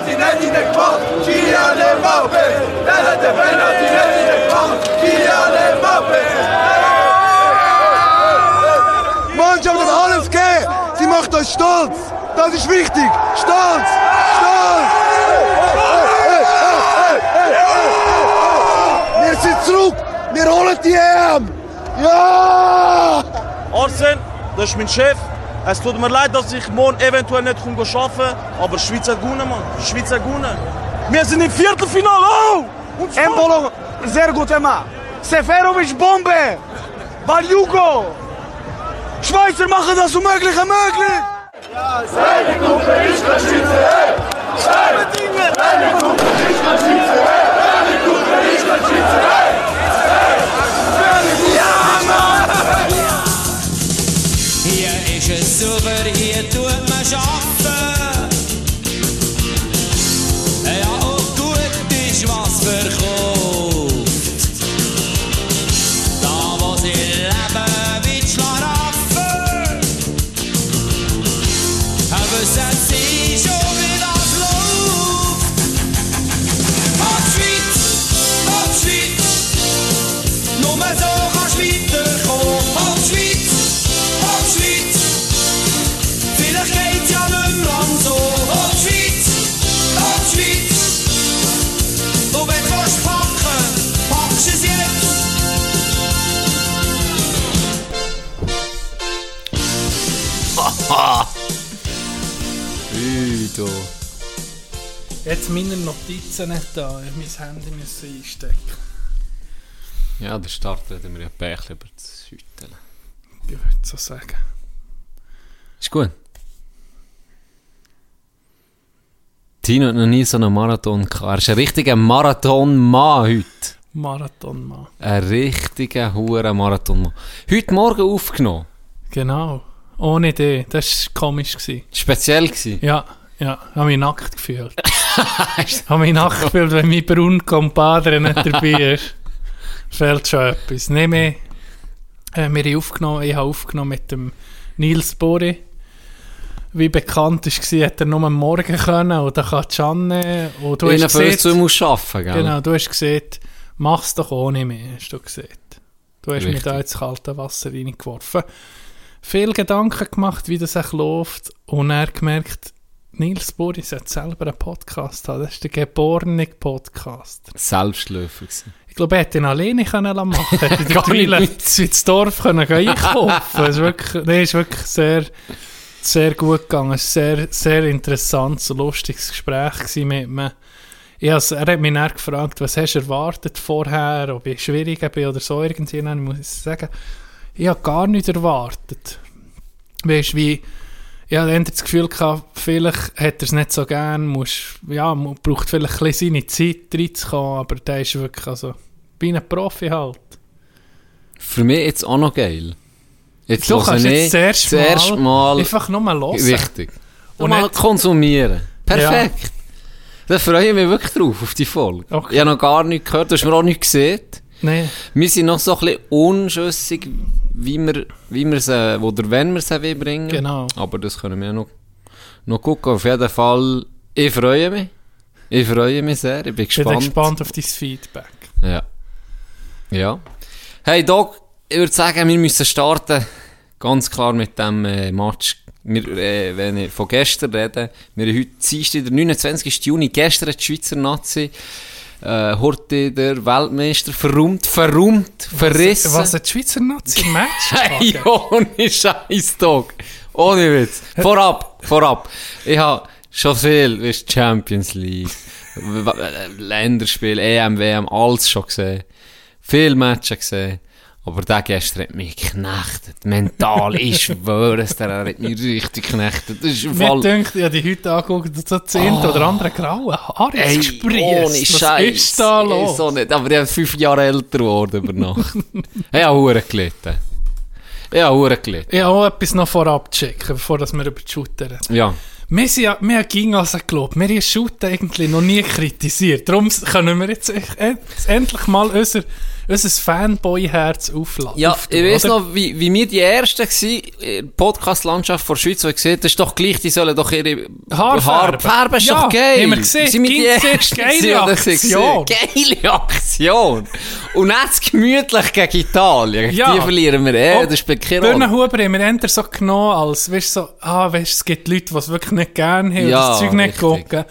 Penalty nicht gemacht, Kylian Mbappé. Der hat den Penalty nicht gemacht, Kylian Mbappé. Mannschaft hat alles gegeben. Sie macht euch stolz. Das ist wichtig. Stolz. Stolz. Wir sind zurück. Wir holen die EM. Ja! Arsen, das ist mein Chef. Es tut mir leid, dass ich morgen eventuell nicht arbeiten kann, aber die Schweiz hat gewonnen, Mann. Schweiz hat gewonnen. Wir sind im Viertelfinale. Oh! Und Embolo, sehr gut gemacht. Seferovic, Bombe. Baljugo. Schweizer machen das Unmögliche möglich. Seine Gruppe ist der Schütze. Seine Gruppe ist der Schütze. Tut man Jetzt meine Notizen nicht da. Ich muss mein Handy müssen einstecken. Ja, der Start reden wir ja Bächle über das Schütteln. Ich würde so sagen. Ist gut. Tino hat noch nie so einen Marathon gehabt. Er ist ein richtiger Marathon-Mann heute. Marathon, Mann. Ein richtiger hure Marathon-Mann. Heute Morgen aufgenommen. Genau. Ohne Idee. Das war komisch. Gewesen. Speziell gewesen. Ja, ja. Habe mich nackt gefühlt. Habe mich nackt gefühlt, wenn mein braun Compadre nicht dabei ist. Fehlt schon etwas. Mehr. Äh, wir haben aufgenommen, ich habe aufgenommen mit dem Nils Bori. Wie bekannt war, hat er nur am Morgen können. Und dann kann Janne. Und du Einer hast gesehen, zwei muss arbeiten, gell? Genau, du hast gesehen, mach's doch ohne mich, hast du gesehen. Du hast mich Richtig. da ins kalte Wasser reingeworfen. Viel Gedanken gemacht, wie das echt läuft. Und er gemerkt, Nils Boris hat selber einen Podcast haben. Das ist der geborene Podcast. Selbstläufer gewesen. Ich glaube, er hätte ihn alleine können machen können. Hätte Gar nicht ins Dorf können einkaufen. Es ist wirklich, nee, es ist wirklich sehr, sehr gut gegangen. Es war ein sehr, sehr interessantes und lustiges Gespräch mit mir. Ich has, er hat mich dann gefragt, was hast du erwartet vorher, ob ich schwierig bin oder so. Irgendwie, dann muss ich sagen, ich habe gar nichts erwartet. Weißt du, wie, ich hatte das Gefühl gehabt, vielleicht hat er es nicht so gern, muss, ja, braucht vielleicht ein bisschen seine Zeit reinzukommen, aber der ist wirklich, also, bin ein Profi halt. Für mich jetzt auch noch geil. Jetzt Du kannst ich jetzt erste das erste Mal, einfach nur hören. richtig. Und mal konsumieren. Perfekt. Da freue ich mich wirklich drauf, auf die Folge. Okay. Ich habe noch gar nichts gehört, du hast mir auch nichts gesehen. Nee, Wir sind noch so ein bisschen unschüssig, wie wir, wie wir sie, oder wenn wir sie will bringen. Genau. Aber das können wir ja noch, noch gucken. Auf jeden Fall, ich freue mich. Ich freue mich sehr. Ich bin ich bin gespannt. gespannt auf dein Feedback. Ja. Ja. Hey Doc, ich würde sagen, wir müssen starten. Ganz klar mit dem äh, Match. Wir, äh, wenn ich von gestern rede, wir haben heute Dienstag, der 29. Juni, gestern hat die Schweizer Nazi äh, Horti, der Weltmeister, verrummt, verrummt, verrissen. Was hat die Schweizer Nazi im Match Hey, ohne Scheiß, Doc. Ohne Witz. Vorab, vorab. Ich habe schon viel, weißt, Champions League, Länderspiel, EM, WM, alles schon gesehen. Viele Matches gesehen. Aber der gestern hat mich geknechtet. Mental, ich schwöre es dir, er hat mich richtig geknechtet. Das ist im Mir denkt, ich habe die heute angeguckt, so zehn oder andere graue Haare Ey, gesprießt. ohne Scheiß. ist da los? So nicht. Aber ich bin fünf Jahre älter geworden über Nacht. ich habe Huren gelitten. Ich habe Huren gelitten. Ich habe auch etwas noch vorab checken, bevor wir über die Shooter reden. Ja. Wir, sind ja, wir haben ging also geglaubt, wir haben Shooter eigentlich noch nie kritisiert. Darum können wir jetzt endlich mal unser unser Fanboy-Herz aufladen. Ja, ich weiss noch, wie, wie wir die Ersten waren, in der Podcast-Landschaft der Schweiz, die gesehen das ist doch gleich, die sollen doch ihre Haare färben, ist Ja, doch geil. haben wir gesehen. Sind wir die Ersten geile Aktion. Geile Aktion. Und jetzt gemütlich gegen Italien. Ja. Die verlieren wir eh, Oh, das spielt keine Rolle. Birnenhuber haben wir eher so genommen, als, weißt du, so, ah, weißt es gibt Leute, die es wirklich nicht gerne haben Ja, das Zeug nicht richtig. gucken.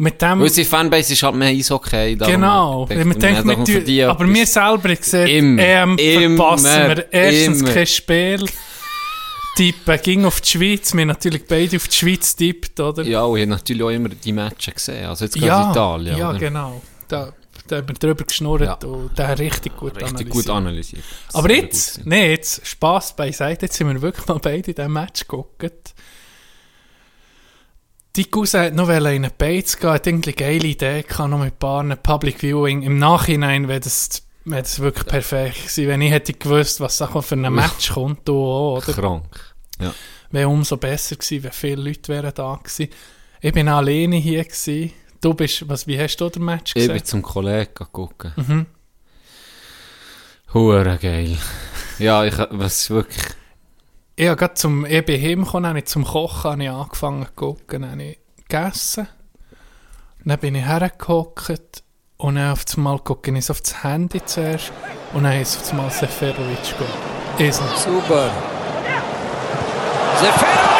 Mit dem, Unsere Fanbase ist halt mehr Eishockey. genau, denkt man, ja, wir für tun- die aber wir selber sehen, Immer, EM verpassen immer, wir erstens immer. kein Spiel. Tippen ging auf die Schweiz, wir haben natürlich beide auf die Schweiz tippt, oder? Ja, und ich habe natürlich auch immer die Matches gesehen. Also jetzt ja, gerade Italien. ja oder? genau. Da, da haben wir drüber geschnurrt Ja. und hat richtig gut Richtig analysiert. gut analysiert. Aber jetzt, nee, jetzt, Spass beiseite, jetzt sind wir wirklich mal beide in diesem Match geguckt. Die Cousin hat noch in eine Bates gehen, hat irgendwie eine geile Idee gehabt, noch mit ein paar Public Viewing. Im Nachhinein wäre das, wäre das wirklich perfekt gewesen, wenn ich hätte gewusst, was mal, für ein Match kommt, du auch, oder? Krank. Ja. Wäre umso besser gewesen, wenn viele Leute wären da gewesen. Ich bin alleine hier gewesen. Du bist, was, wie hast du den Match Ich gesehen? bin zum Kollegen gucken. Mhm. Hure geil. Ja, ich, was wirklich... Ich habe gerade zum, bin heimgekommen, habe ich zum Kochen habe ich angefangen zu gucken, habe ich gegessen. Dann bin ich hergehockt und dann auf einmal gucke ich auf das Handy zuerst und dann ist auf einmal Seferovic nicht. Super. Seferovic!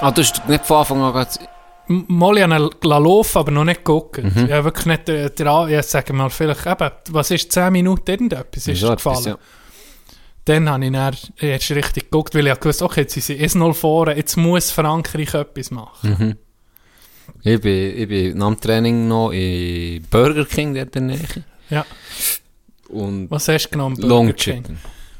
Ah, du hast nicht von Anfang an... grad- M- Molly habe ihn laufen, aber noch nicht geguckt. Mhm. Ich habe wirklich nicht, äh, der, ich sage mal, vielleicht eben, was ist, 10 Minuten irgendetwas ist so dir etwas, gefallen. ja. Dann habe ich dann erst richtig geguckt, weil ich gewusst, okay, jetzt sind sie 1-0 vorne, jetzt muss Frankreich etwas machen. Ich bin, ich bin nach dem Training noch in Burger King dort in der Nähe. Ja. Und Was hast du genommen? Burger Long King? Chicken.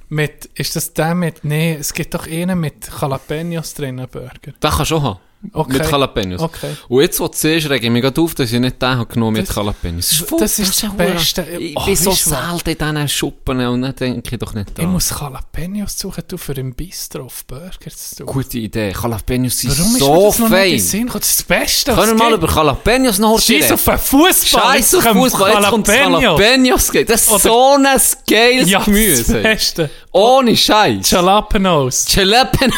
Mit, ist das der mit, nee, es gibt doch einen mit Jalapenos drin, Burger. Den kannst du auch haben. Okay. Mit Jalapenos. Okay. Und jetzt, wo du siehst, rege ich mich gerade auf, dass ich nicht den habe genommen mit Das- Jalapenos. das ist das hure- Beste. Ich Oh, bin so selten in diesen Schuppen und dann denke ich doch nicht Ich da. muss Jalapenos suchen, du, für im Bistro auf Burger zu tun. Gute Idee. Jalapenos sind Warum ist mir so das noch fein. Sinn gekommen? Das ist das Beste, Können wir mal über Jalapenos noch Scheiß reden? auf den Fußball. Scheiß auf Fußball, jetzt kommt das Jalapeno. Jalapenos. geht. Das ist Oder- so ein geiles Ja, das Gemüse. Beste. Ohne Scheiß. Jalapenos. Jalapenos.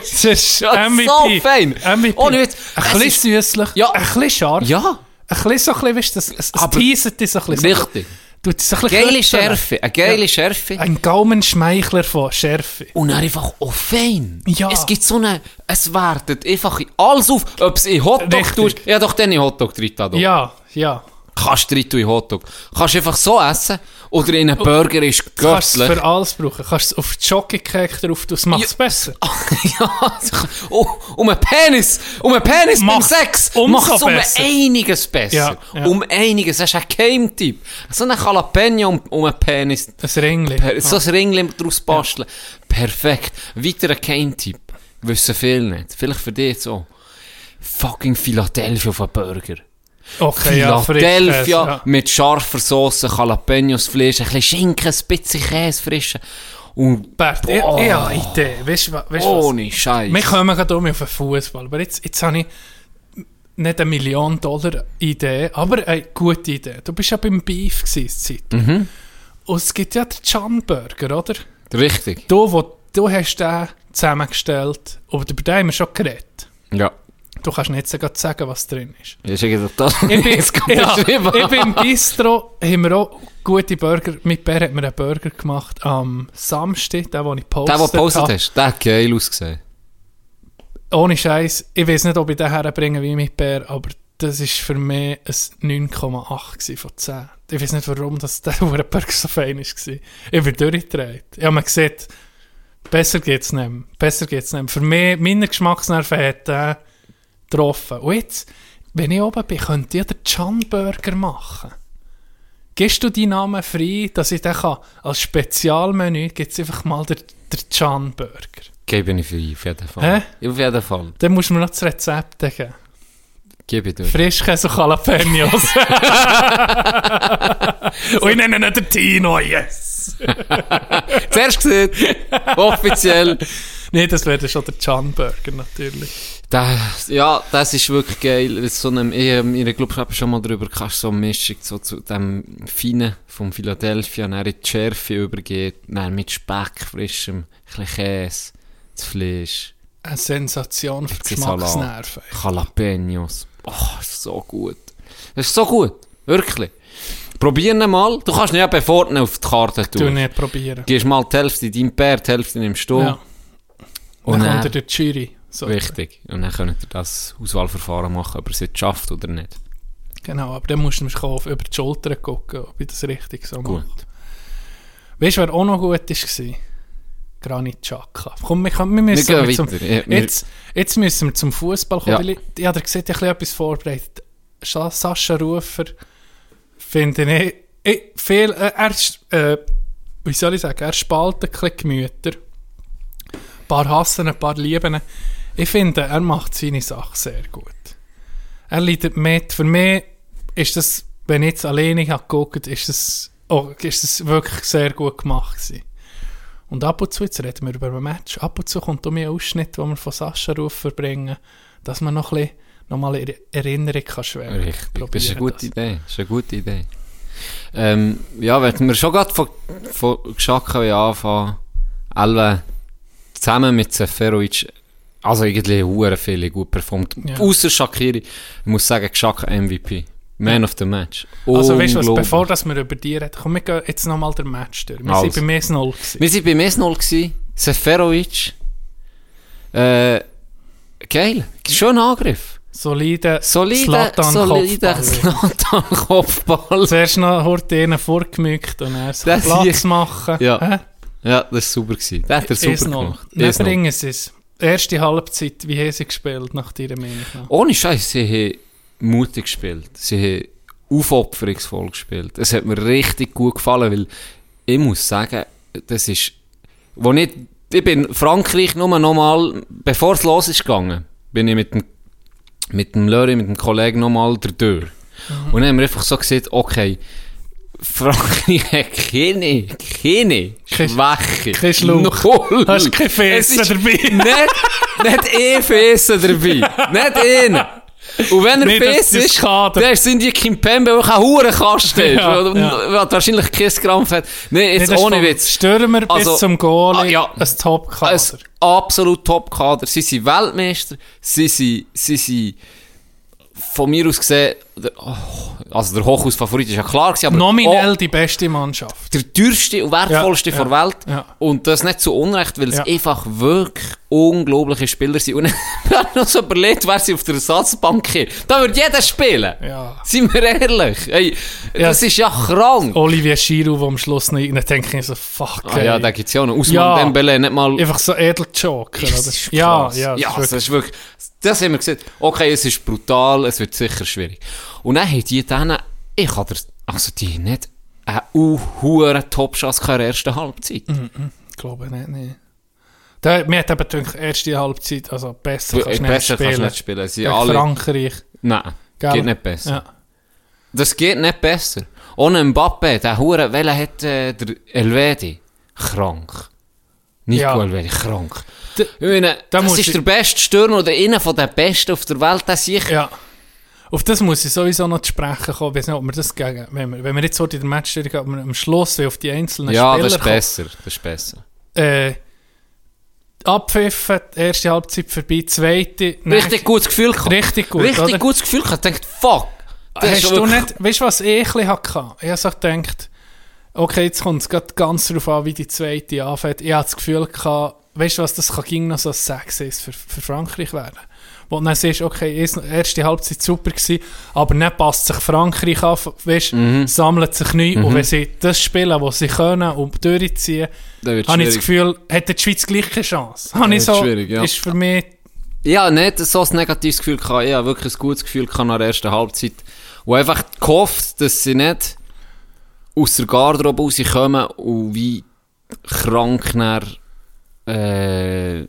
Das ist MVP. so fein. MVP. Ohne Witz. Ein bisschen süßlich, Ja. ein bisschen scharf, Ja, ein bisschen so ein bisschen, du, das- es, es teasert dich so ein bisschen. richtig. So ein bisschen Geile. Schärfe. Eine geile Ja. Schärfe. Ein Gaumenschmeichler von Schärfe. Und dann einfach auch fein. Ja. Es gibt so eine, es wertet einfach in alles auf. Ob es in Hotdog tust. Ja, doch, dann in Hotdog drin. Ja, ja. Kannst du tun in Hotdog. Kannst du einfach so essen. Oder in einen Burger ist Du kannst göttlich. für alles brauchen. Du kannst es auf die Jockey-Cake drauf tun, das macht es besser. ja, oh, um einen Penis, um einen Penis beim Sex macht es um einiges besser. Ja, ja. Um einiges, das ist ein Geheimtipp. So ein Jalapeno um, um einen Penis, Ein Ringli. per, so ein Ringli daraus basteln. Perfekt. Weiterer Geheimtipp, wissen viele nicht, vielleicht für dich jetzt auch. Fucking Philadelphia auf einen Burger. Okay, ja, Philadelphia ja. mit scharfer Soße, Jalapenos, Fleisch, ein bisschen Schinken, ein bisschen Käse frischen. Und Bert, ich, ich habe eine Idee. Weißt weißt ohne Scheiß. Wir kommen gerade um auf den Fußball. Aber jetzt, jetzt habe ich nicht eine Million Dollar Idee, aber eine gute Idee. Du bist ja beim Beef gewesen, Zeit. Mhm. Und es gibt ja den Chan Burger, oder? Richtig. Du, wo, du hast den zusammengestellt, und über den haben wir schon geredet. Ja. Du kannst nicht so gerade sagen, was drin ist. Ist irgendwie das, Ich bin, jetzt ja, ich bin im Bistro, haben wir auch gute Burger, mit Bär hat mir einen Burger gemacht am Samstag, den, den ich postet den du gepostet habe. hast, der hat geil ausgesehen. Ohne Scheiß, ich weiß nicht, ob ich den herbringe wie mit Bär, aber das ist für mich ein 9,8 gewesen von 10. Ich weiß nicht, warum das der Burger so fein war. Ich bin durchgedreht. Ich habe mir gesagt, besser geht's nicht mehr. Besser geht's nicht mehr. Für mich, meine Geschmacksnerven hat der getroffen. Und jetzt, wenn ich oben bin, könnte ich den Chan Burger machen. Gibst du deinen Namen frei, dass ich den kann, als Spezialmenü gibt es einfach mal den, den Chan Burger. Gebe ich für auf jeden Fall. Hä? Auf jeden Fall. Dann musst du mir noch das Rezept geben. Gebe ich durch. Frischkäse und Jalapenos. und ich nenne ihn den Tino, yes! Zuerst gesehen, offiziell. Nein, das wäre schon der Can Burger natürlich. Das, ja, das ist wirklich geil. So einem, ich, ich glaube, ich habe schon mal darüber gehabt, so eine Mischung so zu dem Feinen vom Philadelphia, dann in die Schärfe übergeht, dann mit Speck, frischem, ein Käse, das Fleisch, Eine Sensation für. Geschmacksnerven. Jalapenos. Oh, ist so gut. Das ist so gut. Wirklich. Probier ihn mal. Du kannst ja bevor du auf die Karte Du tust. nicht probieren. Gehst mal die Hälfte in deinem Bär, die Hälfte nimmst du. Ja. Und dann dann- kommt er der Jury. So. Richtig. Und dann könnt ihr das Auswahlverfahren machen, ob ihr es jetzt schafft oder nicht. Genau, aber dann musst du mir auf über die Schulter gucken, ob ich das richtig so Gut. mache. Weißt du, wer auch noch gut war? Granit Xhaka. Komm, wir, können, wir müssen Wir zum. Ja, wir- jetzt, jetzt müssen wir zum Fußball kommen. Ja. Ich, habe gesehen, ich habe etwas vorbereitet. Sa- Sascha Rufer finde ich, ich viel, äh, er, äh, wie soll ich sagen, er spaltet ein bisschen Gemüter. Ein paar hassen, ein paar lieben. Ich finde, er macht seine Sache sehr gut. Er leidet mit. Für mich ist das, wenn ich jetzt alleine habe geguckt, ist das, oh, ist das wirklich sehr gut gemacht gewesen. Und ab und zu, jetzt reden wir über ein Match, ab und zu kommt auch mir ein Ausschnitt, den wir von Sascha Rufer bringen, dass man noch ein bisschen, nochmal in Erinnerung kann schwelgen. Richtig. Das ist Probieren eine gute Idee. Das ist eine gute Idee. Ähm, ja, wenn wir schon gerade von, von Geschaka anfangen, alle zusammen mit Seferovic, also irgendwie hure viele gut performt. Ja. Außer Shakiri, ich muss sagen, Geschaka MVP. Man of the Match. Also weißt du was, bevor dass wir über die reden, komm, wir gehen jetzt nochmal den Match durch. Wir Also. sind bei Mes 0 gewesen. Wir waren bei Mesnol, gewesen, Seferovic. Äh, geil. Schöner Angriff. Solide, Solide, solide. Zlatan-Kopfball. Zuerst noch heute einen vorgemückt und Das Platz hier- machen. Ja. Hä? Ja, das war super. Gewesen. Das hat er super 1-0. gemacht. 1-0. bringen es. Erste Halbzeit, wie haben sie gespielt, nach deiner Meinung nach? Ohne Scheiß, sie haben mutig gespielt. Sie haben aufopferungsvoll gespielt. Es hat mir richtig gut gefallen, weil ich muss sagen, das ist, wo ich, ich bin Frankreich nur noch mal, bevor es los ist gegangen, bin ich mit dem, mit dem Löri, mit dem Kollegen noch mal der Tür. Und dann haben wir einfach so gesagt, okay, Frankreich hat keine, keine Kein- Schwäche. kein Schluck. Null. Hast kein Es Fesen ist dabei. Nicht, nicht eh Fesen dabei. Nicht einen. Und wenn er Nicht, dass Fes das ist, dann sind die Kimpembe, der kein Hurenkasten ist. Ja, weil, ja. wahrscheinlich kein Gramm Fett. Nein, jetzt Nee, ohne Witz. Stürmer Also, bis zum Goal ah, ja. ein Top-Kader. Ein absolut Top-Kader. Sie sind Weltmeister. Sie sind, sie sind von mir aus gesehen, der, oh, also der Hochhaus-Favorit ist ja klar gewesen, aber Nominell auch die beste Mannschaft. der teuerste und wertvollste Ja, der ja, Welt. ja. Und das nicht zu Unrecht, weil es Ja. einfach wirklich unglaubliche Spieler sind. Und ich habe noch so überlegt, wer sie auf der Ersatzbank haben. Da würde jeder spielen. Ja. Seien wir ehrlich. Ja. das ist ja krank. Olivier Giroud, der am Schluss nicht, dann denke ich so, fuck, Ah, ey. ja, da gibt es ja auch noch. Usman Ja. Dembele, nicht mal... Einfach so Edeljoker, Das Ja, ja, ja, das das ist wirklich- ist wirklich... Das haben wir gesehen. Okay, es ist brutal, es wird sicher schwierig. Und dann haben die dann... Ich habe der, Also die nicht einen unhuren Top-Schuss in der ersten Halbzeit. Mhm. Ich glaube nicht, nee. Da, mir hat eben gedacht, erste Halbzeit, also besser kannst du nicht Besser kannst spielen. du nicht spielen. Sie alle... Frankreich. Nein, Gell? geht nicht besser. Ja. Das geht nicht besser. Ohne Mbappe, der Hure, welcher hat äh, der Elvedi? Krank. Nico Ja. Elvedi, krank. D- meine, da das ist ich- der beste Stürmer oder einer von den Besten auf der Welt, der sich... ja. Auf das muss ich sowieso noch zu sprechen kommen. Ich weiß nicht, ob wir das gegen, wenn wir, wenn wir jetzt in der Match stehen, ob wir am Schluss auf die einzelnen Ja, Spieler das ist kommen. besser. Das ist besser. Äh, abpfiffen, erste Halbzeit vorbei, zweite. Richtig gutes Gefühl gehabt. Richtig gut, Richtig oder? gutes Gefühl gehabt. Ich dachte, fuck. Hast du wirklich- nicht, weißt du, was ich hatte? Ich habe so gedacht, okay, jetzt kommt es ganz darauf an, wie die zweite anfängt. Ich hatte das Gefühl gehabt, weißt du was, das kann ging noch so ein Sex ist für, für Frankreich werden. Wo du dann siehst, okay, erst- erste Halbzeit super gewesen, aber dann passt sich Frankreich an, weißt, Mhm. sammelt sich neu und wenn sie das spielen, was sie können und durchziehen, habe ich das. Gefühl, hat die Schweiz gleich keine Chance. Habe ich so, schwierig, ja. ist für mich, Ja, nicht so ein negatives Gefühl gehabt. Ich habe wirklich ein gutes Gefühl gehabt nach der ersten Halbzeit. Und einfach gehofft, dass sie nicht aus der Garderobe rauskommen und wie krank nach, äh,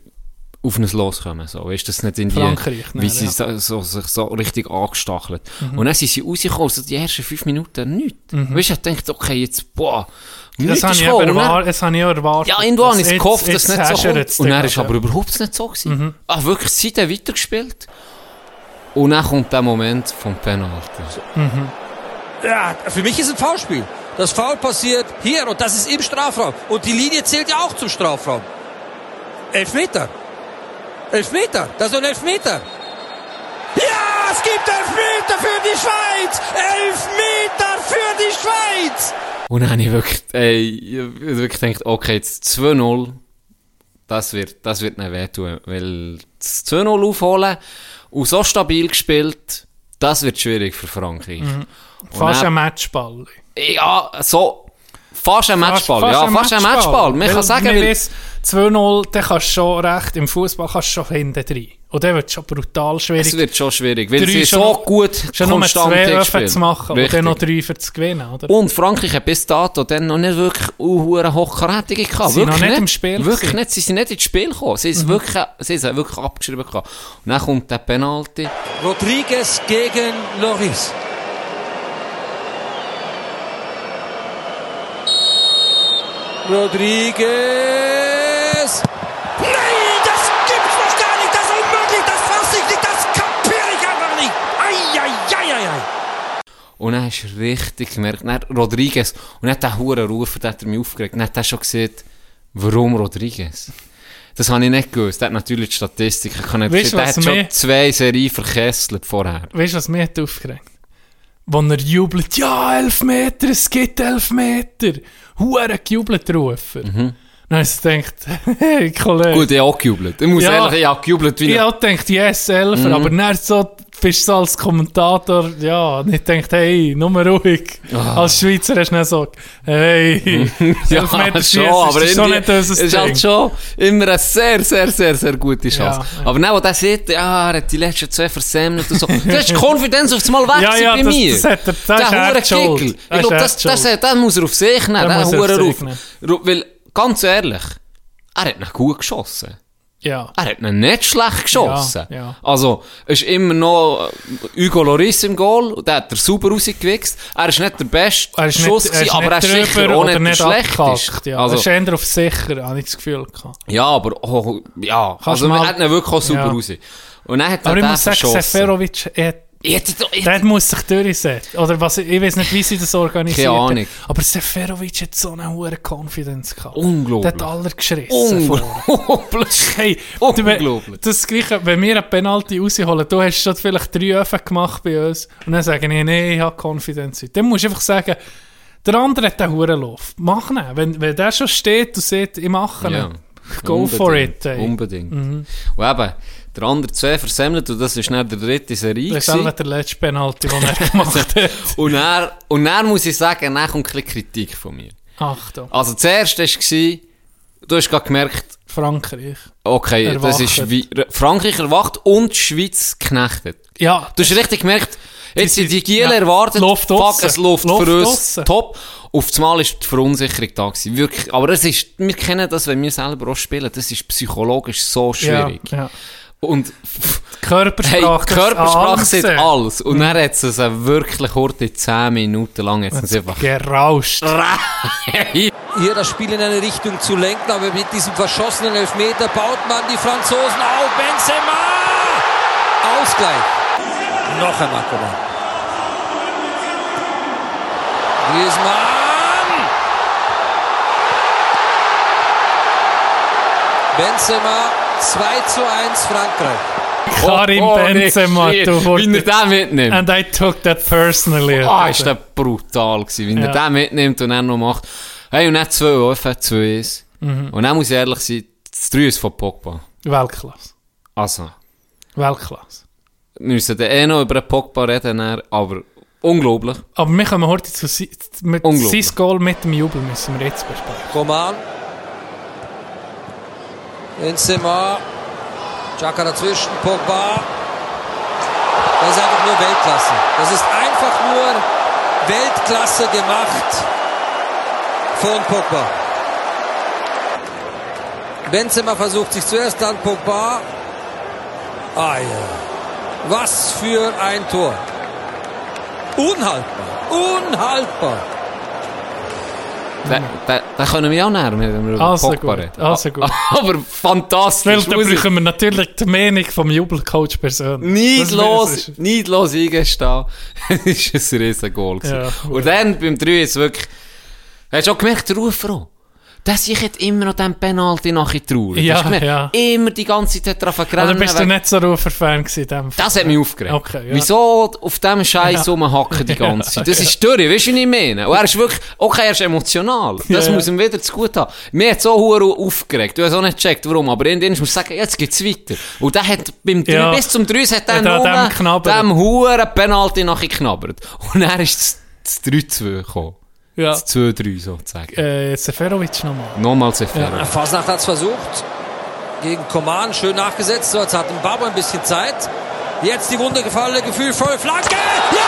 auf ein Los kommen. So. Du, das nicht in die, Frankreich, wie sie ja. Mhm. so, so, sich so richtig angestachelt. Und dann sind sie rausgekommen, so die ersten fünf Minuten nichts. Weißt du, ich dachte, okay, jetzt, boah, Das nichts habe ist ich, dann- erwartet, das habe ich erwartet. ja, irgendwo habe ich gehofft, dass es nicht so kommt. es Und dann dann, ist ja. aber überhaupt nicht so gewesen. Mhm. Ach, wirklich, Seite weitergespielt. Und dann kommt der Moment vom Penalty. Ja, für mich ist ein Foulspiel. Das Foul passiert hier und das ist im Strafraum. Und die Linie zählt ja auch zum Strafraum. Elfmeter. Elfmeter. Das ist ein Elfmeter. Ja, es gibt Elfmeter für die Schweiz. Elfmeter für die Schweiz. Und dann habe ich wirklich, ey, wirklich gedacht, okay, jetzt 2-0, das wird, das wird nicht wehtun. Weil das 2-0 aufholen und so stabil gespielt, das wird schwierig für Frankreich. Und Fast dann- ein Matchball. Ja, so, fast ein Matchball. ja, fast ein Matchball. Man Weil kann sagen, weil, weiss, 2-0, dann kannst du schon recht, im Fußball kannst du schon hinten drin. Und dann wird es schon brutal schwierig. es wird schon schwierig, weil Drei sie schon so noch- gut schon nur konstant zwei haben Öfen gespielt. zu machen und Richtig. dann noch drei für zu gewinnen, oder? Und Frankreich hat bis dato dann noch nicht wirklich uh, hochkarätige gehabt. Sie Wirklich noch nicht im Spiel Wirklich nicht. Sie sind nicht ins Spiel gekommen. Sie sind wirklich, sie sind wirklich abgeschrieben gehabt. Und dann kommt der Penalty. Rodriguez gegen Loris. Rodriguez. Nein, das gibt's doch gar nicht. Das ist unmöglich. Das fasse ich nicht. Das kapiere ich einfach nicht. Eieieiei. Und dann hast du richtig gemerkt, dann Rodriguez. Und dann der hure Rufer, der hat er mich aufgeregt. Dann hat er schon gesehen, warum Rodriguez? Das habe ich nicht gewusst. Der hat natürlich die Statistik. Ich kann nicht Weißt der hat schon zwei Serien verkesselt vorher. Weißt du, was mich hat aufgeregt? Wo er jubelt, ja, elf Meter, es gibt elf Meter. Hure gejubelt rufen. Mhm. Dann habe ich gedacht, hey, Kollege. Gut, ich habe gejubelt. Ich muss Ja. ehrlich, ich habe gejubelt wie Ich habe gedacht, yes, Elfer, Mhm. aber dann so, bist du so als Kommentator, ja, und ich gedacht, hey, nur ruhig. Als Schweizer hast du dann so, hey, Ah. Ja, Elfmeter schon, aber ist schon nicht unser ist Ding. halt schon immer eine sehr, sehr, sehr, sehr gute Chance. Ja, ja. Aber dann, wo der sieht, ja, er hat die letzten zwei versemmelt und so, du hast die Konfidenz auf einmal weg Ja, ja, bei das- mir. das hat er- das ist der echt hure schuld. Kickel. Das Ich ist glaube, das, das, schuld. das, muss er auf sich nehmen, Der der muss er auf hure sich Ruf. nehmen. Ru- Weil, ganz ehrlich, er hat ihn gut geschossen. ja. Er hat ihn nicht schlecht geschossen. Ja, ja. Also, es ist immer noch äh, Hugo Loris im Goal, und der hat er super rausgewichst. Er ist nicht der beste Er ist Schuss nicht, er gewesen, aber er ist nicht sicher auch oder nicht der schlechteste. Ja. Also, er ist eher auf sicher, habe ich das Gefühl gehabt. ja, aber, oh, ja, Kannst also, wir hätten ihn wirklich auch super Ja. raus. Und dann hat er Aber ich muss sagen. Seferovic, er, Doch, ich, der muss sich durchsetzen. Oder was, ich weiß nicht, wie sie das organisiert Keine. Ahnung. Aber Seferovic hat so eine hohe Confidence gehabt. Unglaublich. Der hat alle geschissen. Unglaublich. Hey, Unglaublich. Das Gleiche, wenn wir eine Penalty rausholen, du hast schon vielleicht drei Öfen gemacht bei uns und dann sagen ich, nee, ich habe Confidence. Dann musst du einfach sagen, der andere hat den Hurenlauf. Mach ihn. Wenn, wenn der schon steht und sagt, ich mache ihn, Ja. go for Unbedingt, it. Ey. Mhm. Unbedingt. Und eben, der andere zwei versemmelt und das ist dann der dritte Serie. Das ist gewesen. einfach der letzte Penalty, den er gemacht hat. Und dann, und dann muss ich sagen, dann kommt ein bisschen Kritik von mir. Achtung, Also, zuerst war, du hast gerade gemerkt, Frankreich. okay, das Erwacht. ist wie, Frankreich erwacht und die Schweiz knechtet. Ja, Du hast richtig gemerkt, jetzt sind die Giele ja, erwartet, Luft fuck, es läuft Luft für uns draussen. top. Auf einmal ist die Verunsicherung da gewesen. Wirklich. Aber es ist, wir kennen das, wenn wir selber auch spielen, das ist psychologisch so schwierig. Ja, ja. Und, Körpersprache, hey, das Körpersprache alles sieht alles. Und dann hat es also wirklich kurze 10 Minuten lang jetzt es einfach Gerauscht. Hey. Hier das Spiel in eine Richtung zu lenken, aber mit diesem verschossenen Elfmeter baut man die Franzosen auf. Benzema! Ausgleich. Noch einmal, mal. Griezmann! Benzema 2 zu 1 Frankreich. Karim Oh, nee, Benzema, du Wie er den mitnimmt. And I took that personally. Ah, ist der brutal gewesen, wie Ja. er den mitnimmt und dann noch macht. Hey, und dann 2 Öfen, 2 ist. Mhm. Und dann muss ich ehrlich sein, das 3 ist von Pogba. Weltklasse. Also, Weltklasse. wir müssen dann eh noch über den Pogba reden, aber unglaublich. Aber wir kommen heute zu mit Goal mit dem Jubel müssen wir jetzt besprechen. Coman. Benzema. Chaka dazwischen. Pogba. Das ist einfach nur Weltklasse. Das ist einfach nur Weltklasse gemacht von Pogba. Benzema versucht sich zuerst, dann Pogba. Ah ja. Was für ein Tor. Unhaltbar. Unhaltbar. Den, den können wir auch näher, wenn wir Also Pogba gut, reden. also gut. Aber fantastisch. Weil da brauchen wir natürlich die Meinung vom Jubelcoach persönlich. Das Neidlos, ist- neidlos eingestehen. das ist ein riesen Goal. Ja, Und dann beim 3 ist wirklich, hast du auch gemerkt, der auch. Dass ich jetzt immer noch den Penalty nachher traue. Ja, ja. Immer die ganze Zeit daran Oder vergrennen. bist du nicht so Rufer-Fan gewesen? dem? Das hat mich aufgeregt. Okay, ja. Wieso auf dem Scheiß Ja. rumhacken die ganze Zeit? Das ist durch, weißt du, was ich meine? Und er ist wirklich, okay, er ist emotional. Das Ja, muss ihm wieder zu gut haben. Mir hat so hure aufgeregt. Du hast auch nicht gecheckt, warum. Aber irgendwann muss ich sagen, jetzt geht's weiter. Und der hat beim 3, Ja. bis zum 3 hat er nur dem dem hure Penalty nachher geknabbert. Und er ist das 3-2 gekommen. Ja. Das 2-3 sozusagen. Äh, Seferovic nochmal. Nochmal Seferovic. Ja, Fasnacht hat es versucht. Gegen Koman schön nachgesetzt. So, jetzt hat Mbabo ein bisschen Zeit. Jetzt die wundergefallene, gefühlvolle Flanke. Ja!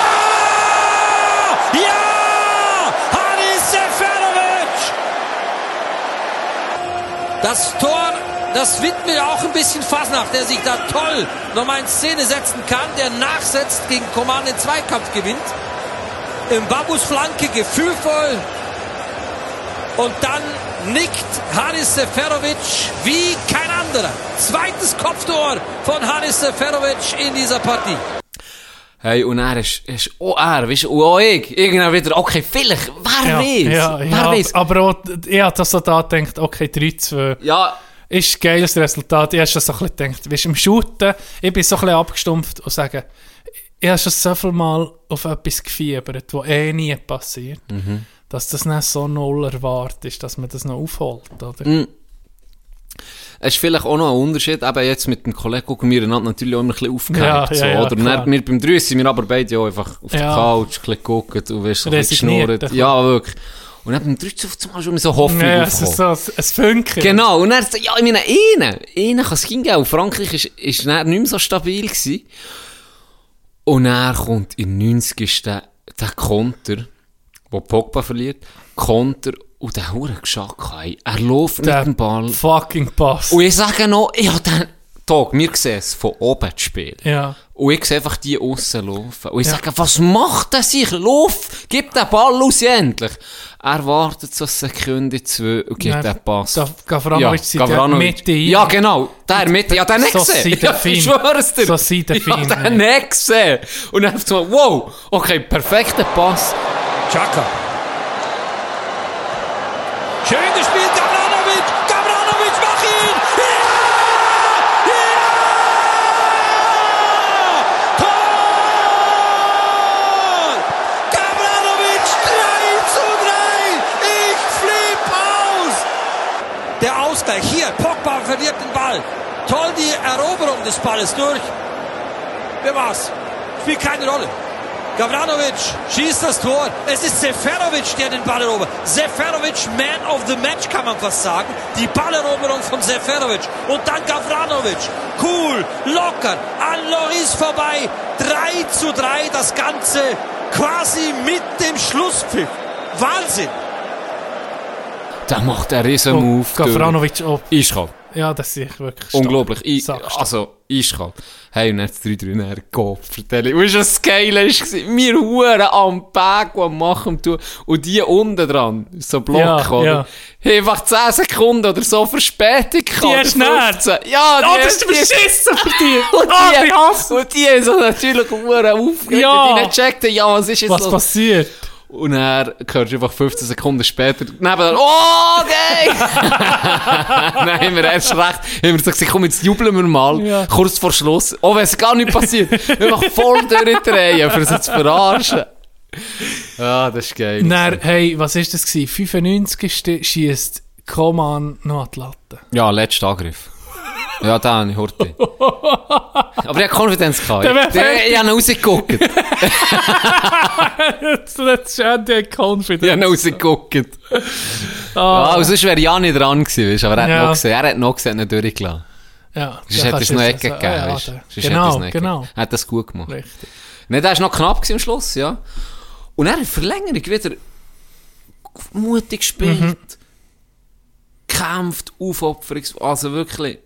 Ja! Hanis Seferovic! Das Tor, das widmet auch ein bisschen Fasnacht, der sich da toll nochmal in Szene setzen kann, der nachsetzt, gegen Koman den Zweikampf gewinnt. Mbabus Flanke gefühlvoll, und dann nickt Hanis Seferovic wie kein anderer. Zweites Kopftor von Hanis Seferovic in dieser Partie. Hey, und er ist, ist auch er, weißt du, und auch ich. Irgendwann wieder, okay, vielleicht, wer Ja, weiß? ja, wer ja, weiß? aber auch, ich habe das so da gedacht, okay, 3-2. Ja, Ist ein geiles Resultat. Ich habe schon so ein bisschen gedacht, weißt, im Shooten, ich bin so ein bisschen abgestumpft und sage, ich habe schon so viel Mal auf etwas gefiebert, was eh nie passiert, Mhm. dass das nicht so null erwartet ist, dass man das noch aufholt, oder? Mhm. es ist vielleicht auch noch ein Unterschied, eben jetzt mit dem Kollegen gucken wir einander natürlich auch immer ein bisschen aufgehängt. Ja, ja, so, ja, oder? Dann, wir beim 3 sind wir aber beide auch einfach auf der Ja. Couch, ein bisschen geguckt und wirst so ein bisschen geschnurrt. Ja, wirklich. Und dann beim 3 auf einmal schon so Hoffnung Ja, es ist so ein, ein. Genau, und dann, ja, ich meine, einen, einen kann es hingehen. Und Frankreich dann nicht mehr so stabil gewesen. Und dann kommt in 90 ist der, Konter, wo Pogba verliert, Konter, und der hure Geschacke, ey. er läuft mit Der dem Ball. fucking Pass. Und ich sage noch, ich habe den Tag, wir sehen es von oben das Spiel. Ja. Und ich sehe einfach die aussen laufen. Und ich sage, was macht der sich? Lauf! Gib den Ball aus endlich! Er wartet so eine Sekunde, zwei und gibt Nein, den Pass. Gav- Gavranovic ja Gavranovic. Mitte ein. Ja, genau. Der Mitte. Ja, den nicht So gesehen. er Ja, ich schwöre es dir. So sieht er Ja, den nicht gesehen. Und dann so, wow, okay, perfekter Pass. Chaka. Schön Eroberung des Balles durch. Wer war's? Spielt keine Rolle. Gavranovic schießt das Tor. Es ist Seferovic, der den Ball erobert. Seferovic, Man of the Match, kann man fast sagen. Die Balleroberung von Seferovic. Und dann Gavranovic. Cool, locker, an Loris vorbei. 3 zu 3, das Ganze quasi mit dem Schlusspfiff. Wahnsinn. Der macht einen riesen Und Move. Gavranovic auch. Ja, das sehe ich wirklich. Unglaublich. I, Sackstark. also, eiskalt. Hey, und dann das 3-3 nachher Kopf vertellen. Weißt du, was geil ist? Wir Huren am Berg und am Machen und tun. Und die unten dran, so Block, Ja, oder? ja. Haben einfach 10 Sekunden oder so Verspätung gehabt. hast näher. 15. Ja, Oh, die- das ist die- beschissen für dich. Und Ah, die, ich hasse und die haben so natürlich Huren aufgeregt, Ja. die nicht checkten, ja, was ist jetzt Was los? passiert? Und dann hörst du einfach 15 Sekunden später nebenan, oh, geil! dann haben wir erst recht, haben wir gesagt, komm, jetzt jubeln wir mal, Ja. kurz vor Schluss, auch wenn es gar nicht passiert. Wir machen voll durchdrehen, für sie zu verarschen. Ja, das ist geil. Dann, hey, was ist das gewesen? 95. schießt Koman noch an die Latte. Ja, letzter Angriff. Ja, da habe ich Horti. Aber ich hatte Konfidenz gehabt. Der Ich, der, ich habe ihn rausgeguckt. Ich jetzt ist der Confidence. habe ihn rausgeguckt. Ja, und sonst wäre Jani dran gewesen, weißt, aber er hat Ja. noch gesehen, er hat noch gesehen, nicht durchgelassen. Ja, Sonst hätte es noch Ecke sagen, gegeben, ah, ja, weißt du? Genau, genau. Er hat das gut gemacht. Richtig. Ne, der war noch knapp am Schluss, ja. Und er hat Verlängerung wieder mutig gespielt. Mhm. gekämpft, aufopferungs... Also wirklich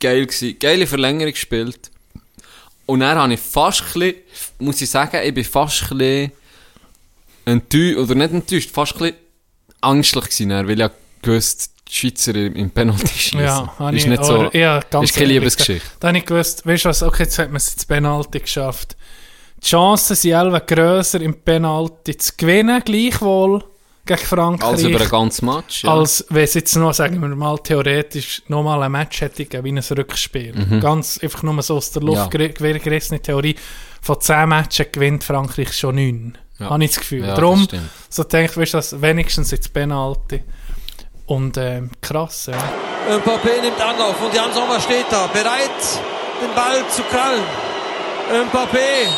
geil gewesen. Geile Verlängerung gespielt. Und dann habe ich fast ein bisschen, muss ich sagen, ich bin fast ein bisschen enttäuscht, oder nicht enttäuscht, fast ein bisschen angstlich gewesen, dann, weil ich ja gewusst, die Schweizer im, Penalty schießen. Ja, ist ich- nicht so, ja, ganz ist keine Liebesgeschichte. Da habe ich gewusst, weißt du was, okay, jetzt hat man es ins Penalty geschafft. Die Chancen sind elf grösser im Penalty zu gewinnen, gleichwohl gegen Frankreich. Also über einen ganzen Match, ja. Als wenn es jetzt noch, sagen wir mal, theoretisch nochmal ein Match hätte gegeben, wie ein Rückspiel. Ganz einfach nur so aus der Luft Mhm. Ja. geri- gerissene Theorie. Von 10 Matches gewinnt Frankreich schon 9. Ja. Habe ich das Gefühl. Ja, das Darum, stimmt. so denke ich, weißt du, das wenigstens ins Penalty. Und ähm, krass, ja. Mbappé nimmt Anlauf und Jan Sommer steht da, bereit, den Ball zu krallen. Mbappé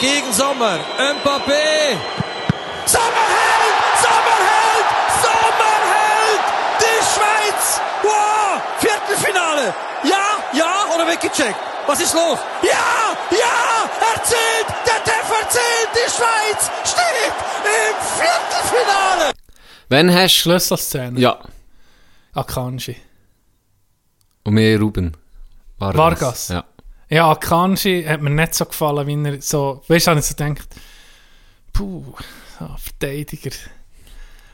gegen Sommer. Mbappé. Sommer hält! Sommer hält! Sommer hält! Die Schweiz! Wow! Viertelfinale! Ja, ja oder weggecheckt? Was ist los? Ja, ja! Erzählt! Der Treffer zählt! Die Schweiz steht im Viertelfinale! Wenn hast du... Schlüsselszene. Ja. Akanji. Und mir Ruben. Vargas. Vargas. Ja. Ja, Akanji hat mir nicht so gefallen, wie er so, weißt du, habe ich so gedacht, puh, so, Verteidiger.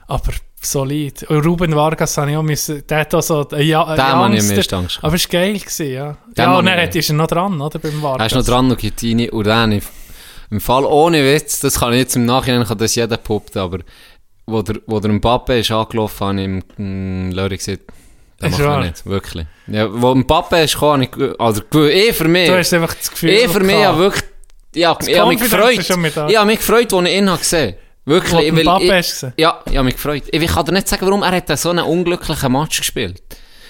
Aber solid. Und Ruben Vargas habe ich auch müssen, der hat auch so, ein ja, Den habe ich am Angst. Aber es war geil, gewesen, ja. Den ja, habe und dann ich- ist er noch dran, oder, beim Vargas. Er ist noch dran, noch Gittini und dann im- im Fall ohne Witz, das kann ich jetzt im Nachhinein, kann das jeder poppt, aber wo der, wo der Mbappe ist angelaufen, habe ich im mm, Lörri gesagt, das wahr? er nicht, wirklich. Ja, wo Mbappe ist gekommen, habe ich, ge- also eh für mich, Du hast einfach das Gefühl, eh für mich, ja wirklich, ja, ich habe mich gefreut, ich habe mich gefreut, als ich ihn habe gesehen Wirklich, Wo will- Mbappe ich- hast gesehen? Ja, ich habe mich gefreut. Ich, ich kann dir nicht sagen, warum, er hat so einen unglücklichen Match gespielt.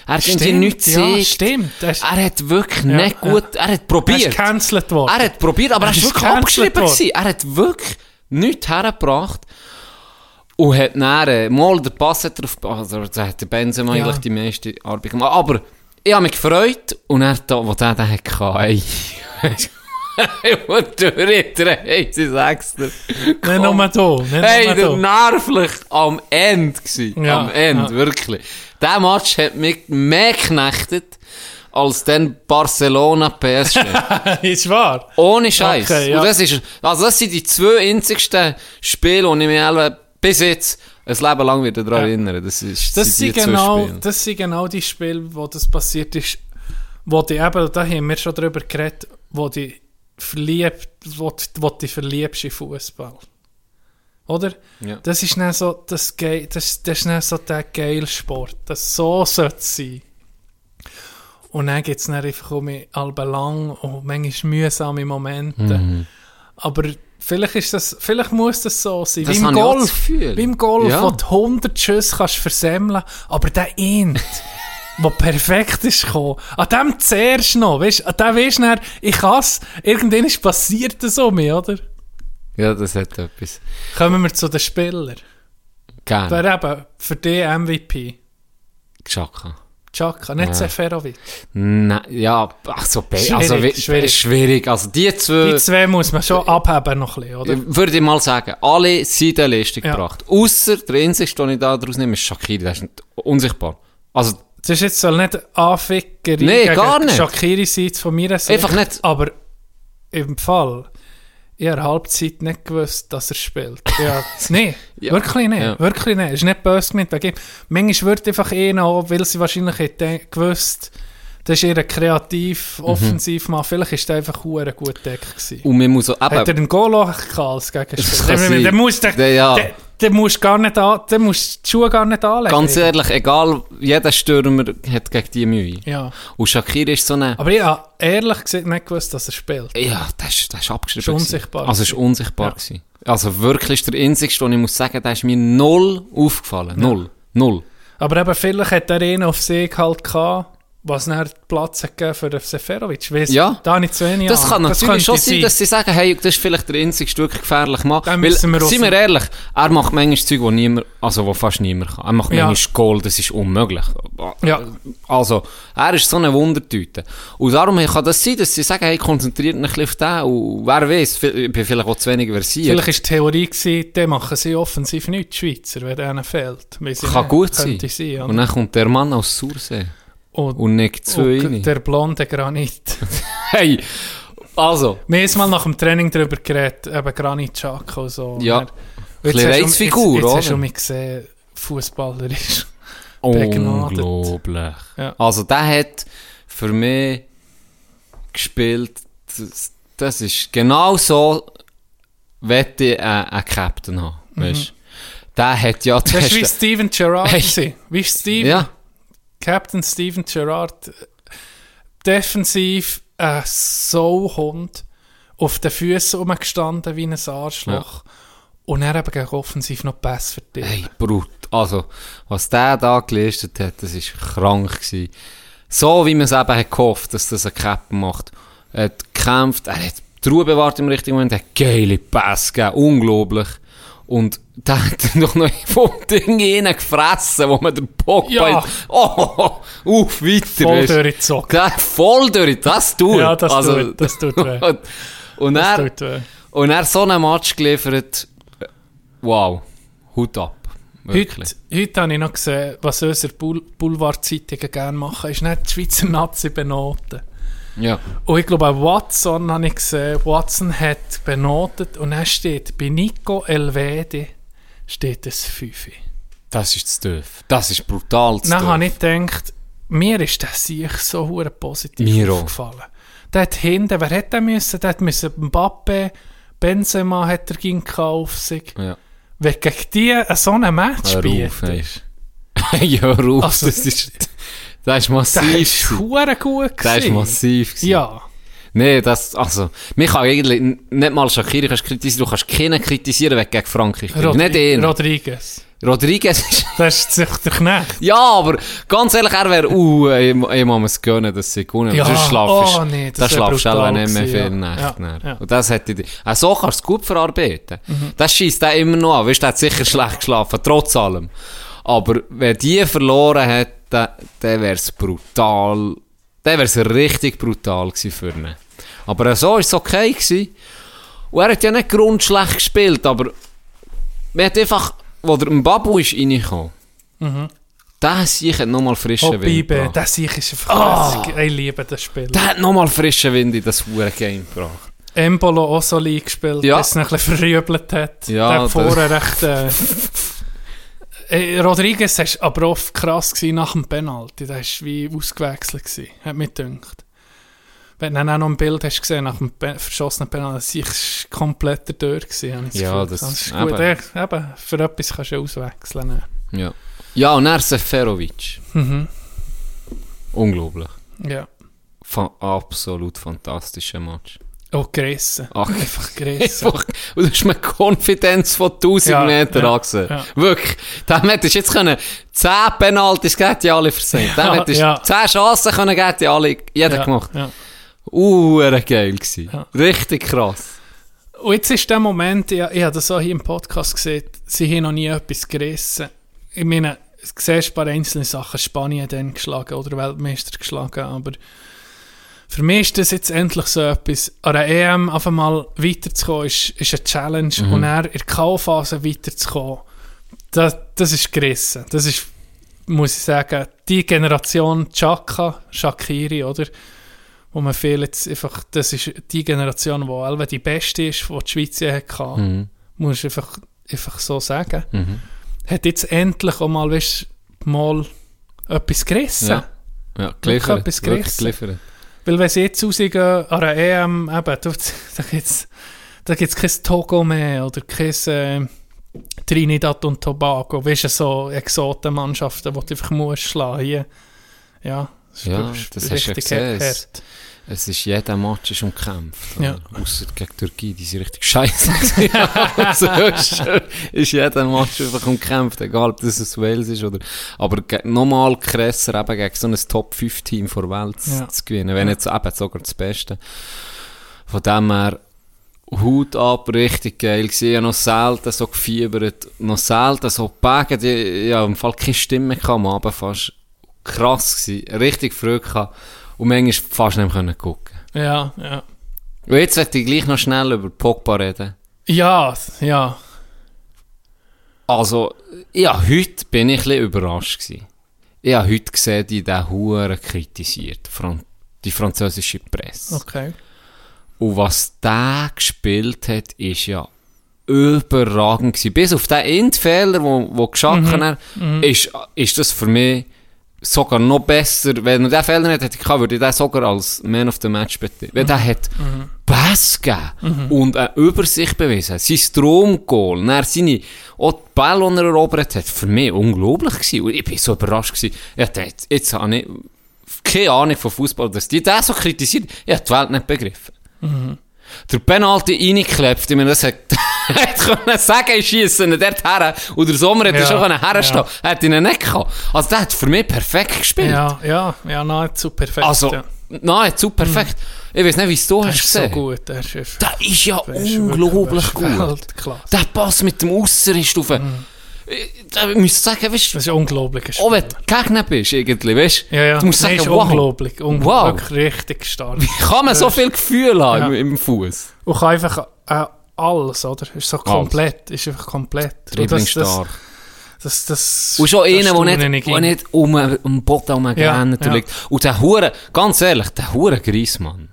Er hat irgendwie nichts ja, gezeigt. stimmt. Er ist- Er hat wirklich Ja, nicht ja. gut, er hat Er ist probiert. gecancelt worden. Er hat probiert, aber er, Er ist wirklich abgeschrieben worden. gewesen. Er hat wirklich nichts hergebracht. Und hat dann, äh, mal den Pass hat er auf, also da hat der Benzema Ja. eigentlich die meiste Arbeit gemacht. Aber ich habe mich gefreut und er da, wo der den hatte, ey. Und du Ritter, hey, sie sag's dir. Nicht da, nicht Hey, der nervlich am Ende gsi. Ja, am Ende, ja. wirklich. Der Match hat mich mehr geknechtet als dann Barcelona PSG. ist wahr. Ohne Scheiß. Okay, ja. Und das ist, also das sind die zwei einzigsten Spiele, die ich mich bis jetzt ein Leben lang wieder daran Ja. erinnere. Das, ist, Das sind genau, Spiele. das sind genau die Spiele, wo das passiert ist, wo die eben, da haben wir schon drüber geredet, wo die verliebt, wo, die- wo die verliebst in Fußball. Oder? Ja. Das ist dann so, das, Ge- das, das ist so der geile Sport. Das so sollte es sein. Und dann gibt es einfach um lang und manchmal mühsame Momente. Mhm. Aber vielleicht ist das, vielleicht muss das so sein. Das wie im habe ich auch das Golf. Gefühl. Wie im Golf, Ja. wo du 100 Schüsse kannst versemmeln, aber der Int, der perfekt ist gekommen, an dem zuerst noch, weißt, an dem weisst du dann, ich kann's, irgendwann ist passiert das um mich, oder? Ja, das hat etwas. Kommen wir zu den Spielern. Gerne. Wer eben für die MVP? Geschacka. Chaka, nicht Ja. Seferovic. Nein, ja, ach so, Schwierig, also, wie- schwierig. schwierig. Also, die zwei, Die zwei muss man schon abheben noch ein bisschen, oder? würde ich mal sagen, alle sind in der Liste Ja. gebracht. Ausser der einzige, den ich da draus nehme, ist Shakiri. Der ist unsichtbar. Also, Das ist jetzt soll nicht Anfickerei Nee, gar nicht. Shakiri sein von mir Sicht. Einfach nicht. Aber im Fall, ich habe Halbzeit nicht gewusst, dass er spielt. Ja, nee, Ja. wirklich nicht. Ja. Wirklich nicht. Ist nicht böse gemeint. wegen. Manchmal wird einfach eh noch, weil sie wahrscheinlich hätte gewusst, das ist eher ein kreativ, offensiv Mann. Vielleicht ist der einfach hure gut deckt gewesen. und man muss eben, Hat er einen Goal auch als Gegenspieler? Der, der, muss, der, Der- ja. der, der musst gar nicht an, der musst die Schuhe gar nicht anlegen. ganz ehrlich, egal, jeder Stürmer hat gegen die Mühe. Ja. Und Shakiri ist so eine, Aber ich habe ehrlich gesagt nicht gewusst, dass er spielt. ja, das ist, das ist abgeschrieben. Ist gewesen. unsichtbar Also, es ist gewesen. unsichtbar Ja. gewesen. Also, wirklich der einzigste, und ich muss sagen, der ist mir null aufgefallen. Null. Null. Aber eben, vielleicht hat er einen auf Sieg halt gehabt, was dann Platz hat gegeben für den Seferovic. Weiss, Ja. Da ich zu wenig Das kann natürlich könnte schon sein, dass sie sagen, hey, das ist vielleicht der einzigste wirklich gefährliche Mann. Weil, wir seien aus- wir ehrlich, er macht manchmal Zeug, wo niemand, also wo fast niemand kann. Er macht Ja. manchmal Goal, das ist unmöglich. Ja. Also, er ist so eine Wundertüte. Und darum kann das sein, dass sie sagen, hey, konzentriert euch ein bisschen auf den. Und wer weiß, ich bin vielleicht auch zu wenig versiert. Vielleicht war die Theorie, gewesen, die machen sie offensiv nicht, die Schweizer, wenn denen fehlt. Kann nicht. gut sein. Sein. Und dann kommt der Mann aus Sursee und, und nickt zwei und der blonde Granit. Hey, also, Wir haben mal nach dem Training darüber geredet, eben Granit Xhaka und so. Ja. Und Ein jetzt Reizfigur, jetzt, jetzt hast oder? du mich gesehen, Fußballer ist. Unglaublich. Ja. Also, der hat für mich gespielt, das, das ist genau so, wette ich einen, einen Captain haben. Weißt? Der hat ja... Das ist wie Steven Gerrard. Hey. Wie Steven, ja, Captain Steven Gerrard. Defensiv ein Sauhund. Auf den Füßen rumgestanden wie ein Arschloch. Und er eben gegen offensiv noch Pass dich. hey, Brut. Also, was der da geleistet hat, das ist krank gewesen. So wie man es eben hat gehofft, dass das ein Captain macht. Er hat gekämpft, er hat die Ruhe bewahrt im richtigen Moment, er hat geile Pässe gegeben, unglaublich. Und da hat er doch noch vom Ding gefressen, wo man den Bock Ja. Oh, auf, weiter. Voll weisst. durchgezogen. Der voll durch, das tut. Ja, das also, tut, das tut weh. und, Das er, tut weh. und er so einen Match geliefert, wow, Hut ab. Heute, Wirklich. heute habe ich noch gesehen, was unsere Boul Boulevardzeitungen gerne machen, ist nicht die Schweizer Nazi benoten. Ja. Und ich glaube, auch Watson habe ich gesehen. Watson hat benotet und dann steht, bei Nico Elvedi steht es 5. Das ist zu doof. Das ist brutal zu Dann habe ich gedacht, mir ist der Sieg so hure positiv Mir aufgefallen. Der hat hinten, wer hätte müssen? Der hat müssen Mbappe, Benzema hat er ging auf sich. Ja. Wenn gegen die so ein Match ja, hör auf. Also, das ist, das ist massiv. ist gewesen. hure gut Das ist massiv. gewesen. Ja. Nee, das, also, mich kann eigentlich nicht mal Shakiri kannst kritisieren, du kannst keinen kritisieren, wenn du gegen Frankreich Nicht ihn. Rodriguez. Rodriguez ist, Das ist der Knecht. ja, aber ganz ehrlich, er wäre, uh, ich, ich muss es gönnen, dass sie gewonnen Ja, Sonst schlafst oh nee, das das schlafst du auch nicht mehr viel ja. Nächte. Ja, ja. Und das hätte ich, auch so kannst du es gut verarbeiten. Mhm. Das schießt er immer noch an, weißt du, hat sicher schlecht geschlafen, trotz allem. Aber wenn die verloren hätte, dann wäre es brutal, dann wäre es richtig brutal gewesen für ihn. Aber so war es okay gewesen. Und er hat ja nicht grundschlecht gespielt, aber man hat einfach, wo der Mbabu ist reingekommen, der sich hat nochmal frischen Wind gebracht. der Sieg ist einfach oh. Ich liebe das Spiel. Der hat nochmal frischen Wind in das hure Game gebracht. Embolo auch so League gespielt, Ja. das es ein bisschen verrübelt hat. Ja, der hat das- vorher recht... Äh, äh, Rodriguez war aber oft krass gewesen nach dem Penalty. Der war wie ausgewechselt. Gewesen, hat mir gedacht. Wenn du dann auch noch ein Bild hast gesehen nach dem verschossenen Penalty, das war komplett der Dörr. Gewesen, ich das Ja, Gefühl. das- ist gut. eben. Ja, eben, für etwas kannst du auswechseln. Ja. Ja, und er Seferovic. Mhm. Unglaublich. Ja. Fa absolut fantastischer Match. Oh, gerissen. Ach, Einfach gerissen. Einfach, und du hast mir Konfidenz von 1000 Ja, Metern ja, angesehen. ja. Wirklich. Dem hättest du jetzt können 10 Penalties geben, die alle versenkt. Dem Ja, hättest ja. 10 Chancen können geben, die alle, jeder gemacht. Ja. Uh, geil gewesen. Richtig krass. Und jetzt ist der Moment, ich, ich habe das auch hier im Podcast gesehen, sie haben noch nie etwas gerissen. Ich meine, du siehst ein paar einzelne Sachen, Spanien dann geschlagen oder Weltmeister geschlagen, aber für mich ist das jetzt endlich so etwas, an der EM auf einmal weiterzukommen, ist, ist eine Challenge und dann in der K.O.-Phase weiterzukommen, das, das ist gerissen. Das ist, muss ich sagen, die Generation Chaka, Shakiri, oder? wo man viel jetzt einfach, das ist die Generation, die alle die beste ist, die die Schweiz je hatte, Mhm. muss ich einfach, einfach so sagen. Mhm. Hat jetzt endlich auch mal, weißt, mal etwas gerissen. Ja. Ja, geliefert. etwas geliefert. Weil wenn sie jetzt rausgehen an der EM, eben, da, da gibt es da gibt's kein Togo mehr oder kein äh, Trinidad und Tobago, weißt du, so Exotenmannschaften, die du einfach musst schlagen. Hier. Ja, das ist Ja, das hast du ja richtig gesehen. Es ist jeder Match ist umkämpft. Ja. Außer gegen Türkei, die sind richtig scheiße. Aber sonst ist jeder Match einfach umkämpft, egal ob das aus Wales ist oder. Aber nochmal krasser, eben gegen so ein Top-5-Team vor der Welt zu- Ja. zu gewinnen. Wenn jetzt eben sogar das Beste. Von dem her, Hut ab, richtig geil. Ich habe noch selten so gefiebert, noch selten so gepackt. Ich, ja, im Fall keine Stimme gehabt am Abend fast. Krass gewesen. Richtig Freude gehabt. Und manchmal fast nicht mehr gucken. Ja, ja. Und jetzt möchte ich gleich noch schnell über Pogba reden. Ja, ja. Also, ja, heute bin ich ein bisschen überrascht gewesen. Ich habe heute gesehen, die den Huren kritisiert. Die französische Presse. Okay. Und was der gespielt hat, ist ja überragend gewesen. Bis auf den Endfehler, wo, wo geschaffen hat, ist, ist das für mich sogar noch besser. Wenn er den Fehler nicht hätte gehabt, würde ich den sogar als Man of the Match betiteln. Weil der hat Pass gegeben und eine Übersicht bewiesen. Sein Stromgoal, dann seine, auch die Bälle, die er erobert hat, für mich unglaublich gewesen. Und ich bin so überrascht gewesen. Ich dachte, jetzt, habe ich keine Ahnung von Fußball, dass die den so kritisiert. Ich habe die Welt nicht begriffen. Der Penalty reingeklebt, ich meine, das hat, hätte können sagen, ich schiesse ihn dort her. Und der Sommer hätte Ja, schon können herstehen ja. Er hätte ihn nicht gehabt. Also der hat für mich perfekt gespielt. Ja, ja, ja, nahezu perfekt. also, ja. nahezu perfekt. Ich weiß nicht, wie es du Er hast ist so gesehen. gut. Er ist, einfach- Der ist ja er ist unglaublich ist gut. Weltklasse. Der Pass mit dem Ausser ist auf Mhm. Da müsst sagen, weißt Das ist ein unglaublicher auch wenn du Gegner bist, irgendwie, weißt Ja, ja. Du musst sagen, ist wow. unglaublich. Un Wow. Richtig stark. Kann man so viel Gefühl haben Ja. im, Fuß. Und kann einfach äh, alles, oder? Ist so komplett. Ist einfach komplett. Und Dribbling das, das, Und schon einer, der nicht, ich der nicht um, um den Boden herum Ja, ja. liegt. Und der Hure, ganz ehrlich, der Hure Griezmann.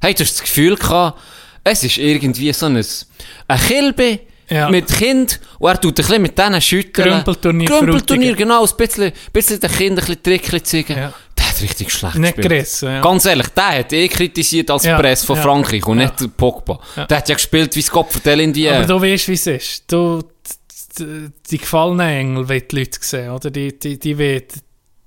Hey, du hast das Gefühl gehabt, es ist irgendwie so ein, ein Kilbe Ja. mit Kind und er tut ein bisschen mit denen schütteln. Grümpelturnier, Frutigen. genau, ein bisschen, bisschen den Kind ein bisschen Trickchen zeigen. Ja. Hat richtig schlecht Nicht gespielt. gerissen, ja. Ganz ehrlich, der hat eh kritisiert als Ja, Presse von ja. Frankreich und nicht der Pogba. Der hat ja gespielt wie das Kopfverteil in die... Aber du weißt, wie es ist. Du, die, die gefallenen Engel wollen die Leute sehen, oder? Die, die, die wollen,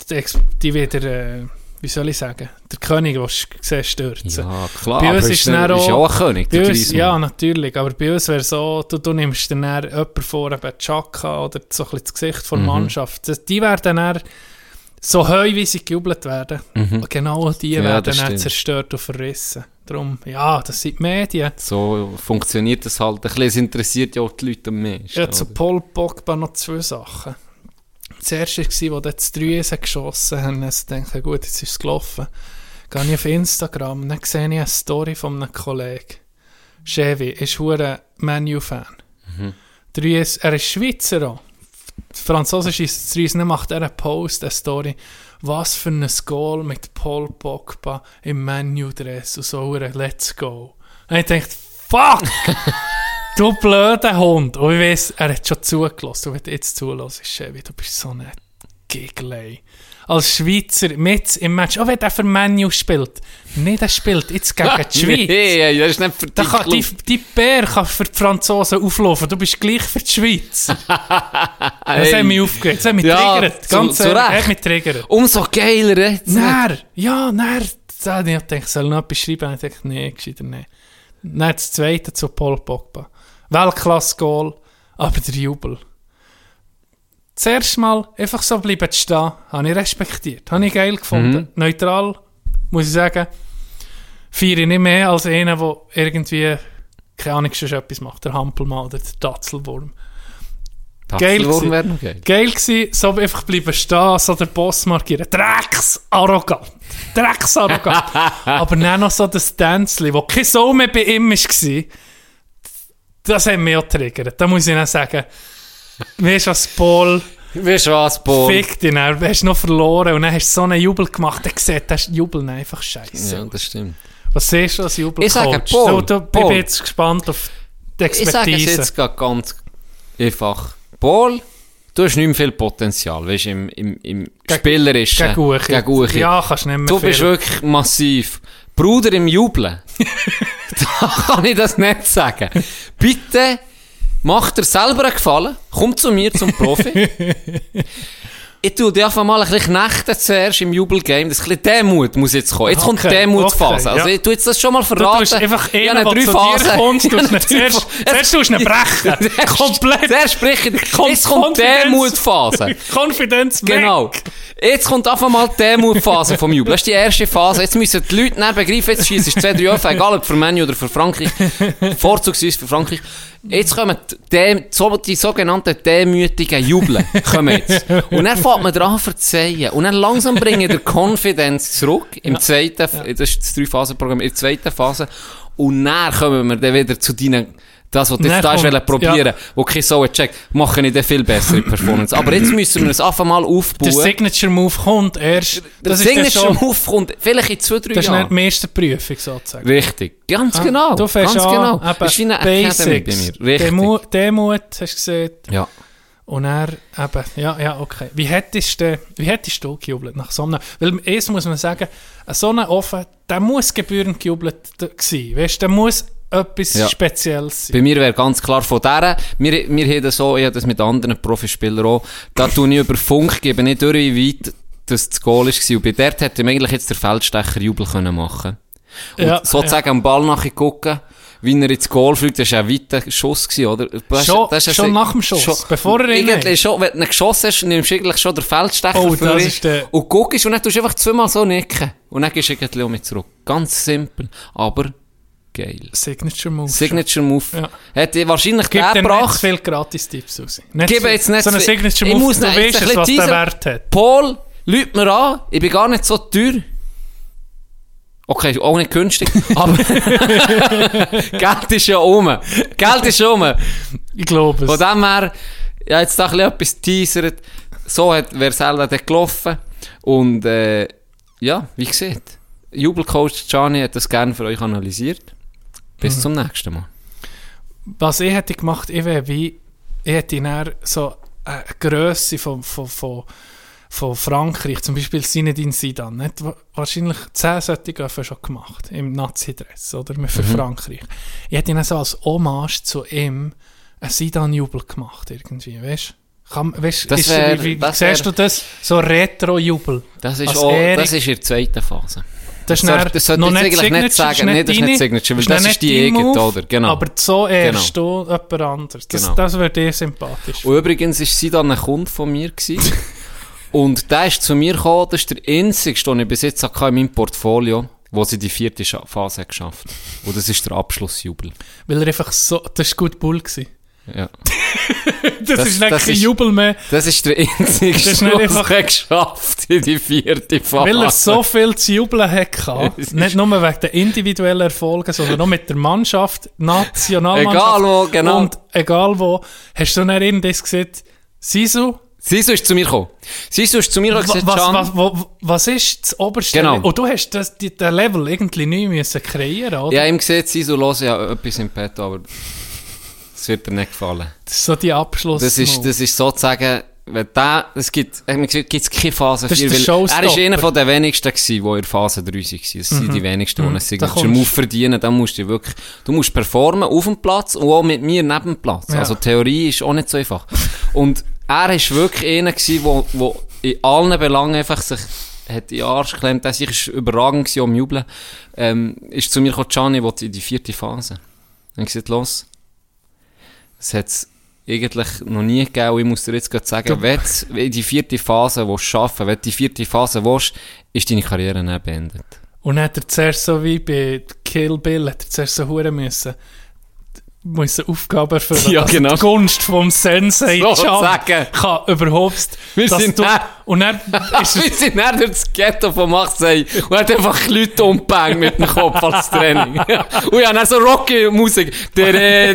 die, die wollen der, äh, wie soll ich sagen, der König, den du siehst, stürzen. ja, klar, Bei uns ist, der- dann ist auch- auch ein König, der uns, ja, natürlich, aber bei uns wäre so, du, du nimmst dann jemanden vor, eben Chaka oder so ein bisschen das Gesicht Mhm. der Mannschaft. Das- Die werden dann so heu, wie sie gejubelt werden. Genau die Mhm. Ja, werden das dann zerstört und verrissen. Darum, ja, das sind die Medien. So funktioniert das halt. Ein bisschen, es interessiert ja auch die Leute am meisten. Ja, zu? Paul Pogba noch zwei Sachen. Das erste war, als die 3 geschossen haben, dann dachte ich, gut, jetzt ist es gelaufen. Gehe ich auf Instagram dann sehe ich eine Story von einem Kollegen. Chevy ist ein Menu-Fan. Mhm. Er ist Schweizer auch. Französisch ist es Dries, dann macht er einen Post, eine Story. Was für ein Goal mit Paul Pogba im Menu-Dress und so Let's go. Und ich dachte, fuck! Du blöder Hund. Und ich weiss, er hat schon zugelassen. Und wenn du jetzt zulässt, Chevy, du bist so ein Gigley. Als Schweizer mit im Match, auch wenn er für Menu spielt. Nicht er spielt jetzt gegen die Schweiz. Nee, das ist nicht für Da kann, die, die Bär kann für die Franzosen auflaufen. Du bist gleich für die Schweiz. Das hat mich aufgeregt. Das hat mich Ja, triggert. zu- Ganz zu Recht. hat mich triggert. Umso geiler jetzt. Näher, ja, näher. Da habe ich gedacht, soll noch etwas schreiben? Ich dachte, nee, gescheiter nicht. Dann das zweite zu Paul Pogba. Weltklasse-Goal, aber der Jubel. Zuerst mal einfach so bleiben stehen, habe ich respektiert. Habe ich geil gefunden. Neutral, muss ich sagen. Feiere ich nicht mehr als einer, der irgendwie, keine Ahnung, schon etwas macht. Der Hampelmann oder der Tatzelwurm. geil gewesen. noch geil. Gsi, so einfach bleiben stehen, so der Boss markieren. Drecksarrogant. Drecksarrogant. Aber dann noch so das Tänzli, wo kein Sau mehr bei ihm war, das hat mich auch triggert. Da muss ich dann sagen, weißt du was, Paul, Weißt du was, Paul? fick dich, dann hast du noch verloren und dann hast du so einen Jubel gemacht, dann sieht das Jubeln einfach scheiße. Ja, das stimmt. Was siehst du als Jubelcoach? Ich sage, Paul, du, du, ich Paul. bin jetzt gespannt auf die Ich sage es Expertise. jetzt ganz einfach. Paul, du hast nicht mehr viel Potenzial, weißt du, im, im, im Spielerischen. Gegen Uchi. Gegen Uchi. Ja, kannst nicht mehr Du bist viel. wirklich massiv. Bruder im Jubeln. da kann ich das nicht sagen. Bitte, mach dir selber einen Gefallen. Komm zu mir zum Profi. ich tue dich einfach mal ein bisschen knechten zuerst im Jubelgame. Das bisschen Demut muss jetzt kommen. Jetzt kommt die Okay, Demutphase. okay, Also ja. ich tue jetzt das schon mal Du verraten. tust einfach einen, der zu Phasen. dir kommt, tust ihn zuerst, zuerst tust du ihn brechen. Komplett. Zuerst sprich ich. Kommt Jetzt kommt die. Demutphase. Konfidenz. Genau. Jetzt kommt einfach mal die Demutphase vom Jubel. Das ist die erste Phase. Jetzt müssen die Leute nicht begreifen, jetzt schießt es 2-3 auf, egal ob für Menu oder für Frankreich. Vorzugsweise für Frankreich. Jetzt kommen die, die sogenannten demütigen Jubeln. Kommen jetzt. Und dann fängt man dran zu verzeihen. Und dann langsam bringen der Confidence zurück. Im zweiten, das ist das Drei-Phasen-Programm, in der zweiten Phase. Und dann kommen wir dann wieder zu deinen, das, was du jetzt da wollen probieren, wo kein so checkt, machen ich dann viel bessere Performance. Aber jetzt müssen wir es einfach mal aufbauen. Der Signature Move kommt erst. Der dann Signature Move kommt vielleicht in zwei, drei das ist nicht Jahren. die Meisterprüfung sozusagen. Richtig. Ganz Ah, genau. Du fängst Ganz an, genau. Das ist wie eine Academy bei Basics. mir. Richtig. Demut, Demut, hast du gesehen. Ja. Und er eben, ja, ja, okay. Wie hättest du, wie hättest du gejubelt nach so einem, weil erst muss man sagen, so ein Ofen, der muss gebührend gejubelt sein, weißt, der muss etwas Ja. Spezielles sein. Bei mir wäre ganz klar von dieser, wir, wir haben das so, ich habe das mit anderen Profispielern auch, da tue ich über Funk, gebe nicht durch, wie weit das das Goal war. Und bei dort hätte man eigentlich jetzt der Feldstecher Jubel können machen Und Ja, sozusagen am Ball nachgucken, wie er ins Goal fliegt, das war ein weiter Schuss, gewesen, oder? Das Schon- das ist schon ein- nach dem Schuss, bevor er Irgendwie schon, wenn du geschossen hast, nimmst du eigentlich schon den Feldstecher Oh, für das ist der- und guckst und dann tust du einfach zweimal so nicken. Und dann gehst du irgendwie auch mit zurück. Ganz simpel, aber geil. Signature Move. Signature Move. Ja. Hätte wahrscheinlich Gib der nicht gebracht. zu viel Gratis-Tipps raus. Nicht Gib jetzt nicht so eine zu viel- Signature Ich Move, muss du jetzt weißt ein es, was der. Wert hat. Paul, lügt mir an, ich bin gar nicht so teuer. Okay, auch nicht günstig, aber Geld ist ja um. Geld ist um. Ich glaube Von es. dem her, ja, jetzt da ein bisschen etwas teasert. So hat selber dort gelaufen. Und, äh, ja, wie gesagt, Jubelcoach Gianni hat das gerne für euch analysiert. Bis zum nächsten Mal. Was ich hätte gemacht, ich wäre wie, ich hätte dann so eine Grösse von, von, von, von Frankreich, zum Beispiel Zinedine Zidane, nicht? Wa- wahrscheinlich 10 solche schon gemacht, im Nazi-Dress, oder? Für Mhm. Frankreich. Ich hätte dann so als Hommage zu ihm einen Zidane-Jubel gemacht, irgendwie, weißt du? Kann, weißt, Das ist, wär- wie, wie, das siehst wär- du das? So Retro-Jubel. Das ist, auch, das ist in der zweiten Phase. Das, Das sollte- das sollte noch ich nicht eigentlich nicht sagen. Nee, das ist nicht Signature, weil ist das ist die eigene, oder? Genau. Aber so ehrst du jemand anderes. Das, Genau. das wäre dir sympathisch. Und übrigens war sie dann ein Kunde von mir. Und der ist zu mir gekommen, das ist der einzige, den ich bis jetzt hatte in meinem Portfolio, wo sie die vierte Phase hat geschafft Und das ist der Abschlussjubel. Weil er einfach so, das war gut Bull. Gewesen. Ja. Das, Das- ist nicht das kein Jubel mehr, Das ist der einzige, ist nicht der einfach- es geschafft in die vierte Phase. weil er so viel zu jubeln hatte. nicht nur wegen der individuellen Erfolge, sondern auch mit der Mannschaft, Nationalmannschaft. Egal wo, genau. Und egal wo. Hast du dann irgendwas gesehen, Sisu, Sisu ist zu mir gekommen. Sisu ist zu mir gekommen was, was, was, was, ist das oberste Genau. Und du hast das, den Level irgendwie neu müssen kreieren, oder? ich habe ihm gesagt, Sisu, los, habe etwas im Bett, aber es wird dir nicht gefallen. Das ist so die Abschluss. Das ist, das ist sozusagen, wenn der, es gibt, er mir gesagt, gibt's keine Phase Das ist 4, der weil er ist einer von den wenigsten gewesen, die in Phase 3 waren. Das sind die wenigsten, die einen Signature kommst- Move verdienen. Da musst du wirklich, du musst performen auf dem Platz und auch mit mir neben dem Platz. Ja. Also Theorie ist auch nicht so einfach. Und er ist wirklich einer gewesen, wo, wo in allen Belangen einfach sich hat in den Arsch geklemmt. Sich ist überragend am Jubeln. Ähm, ist zu mir gekommen, Gianni, in die vierte Phase. Dann gesagt, los. Es hat es eigentlich noch nie gegeben. Ich muss dir jetzt gerade sagen, wenn die vierte Phase willst schaffen wenn du die vierte Phase willst, ist deine Karriere nicht beendet. Und dann hat er zuerst so wie bei Kill Bill, hat er zuerst so hure müssen, müssen Aufgaben erfüllen, Ja, dass genau. er die Gunst vom Sensei So sagen. kann überhaupt, Wir dass sind du, dann- und dann ist Wir sind dann durch das Ghetto von 18 und hat einfach Leute umgebangt mit dem Kopf als Training. und habe dann so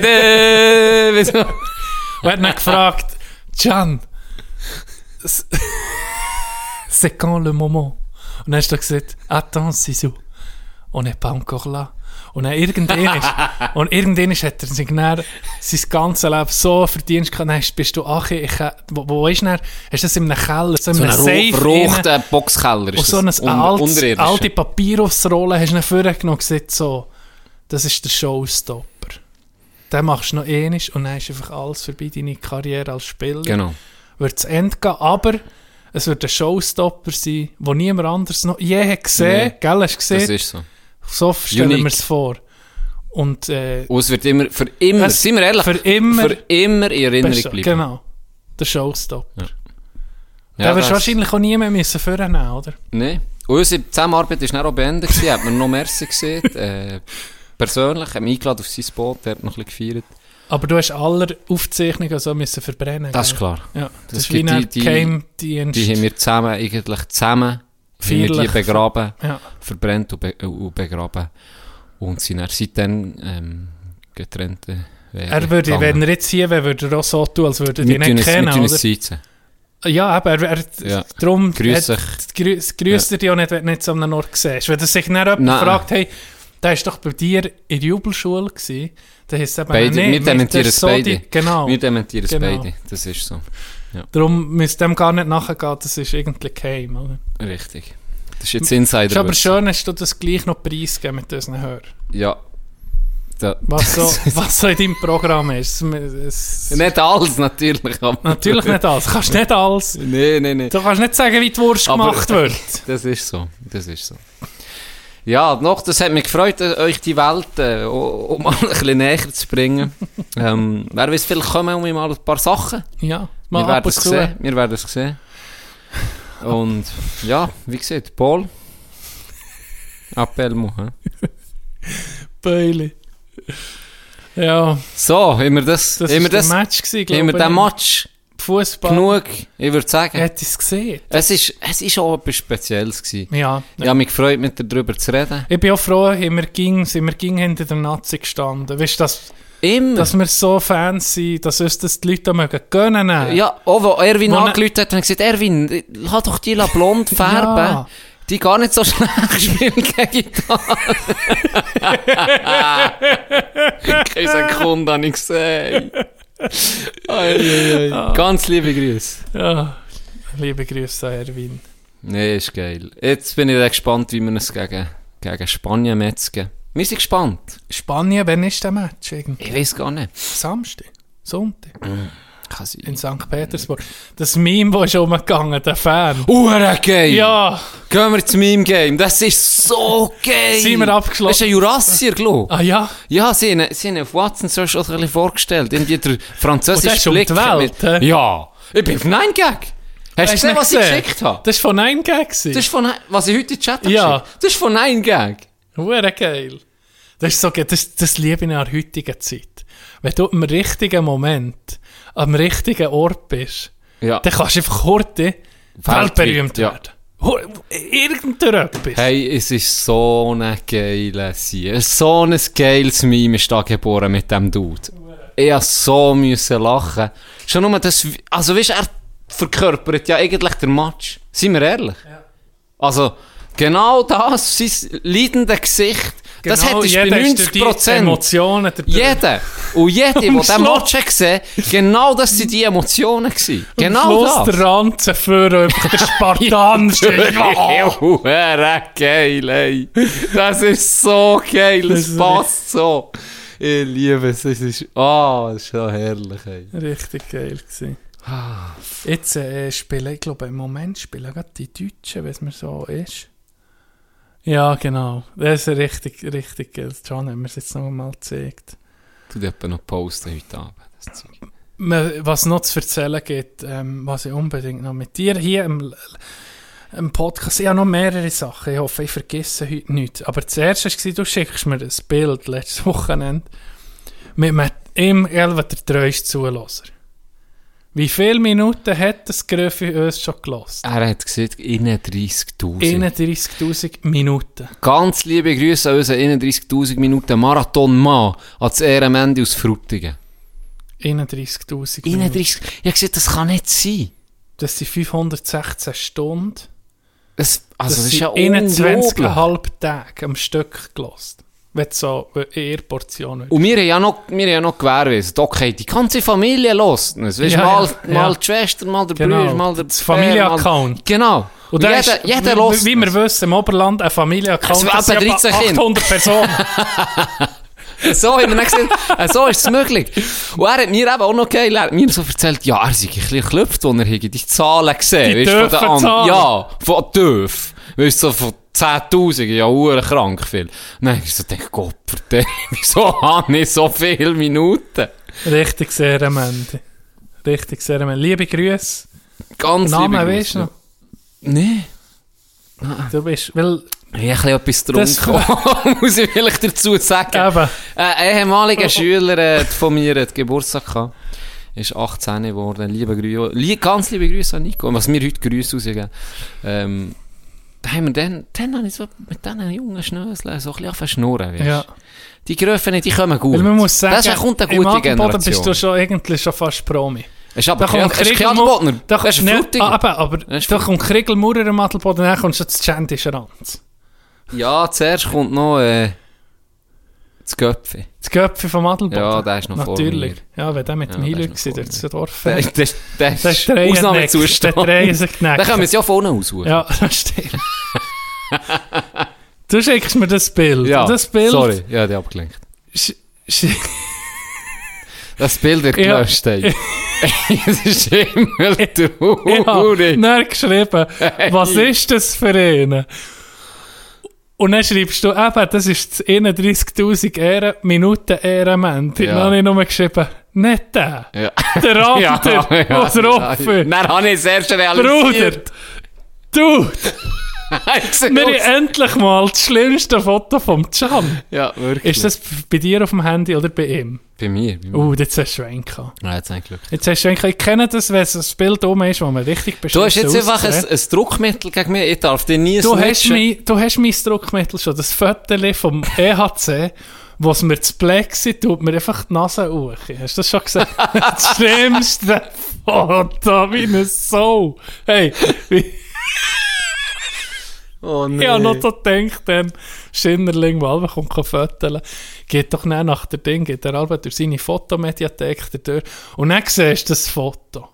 de, wie so. und hat dann gefragt, Can, s- c'est quand le moment? Und dann hast du gesagt, attends, Sisu, on n'est pas encore là. Und dann irgendwann ist, und irgendwann ist, hat er sich dann sein ganzes Leben so verdient, dann bist du, ach, ich, wo, wo ist er? Hast du das in einem Keller, so in So einem ein Safe? verruchter Boxkeller ist Und so eine das. Un- alte, Papyrusrolle hast du dann vorgenommen und gesagt, so, das ist der Showstopper. Den machst du noch ähnlich und dann ist einfach alles vorbei, deine Karriere als Spieler. Genau. Wird zu Ende gehen, aber Es wird ein Showstopper sein, wo niemand anders noch je hat gesehen. Nee. Gell, hast du gesehen? Das ist so. So stellen wir es vor. Und äh, Und es wird immer, für immer, Es- sind wir ehrlich, für immer- für immer in Erinnerung best- bleiben. genau, der Showstopper. Ja, da wirst du wahrscheinlich auch nie mehr müssen vornehmen, oder? Nein. Unsere Zusammenarbeit war auch beendet. Hat mir noch Merci gesehen. Äh, persönlich. Hat mich eingeladen auf sein Boot. Er hat noch ein bisschen gefeiert. Aber du hast alle Aufzeichnungen so müssen verbrennen. Das ist klar. Ja, das, Das ist wie die- die- Geheimdienst. Die haben wir zusammen, eigentlich zusammen, wir die Feierlich. begraben, ja. verbrennt und, be und begraben. Und sind dann seitdem ähm, getrennte Wege Er würde, gegangen. wenn er jetzt hier wäre, würde er auch so tun, als würde er dich tun nicht kennen, es oder? sitzen. Ja, aber er, er Ja. darum Grüß hat- grüß, grüßt er dich auch nicht, wenn du nicht so einen Ort siehst. Wenn er sich dann jemand Nein. fragt, hey, der ist doch bei dir in der Jubelschule gewesen, dann heisst es eben, Beide, nee, wir dementieren es so beide. die- Genau. Wir dementieren es Genau. beide. Das ist so. Darum müsst dem gar nicht nachgehen, das ist irgendwie geheim, oder? Richtig. Das ist jetzt Insider. ist aber schön, hast du das gleich noch preisgeben mit unseren Hörern. Ja. Da. Was so, was so in deinem Programm ist. Es, es, Nicht alles, natürlich. Aber natürlich nicht alles. Du kannst nicht alles. Nein, nein, nein. Du kannst nicht sagen, wie die Wurst Aber- gemacht wird. Das ist so. Das ist so. Ja, noch, das hat mich gefreut, äh, euch die Welt äh, um mal ein bisschen näher zu bringen. ähm, wer weiß, vielleicht kommen um mal ein paar Sachen. Ja, Wir mal werden es zu. sehen. Wir werden es sehen. Und ja, wie gesagt, Paul. Appell machen. Beuli. Ja, So, wir das, das wir war das, Match gewesen, wir glaube ich. Match Fußball. genug, ich würde sagen. Hätte ich es gesehen? Es ist, es ist auch etwas Spezielles gewesen. Ja. Ich habe mich gefreut, mit dir darüber zu reden. Ich bin auch froh, haben wir ging, sind wir ging hinter der Nazi gestanden. Weißt du, dass, Immer. dass wir so Fans sind, dass uns das die Leute mögen gönnen. Ja, auch wo Erwin Wo ne- angerufen hat, ich gesagt, Erwin, lass doch die la blond färben. Ja. Die gar nicht so schlecht spielen gegen Gitarre. Keine Sekunde habe ich gesehen. Ei, ei, ei. Ganz liebe Grüße. Ja. Liebe Grüße an Erwin. Nee, ist geil. Jetzt bin ich gespannt, wie wir es gegen, gegen Spanien metzgen. Wir sind gespannt. Spanien, wann ist der Match? Irgendwie? Ich weiß gar nicht. Samstag? Sonntag? Kann sein. In St. Petersburg. Das Meme, das ist umgegangen, der Fan. Uhren geil! Ja! Gehen wir zum Meme-Game. Das ist so geil! Sind wir abgeschlossen? Das ist ein Jurassier, glaube Ah ja? Ja, sie haben, sie haben auf Watson so schon ein bisschen vorgestellt. Irgendwie der Und französische das ist um Blick. die Welt, mit-? Ja. Ich bin auf Nein Gag. Hast du gesehen, was ich geschickt habe? Das war von 9 Gag. Das ist von, was ich heute in den Chat habe Ja. geschickt. Das ist von Nein Gag. Hure geil. Das ist so geil. Das, das liebe ich in der heutigen Zeit. Wenn du im richtigen Moment am richtigen Ort bist, Ja. dann kannst du einfach heute weltberühmt ja. werden. Irgendetwas. Hey, es ist so eine geile Sie. So ein geiles Meme ist da geboren mit dem Dude. Ich musste so müssen lachen. Schon nur das, also weißt er verkörpert ja eigentlich den Match. Seien wir ehrlich. Also, genau das, sein leidendes Gesicht, das Genau, hättest du bei ist 90 durch die Prozent. Emotionen dabei. Jeder. Und jeder, der Schluss- Match hat gesehen genau das sind die Emotionen gewesen. Genau Am Schluss das. der Ranzen für einfach der Spartan. Hure geil, ey. Das ist so geil, Das passt so. Ich liebe es, es ist, ah, es ist so herrlich, ey. Richtig geil gewesen. Jetzt äh, spielen, ich glaube, im Moment spielen gerade die Deutschen, wenn es mir so ist. Ja, genau. Das ist richtig, richtig geil. John hat mir es jetzt noch mal gezeigt. Du darfst noch posten heute Abend, das Zeug. Me- Was noch zu erzählen gibt, ähm, was ich unbedingt noch mit dir hier im, im Podcast, ich habe noch mehrere Sachen, ich hoffe, ich vergesse heute nichts. Aber zuerst hast du schickst mir ein Bild letztes Wochenende mit einem im Elva der treueste Zuhörer. Wie viele Minuten hat das Gröffi uns schon gelassen? Er hat gesagt, 31'000. 31.000 Minuten. Ganz liebe Grüße an unseren 31'000 Minuten Marathon-Mann an das Ehrenmende aus Frutigen. 31.000 Minuten. 31, ich habe gesagt, das kann nicht sein. Das sind 516 Stunden. Das, also, das, das, ist ja unglaublich. 21,5 Tage am Stück gelost. Wenn du so eher Portionen Und wir haben ja noch, wir haben ja noch gewährleistet, okay, die ganze Familie los. Weißt, Ja, mal, ja, mal die Schwester, mal der Genau, Bruder, mal der das Familienaccount. Genau. Und jeder, ist, jeder wie, los. wie wir wissen, im Oberland eine Familie Es account war das sind etwa etwa 13 Kinder. 800 Personen. so haben wir gesagt, äh, so ist es möglich. Und er hat mir eben auch noch geil, er hat mir so erzählt, ja, er sei ein bisschen geklüpft, wo er die Zahlen gesehen. Die weisst, von dürfen an- Zahlen. Ja, von Dörf. Weißt du, so von 10.000, ja, ur krank viel. Und dann hab ich so gedacht, Gott, wieso habe ich so viele Minuten? Richtig sehr am Ende. Richtig sehr am Ende. Liebe Grüße. Ganz Namen liebe weißt du noch? Nee. Du bist, weil, Ich habe etwas getrunken, muss ich vielleicht dazu sagen. eben, Ein ehemaliger Schüler äh, von mir hat Geburtstag gehabt. Ist 18 geworden. Liebe Grüße. Ganz liebe Grüße an Nico. Was mir heute Grüße rausgeben. Ähm, da haben wir dann, dann habe ich so mit diesen jungen Schnöseln so ein bisschen angefangen zu schnurren. weisst. ja. Die Gröfen, die kommen gut. Weil man muss sagen, das kommt eine im gute Adelboden Generation. bist du schon eigentlich schon fast Promi. Ist aber Da kein, kommt Kriegel- Adelbodner. Da, Das ist ne, aber Das ist da kommt Kriegelmaurer im Adelboden, dann kommt schon das Tschendische Ranz. Ja, zuerst kommt noch äh, das Göpfi. Das Köpfe vom Adelboden. Ja, der ist noch Natürlich. Ja, wenn der mit Ja, dem der ist noch war, durch das Dorf. Fährt. das, das, Das ist der Ausnahmezustand. Der drehen sich Da können wir es ja vorne aussuchen. Ja, das stimmt. du schickst mir das Bild. Ja, das Bild. sorry, ja, die abgelenkt. Sch Das Bild wird Ja. gelöscht, ey. Es ist immer ja, traurig. dann geschrieben, was ist das für einen? Und dann schreibst du, eben, das ist das 31.000 Ehren, Minuten Ehrenment. Ja. Dann habe ich nur geschrieben, nicht der. Ja. Der Raptor, der drauf Dann habe ich es erst Bruder, realisiert. du, Wir haben endlich mal das schlimmste Foto vom Can. Ja, wirklich. Ist das bei dir auf dem Handy oder bei ihm? bei mir? Bei mir. Oh, jetzt hast du einen gehabt. Ja, jetzt eigentlich. Jetzt hast du gehabt. Ich kenne das, wenn es ein Bild um ist, wo man richtig bestimmt Du hast jetzt einfach ein, ein Druckmittel gegen mich. Ich darf dir nie Du hast, mein, du hast mein Druckmittel schon, das Foto vom EHC, was mir zu Plexi tut, mir einfach die Nase hoch. Hast du das schon gesagt? das schlimmste Foto, wie eine Sau. Hey, wie, Oh nee. ich habe noch so gedacht, dann Schinnerling, der Alba kommt fotografieren, geht doch nicht nach der Ding, geht der Alba durch seine Fotomediathek durch und dann siehst du das Foto.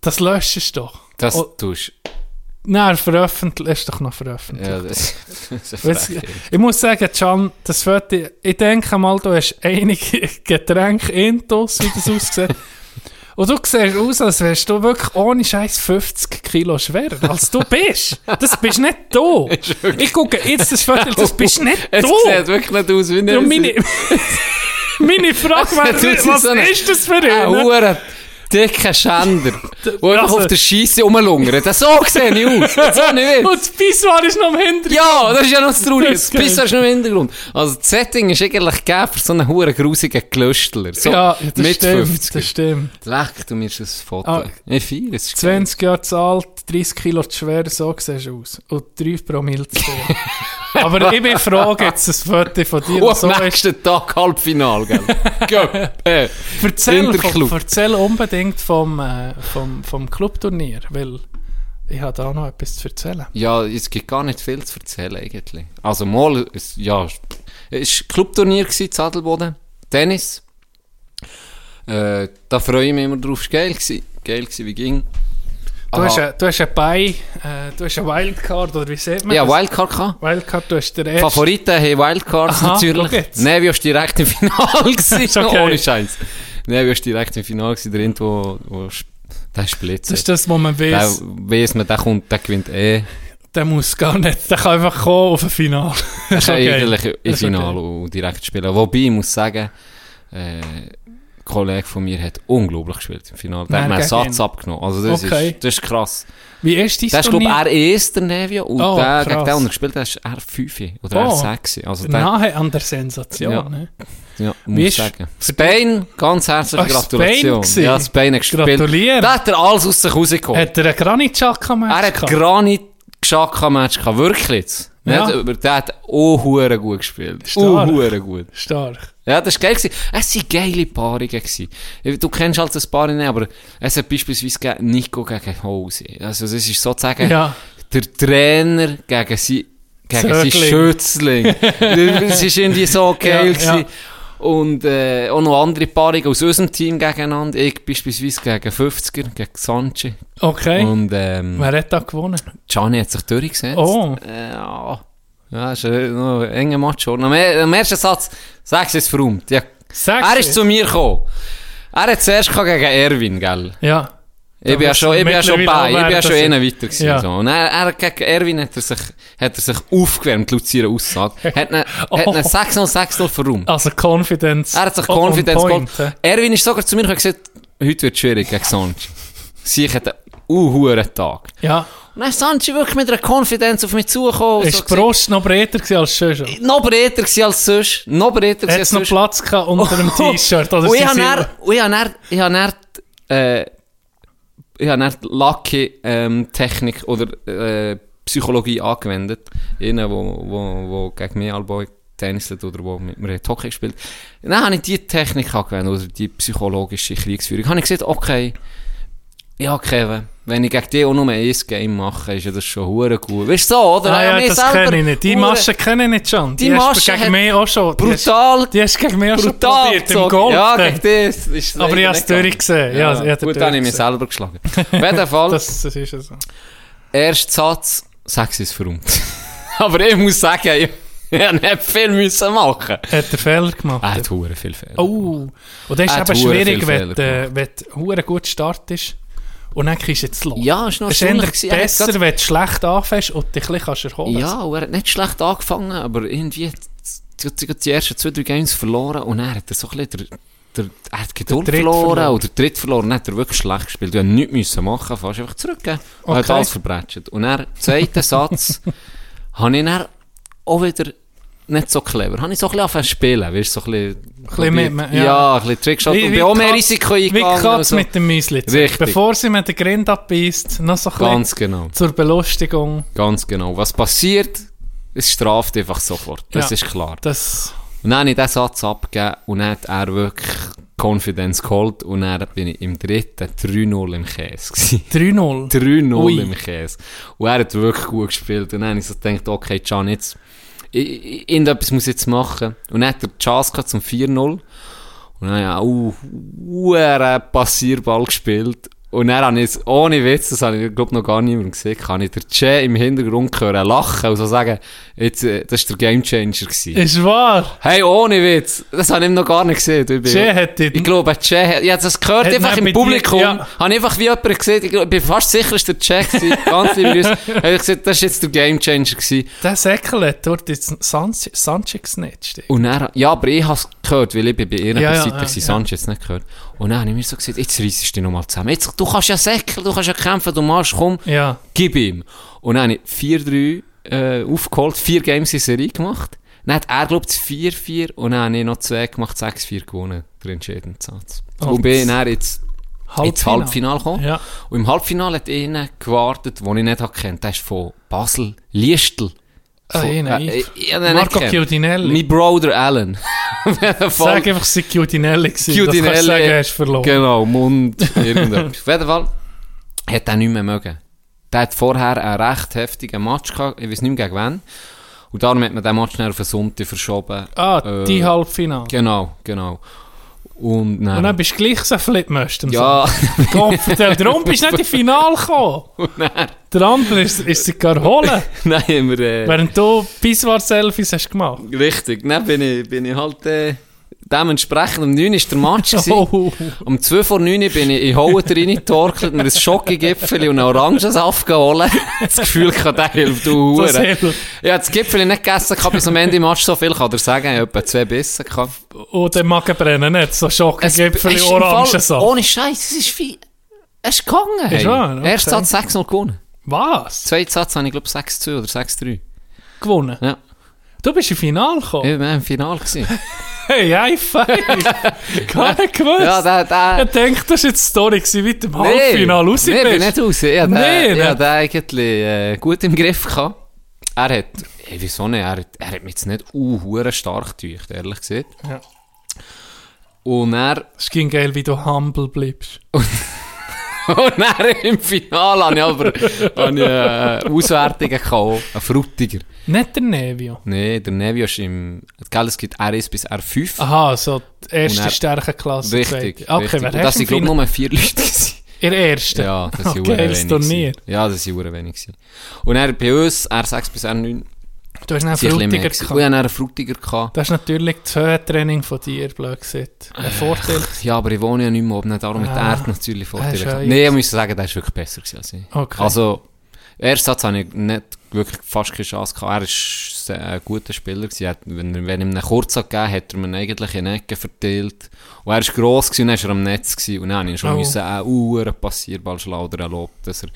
Das löschst du doch. Das Oh, tust nein, veröffentlicht, ist doch noch veröffentlicht. Ja, das, das ist ich muss sagen, Can, das Foto, ich denke mal, du hast einige Getränke intus, wie das aussieht. Und du siehst aus, als wärst du wirklich ohne Scheiß 50 Kilo schwerer, als du bist. Das bist nicht du. Ich gucke jetzt das Foto, das bist nicht Es du. sieht wirklich nicht aus wie ein meine, meine Frage sich was so ist das für Ein dicker Schänder, der einfach Also- auf der Scheisse rumlungert. Das so sehe ich aus. Das so nicht Und das Pissoir ist noch im Hintergrund. Ja, das ist ja noch das Traurige. Das ist. Pissoir ist noch im Hintergrund. Also das Setting ist eigentlich gegeben für so einen huren grusigen Gelüstler. So ja, das mit stimmt, 50. das stimmt. Leck, du mir das Foto. Ah. Ich feiere es. ist geil. 20 Jahre alt, 30 Kilo zu schwer, so siehst du aus. Und 3 Promille zu. Aber ich bin froh, jetzt ein Foto von dir, Und was so am ist. nächsten Tag Halbfinal, gell? Gell? Äh, Erzähl, vom, erzähl unbedingt vom, äh, vom, vom Clubturnier, weil ich habe da noch etwas zu erzählen. Ja, es gibt gar nicht viel zu erzählen eigentlich. Also mal, es, ja, es war Clubturnier in Adelboden. Tennis. Äh, da freue ich mich immer drauf. Es war geil gewesen. Geil gewesen, wie ging. Du Aha. hast, ein- du hast ein Bei, äh, du hast ein Wildcard, oder wie sieht man Ja, das? Wildcard gehabt. Wildcard, du hast der erste... Favoriten haben Wildcards Aha, natürlich. Nevi war direkt im Finale. gewesen, Ist okay. Ohne Scheiß. Nevi war direkt im Finale. gewesen, Der Int, wo, wo der Splitz. Das ist das, wo man Der weiß, man, der kommt, der gewinnt eh. der muss gar nicht, der kann einfach kommen auf ein Finale. Der ist kann okay. eigentlich im ist okay. Finale und direkt spielen. Wobei, ich muss sagen, äh, Kollege von mir hat unglaublich gespielt im Finale. Der Wer hat mir einen Satz ihn? abgenommen. Also das, Okay. ist, das ist krass. Wie ist dein Der ist, glaube ich, er erster Nevio und Oh, der, gegen den, den er gespielt hat, ist er 5 oder Oh. er 6. Also der, Nahe an der Sensation. Ja. Ne? ja, muss ist- sagen. Spain, ganz herzliche Spain Gratulation. gewesen? ja, Spain hat gespielt. Gratuliere. Da hat er alles aus sich rausgeholt. Hat er einen Granit-Chaka-Match Er hat gehabt? Granit Geschaka-Match gehabt, wirklich jetzt. Ja. Aber der hat auch hure gut gespielt. Stark. Auch gut. Stark. Ja, das war geil. gewesen. Es waren geile Paarungen. gewesen. Du kennst halt das Paar nicht, aber es hat beispielsweise Nico gegen Hose. Also, das ist sozusagen Ja. der Trainer gegen sie, gegen sein Zögling. Schützling. das ist irgendwie so geil. Ja, ja. Und äh, auch noch andere Paarungen aus unserem Team gegeneinander. Ich beispielsweise gegen 50er, gegen Sanchi. Okay. Und ähm, Wer hat da gewonnen? Gianni hat sich durchgesetzt. Oh. Äh, ja. Ja, ist ein, noch ein enger Match. Am, am ersten Satz, du es verräumt. Ja. Sag's Er ist zu mir gekommen. Er hat zuerst gegen Erwin, gell? Ja. Ich bin ja schon, ich bin ja schon bei, ich bin ja schon dass weiter gewesen. Ja. So. Und er, er, gegen Erwin hat er sich, hat er sich aufgewärmt, laut seiner Aussage. Hat ihn, Oh. hat ihn 6-0, 6-0 verräumt. Also Confidence. Er hat sich on Confidence geholt. Erwin ist sogar zu mir und gesagt, heute wird schwierig gegen Sanchi. Sie hat einen unhuren Tag. Ja. Und dann ist Sanchi wirklich mit einer Confidence auf mich zugekommen. Ist so Brust noch breiter gewesen als gesagt, noch breiter gewesen als sonst. Noch breiter gewesen als es noch sonst. Platz gehabt unter dem T-Shirt? Und ich habe dann, ich habe dann, ich habe dann, äh, ich habe dann die Lucky, ähm, oder, äh, Psychologie angewendet. Einer, wo, wo, wo gegen mich allbei Tennis oder wo mit mir Hockey gespielt. Dann habe ich die Technik angewendet, oder die psychologische Kriegsführung. Habe ich gesagt, okay, ja, Kevin, wenn ich gegen dich auch nur ein Game mache, ist ja das schon hure gut. Weißt du so, oder? Ah, ja, mich das kenne ich nicht. Die Masche kenne ich nicht schon. Die du Masche gegen mich auch schon. Die Brutal, die hast gegen mich auch schon brutal probiert im. Golf. Ja, gegen das. Ist Aber ich habe es durchgesehen. Ja, ich habe gut, dann habe ich mich selber geschlagen. Auf jeden Fall, Das, das ist ja so. erster Satz, sechs ist verräumt. Aber ich muss sagen, ich, habe nicht viel müssen machen. Hat er Fehler gemacht? Er hat hure viel Fehler. Oh, und das ist eben schwierig, wenn, äh, wenn hure gut startest und dann kriegst du jetzt los. Ja, ist noch Es ist. Er besser, grad- wenn du schlecht anfängst und dich ein bisschen erholen Ja, und er hat nicht schlecht angefangen, aber irgendwie die, ersten zwei, drei Games verloren und er hat er so ein bisschen der, der, er hat Geduld Der verloren, verloren. oder der Dritt verloren, dann hat er wirklich schlecht gespielt. Er hat nichts müssen machen, fast einfach zurückgeben. Und hat Okay. alles verbrätscht. Und er, zweiter Satz, habe ich dann auch wieder nicht so clever. Habe ich so ein bisschen spielen, weißt so ein bisschen... bisschen mit- mit- ja. ja. ein bisschen Trickshot. Wie- Und wie bin auch mehr Katz- Risiko Wie eingegangen. Katz und so. mit dem Müsli. Richtig. Bevor sie mir den Grind abbeißt, noch so ein bisschen Ganz genau. zur Belustigung. Ganz genau. Was passiert, es straft einfach sofort. Das Ja. ist klar. Das, Und dann habe ich diesen Satz abgegeben und dann hat er wirklich Confidence geholt und dann bin ich im dritten 3-0 im Käse. gewesen. 3-0. 3-0 Ui. im Käse. Und er hat wirklich gut gespielt. Und dann habe ich so gedacht, okay, Can, jetzt, irgendetwas muss ich jetzt machen. Und dann hat er die Chance gehabt zum 4-0. Und dann habe ich auch einen Passierball gespielt. Und dann habe ich jetzt, ohne Witz, das habe ich, glaube noch gar niemand gesehen, kann ich den Che im Hintergrund hören, lachen und so sagen, jetzt, äh, das war der Gamechanger gewesen. Ist wahr. Hey, ohne Witz. Das habe ich noch gar nicht gesehen. Ich, Che hat die- ich glaube, Che hat, ich habe das gehört, einfach im dir- Publikum. ja. Habe ich einfach wie jemand gesehen, ich, glaub, ich bin fast sicher, es der Che gewesen. Ganz liebe Grüße. Habe ich gesagt, das war jetzt der Gamechanger gewesen. Der Säckel hat dort jetzt Sanchez Sanchez gesnitcht. Und dann, ja, aber ich habe es gehört, weil ich bei ihrer Ja, Seite ja, ja. Sanchez nicht gehört. Und dann habe ich mir so gesagt, jetzt reissest du dich nochmal zusammen. Jetzt, du kannst ja säckeln, du kannst ja kämpfen, du machst, komm, Ja. gib ihm. Und dann habe ich 4-3 äh, aufgeholt, vier Games in Serie gemacht. Dann hat er, glaube ich, 4-4 und dann habe ich noch zwei gemacht, 6-4 gewonnen, der entscheidende Satz. Oh, und bin dann jetzt ins Halbfinale gekommen. Ja. Und im Halbfinale hat einer gewartet, den ich nicht kennt. Der ist von Basel, Liestl. Ah, Von- äh, ich- nicht Marco gekannt. Chiudinelli. Mein Bruder Alan. Sag einfach, es war Chiudinelli. gewesen. Das kannst sagen, hast verloren. Genau, Mund, irgendetwas. Auf jeden Fall hat er nicht mehr mögen. Der hat vorher einen recht heftigen Match gehabt, ich weiß nicht mehr gegen wen. Und darum hat man den Match dann auf den Sonntag verschoben. Ah, Äh, die Halbfinale. Genau, genau. Und dann... Und dann bist du gleich so Flipmöst. ja, Gott, vertell, darum bist du nicht ins Finale gekommen. Der andere ist, ist sich gar holen. Nein, wir... Äh, Während du Biswar-Selfies hast gemacht. richtig, dann bin ich, bin ich halt... Äh, dementsprechend, um 9 war der Match. Oh. Um 2 vor 9 bin ich in Hohen reingetorkelt, mir ein Schokogipfel und einen Orangensaft geholt. Das Gefühl kann der hilft, du Das Hure. hilft. Ich habe das Gipfel nicht gegessen, ich habe bis am Ende im Match so viel, kann ich dir sagen, ich habe etwa zwei Bissen gehabt. Und den Magenbrennen nicht. So Fall- Orangensaft. Ohne Scheiß, es ist viel... Es ist gegangen. Hey. wahr, okay. Erster Satz 6-0 gewonnen. Was? Zweiter Satz habe ich glaube 6-2 oder 6-3. Gewonnen? Ja. Du bist im Finale gekommen? Ich war im Finale. Hey, High Five! Gar nicht gewusst. ja, der... der ich denke, das war jetzt die Story wie du im Halbfinale raus nee, bist. bin nicht raus. Ich hatte Nee, den, ne? den eigentlich äh, gut im Griff gehabt. Er hat, weiß auch nicht, er hat, er hat mich jetzt nicht uh, stark getäuscht, ehrlich gesagt. Ja. Und er, Es ging geil, wie du humble bleibst. und dann im Finale habe ich aber habe ich, äh, Auswertungen gehabt, ein Frutiger. Nicht der Nevio. Nee, der Nevio ist im, gell, es gibt R1 bis R5. Aha, so die erste er- Stärkenklasse. Richtig. Okay, richtig. wer Und das sind, glaube ich, nur vier Leute. Ihr erste? Ja, das sind Okay, wenig. Turnier. Ja, das sind wenig. Und er bei uns, R6 bis R9, Du hast einen Frutiger gehabt. Ich einen Frutiger. Gehabt. Das ist natürlich das Höhentraining von dir, blöd gesagt. Ein Vorteil. Ja, aber ich wohne ja nicht mehr oben, darum mit Ah. Erd natürlich Ah, ist Vorteile. ja Nein, ich muss sagen, der ist wirklich besser als ich. Okay. Also, erst Satz hatte ich nicht wirklich fast keine Chance gehabt. Er war ein guter Spieler. Gewesen. Er hat- Wenn, er- wenn ihm einen Kurz gegeben hat er mir eigentlich in Ecken verteilt. Und er war gross gewesen, und dann war er am Netz. Gewesen. Und dann musste ich schon Oh. einen Uhren Passierball schlagen oder erlaubt, dass er,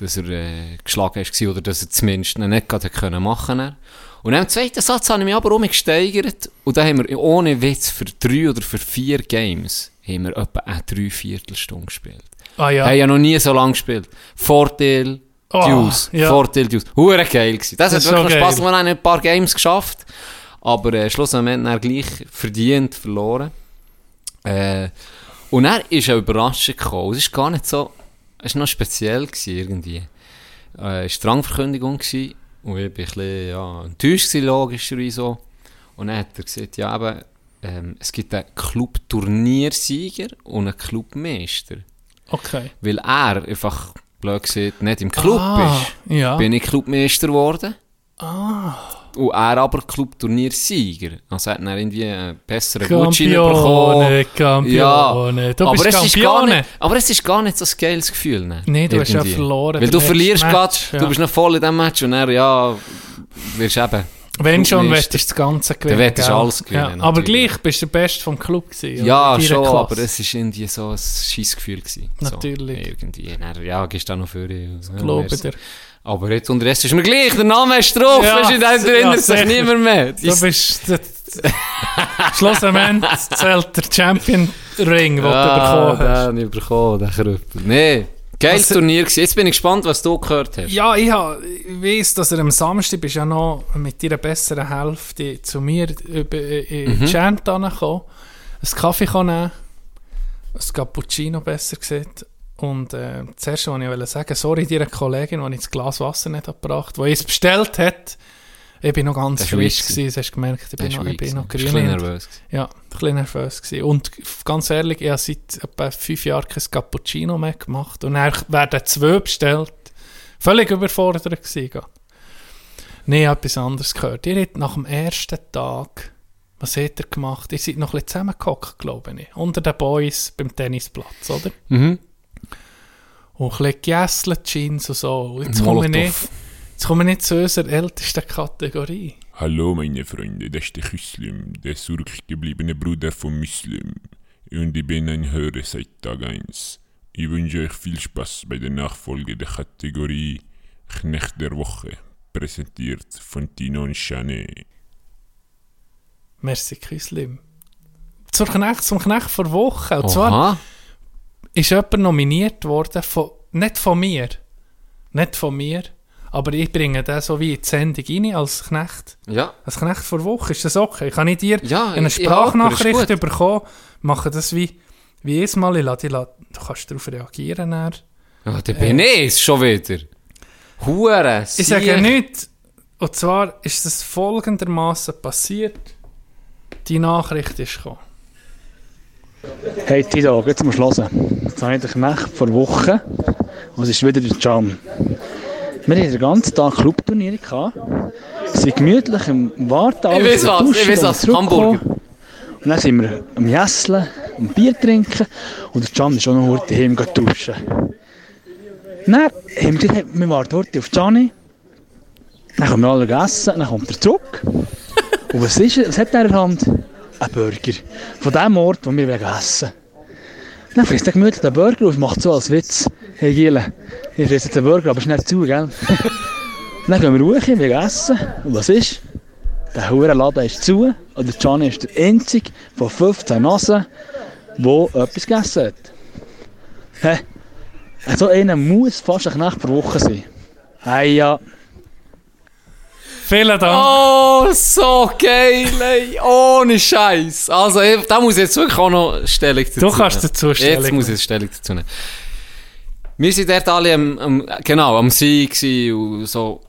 dass er äh, geschlagen gewesen, oder dass er zumindest nicht gerade können machen konnte. Und im zweiten Satz habe ich mich aber auch gesteigert. Und da haben wir ohne Witz für drei oder für vier Games haben wir etwa eine Dreiviertelstunde gespielt. Ah Ja. Haben ja noch nie so lange gespielt. Vorteil, Oh, Deuce. ja. Vorteil, Deuce. Hure geil gewesen. Das, Das hat wirklich so Spaß gemacht. Wir haben ein paar Games geschafft. Aber äh, schlussendlich dann gleich verdient verloren. Äh, und dann ist eine Überraschung gekommen. Es ist gar nicht so, es war noch speziell gewesen, irgendwie. Äh, es war Drangverkündigung gewesen. Und ich bin ein bisschen, ja, enttäuscht gewesen, logischerweise so. Und dann hat er gesagt, ja, eben, ähm, es gibt einen Club-Turniersieger und einen Clubmeister. Okay. Weil er einfach, blöd gesagt, nicht im Club Ah, ist, ja. bin ich Clubmeister geworden. Ah. Und er aber Clubturniersieger. Also hat er irgendwie einen besseren Gutschein bekommen. Campione, Ja. Du aber es, ist gar Campione. nicht, aber es ist gar nicht so ein geiles Gefühl. Ne? Nee, du hast ja Irgendwie. verloren, Weil du verlierst gerade, ja. du bist noch voll in diesem Match und dann, ja, wirst eben. Wenn schon, willst du das Ganze gewinnen. Dann willst du alles gewinnen, Ja. Aber gleich bist du der Beste vom Club gewesen. Ja, schon, Klasse. aber es war irgendwie so ein Scheissgefühl. gewesen. Natürlich. So, irgendwie. Dann, ja, gehst du auch noch für dich. Ja, Glaube dir. Aber jetzt unterdessen ist mir gleich, der Name ist drauf, Ja, ja, da ja, erinnert sich sicher. niemand mehr. Du bist... Schlussendlich zählt der Champion-Ring, den du ah, bekommen hast. habe ich bekommen, den Krüppel. Nee, geiles Turnier gewesen. Jetzt bin ich gespannt, was du gehört hast. Ja, ich, ha, ich weiss, dass er am Samstag bist ja noch mit deiner besseren Hälfte zu mir über, äh, in Mhm. die Chant angekommen, einen Kaffee nehmen, ein Cappuccino besser gesagt. Und äh, zuerst wollte ich wollte sagen, sorry deiner Kollegin, die ich das Glas Wasser nicht gebracht habe, die es bestellt hat. Ich bin noch ganz frisch gewesen, das hast du gemerkt, ich bin noch, war ich bin noch Ich war ein bisschen grün. nervös. Ja, ein bisschen nervös gewesen. Und ganz ehrlich, ich habe seit etwa fünf Jahren kein Cappuccino mehr gemacht. Und dann werden zwei bestellt. Völlig überfordert gewesen. Nee, ich habe etwas anderes gehört. Ihr habt nach dem ersten Tag, was habt ihr gemacht? Ihr seid noch ein bisschen zusammengehockt, glaube ich. Unter den Boys beim Tennisplatz, oder? Mhm. Und ein bisschen Jeans und so. Und jetzt kommen wir nicht, jetzt kommen wir nicht zu unserer ältesten Kategorie. Hallo meine Freunde, das ist der Muslim, der zurückgebliebene Bruder von Muslim. Und ich bin ein Hörer seit Tag 1. Ich wünsche euch viel Spaß bei der Nachfolge der Kategorie Knecht der Woche, präsentiert von Tino und Chanet. Merci, Küslim. Zur Knecht, zum Knecht vor Woche. Und zwar Aha. Ist jemand nominiert worden, von, nicht von mir. Nicht von mir. Aber ich bringe den so wie in die Sendung rein als Knecht. Ja. Als Knecht vor Woche. Ist das okay? Kann ich dir Ja, eine ich- ich Sprachnachricht gut. bekommen? Mache das wie, wie jedes Mal. Ich lade, ich lade, du kannst darauf reagieren. Dann. Ja, da bin ich es schon wieder. Hure, Ich sage nichts. Und zwar ist es folgendermaßen passiert. Die Nachricht ist gekommen. Hey Tito, jetzt musst du hören. Jetzt habe ich den Knecht vor Wochen und es ist wieder der Jam. Wir hatten den ganzen Tag Clubturniere. gehabt, sind gemütlich im Warten. Ich weiß was, Duschen ich weiß was. Hamburger. Und dann sind wir am Jesseln, am Bier trinken und der Can ist auch noch heute heim gegangen duschen. Dann haben wir gesagt, wir warten heute auf Gianni. Dann kommen wir alle essen, dann kommt er zurück. Und was ist? Was hat er in der Hand? Ein Burger. Von dem Ort, wo wir essen wollen. Dann frisst er gemütlich den Burger und macht so als Witz. Hey Giele, ich fresse jetzt den Burger, aber schnell zu, gell? dann gehen wir hoch, wir essen. Und was ist? Der Hurenladen ist zu und der Gianni ist der einzige von 15 Nasen, der etwas gegessen hat. Hä? So einer muss fast ein Knecht pro Woche sein. Hey, ja. Vielen Dank. Oh, so geil, ey. Ohne Scheiß. Also, ich- da muss ich jetzt wirklich auch noch Stellung dazu Du kannst nehmen. dazu Stellung Jetzt muss ich nehmen. Stellung dazu nehmen. Wir waren dort alle am, am, genau, am gewesen und so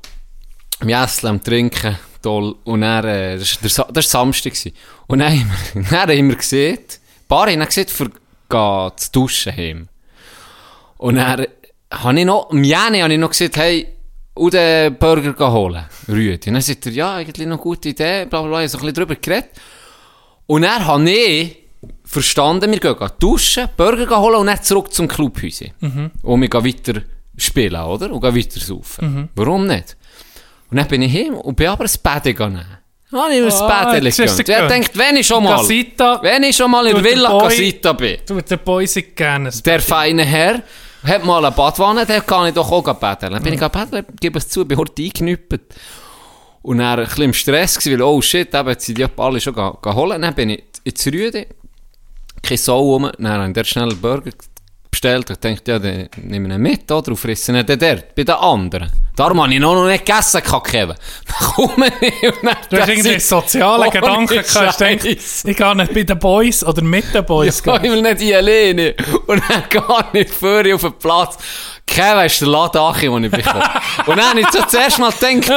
am Essen, am Trinken, toll. Und dann, äh, das war der, Samstag. Gewesen. Und dann haben wir, dann haben wir gesehen, ein paar haben gesehen, für zu duschen heim. Und dann habe ich noch, am Jänni habe ich noch gesagt, hey, und den Burger holen. Rüdi. Und dann sagt er, ja, eigentlich noch eine gute Idee, bla bla bla, ich so ein bisschen drüber geredet. Und dann habe ich verstanden, wir gehen duschen, Burger holen und dann zurück zum Clubhäuschen. Und wir gehen weiter spielen, oder? Und gehen weiter saufen. Warum nicht? Und dann bin ich hin und bin aber ein Bädchen gegangen. Habe ich mir Ah, du gegönnt. Wer denkt, wenn ich schon mal, Casita, wenn ich schon mal in Villa Casita bin, tut der Boy sich gerne. der feine Herr hat mal eine Badwanne, der kann ich doch auch baden. Dann bin ich baden, gebe es zu, bin heute eingeknüppelt. Und dann ein bisschen im Stress weil, oh shit, eben, jetzt sind die alle schon holen. Dann bin ich ins Rüde, keine Sau rum, dann habe ich der schnell einen Burger bestellt und dachte, ja, dann nehmen wir ihn mit, oder? Und fressen ihn dann dort, bei den anderen. Darum habe ich noch noch nicht gegessen, Kevin. Dann komme ich und dann Du hast irgendwie soziale Gedanken gehabt. Ich gehe nicht bei den Boys oder mit den Boys. Ja, ich will nicht in alleine. Und dann gar nicht vor auf den Platz. Kevin ist der Ladachim, den ich bekomme. Und dann habe ich so zuerst mal gedacht,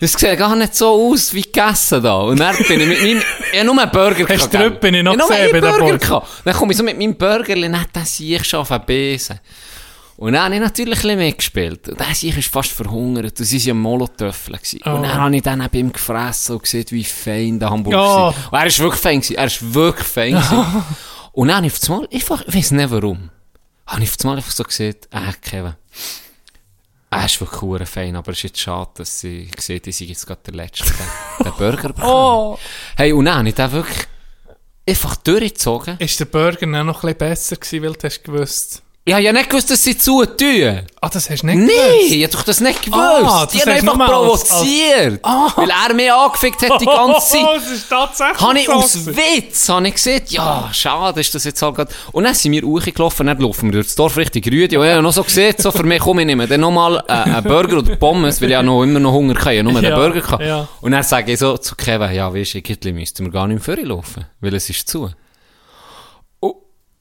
das sieht gar nicht so aus wie gegessen da. Und dann bin ich mit meinem, ich habe nur einen Burger Hast du gehabt, gell? drüben bin ich noch Ich gesehen bei den Burger gehabt. Dann komme ich so mit meinem Burger, dann den sehe ich schon auf den Besen. Und dann habe ich natürlich ein mitgespielt. Und der sich ist fast verhungert. Das war ja Molotöffel. Oh. Und dann habe ich dann bei ihm gefressen und gesehen, wie fein der Hamburger Ja. war. Und er ist wirklich fein gewesen. Er ist wirklich fein gewesen. Und dann habe ich auf einmal, ich weiß nicht warum, habe ich auf einmal einfach so gesehen, äh, Kevin, er ist wirklich hure fein, aber es ist jetzt schade, dass sie sieht, ich sei jetzt gerade der Letzte, der, der Burger bekommen. Oh, Hey, und dann habe ich den wirklich einfach durchgezogen. ist der Burger dann noch ein bisschen besser gewesen, weil du hast gewusst. Ich habe ja nicht gewusst, dass sie zutun. Ah, das hast du nicht Nein, gewusst? ich hab doch das nicht gewusst. Ah, das die haben einfach nur als- provoziert. Ah. Weil er mich angefickt hat die ganze Zeit. Oh, das ist tatsächlich Habe ich so aus. Witz, habe ich gesehen, ja, schade ist das jetzt halt gerade. Und dann sind wir hochgelaufen, dann laufen wir durch das Dorf Richtung Rüdi. Und ich habe noch so gesehen, so für mich komme ich nicht mehr. Dann nochmal äh, einen Burger oder Pommes, weil ich ja noch immer noch Hunger hatte, habe nur den Ja, Burger gehabt. ja. Und dann sage ich so zu Kevin, ja, weisst du, irgendwie müssten wir gar nicht mehr vorlaufen, weil es ist zu.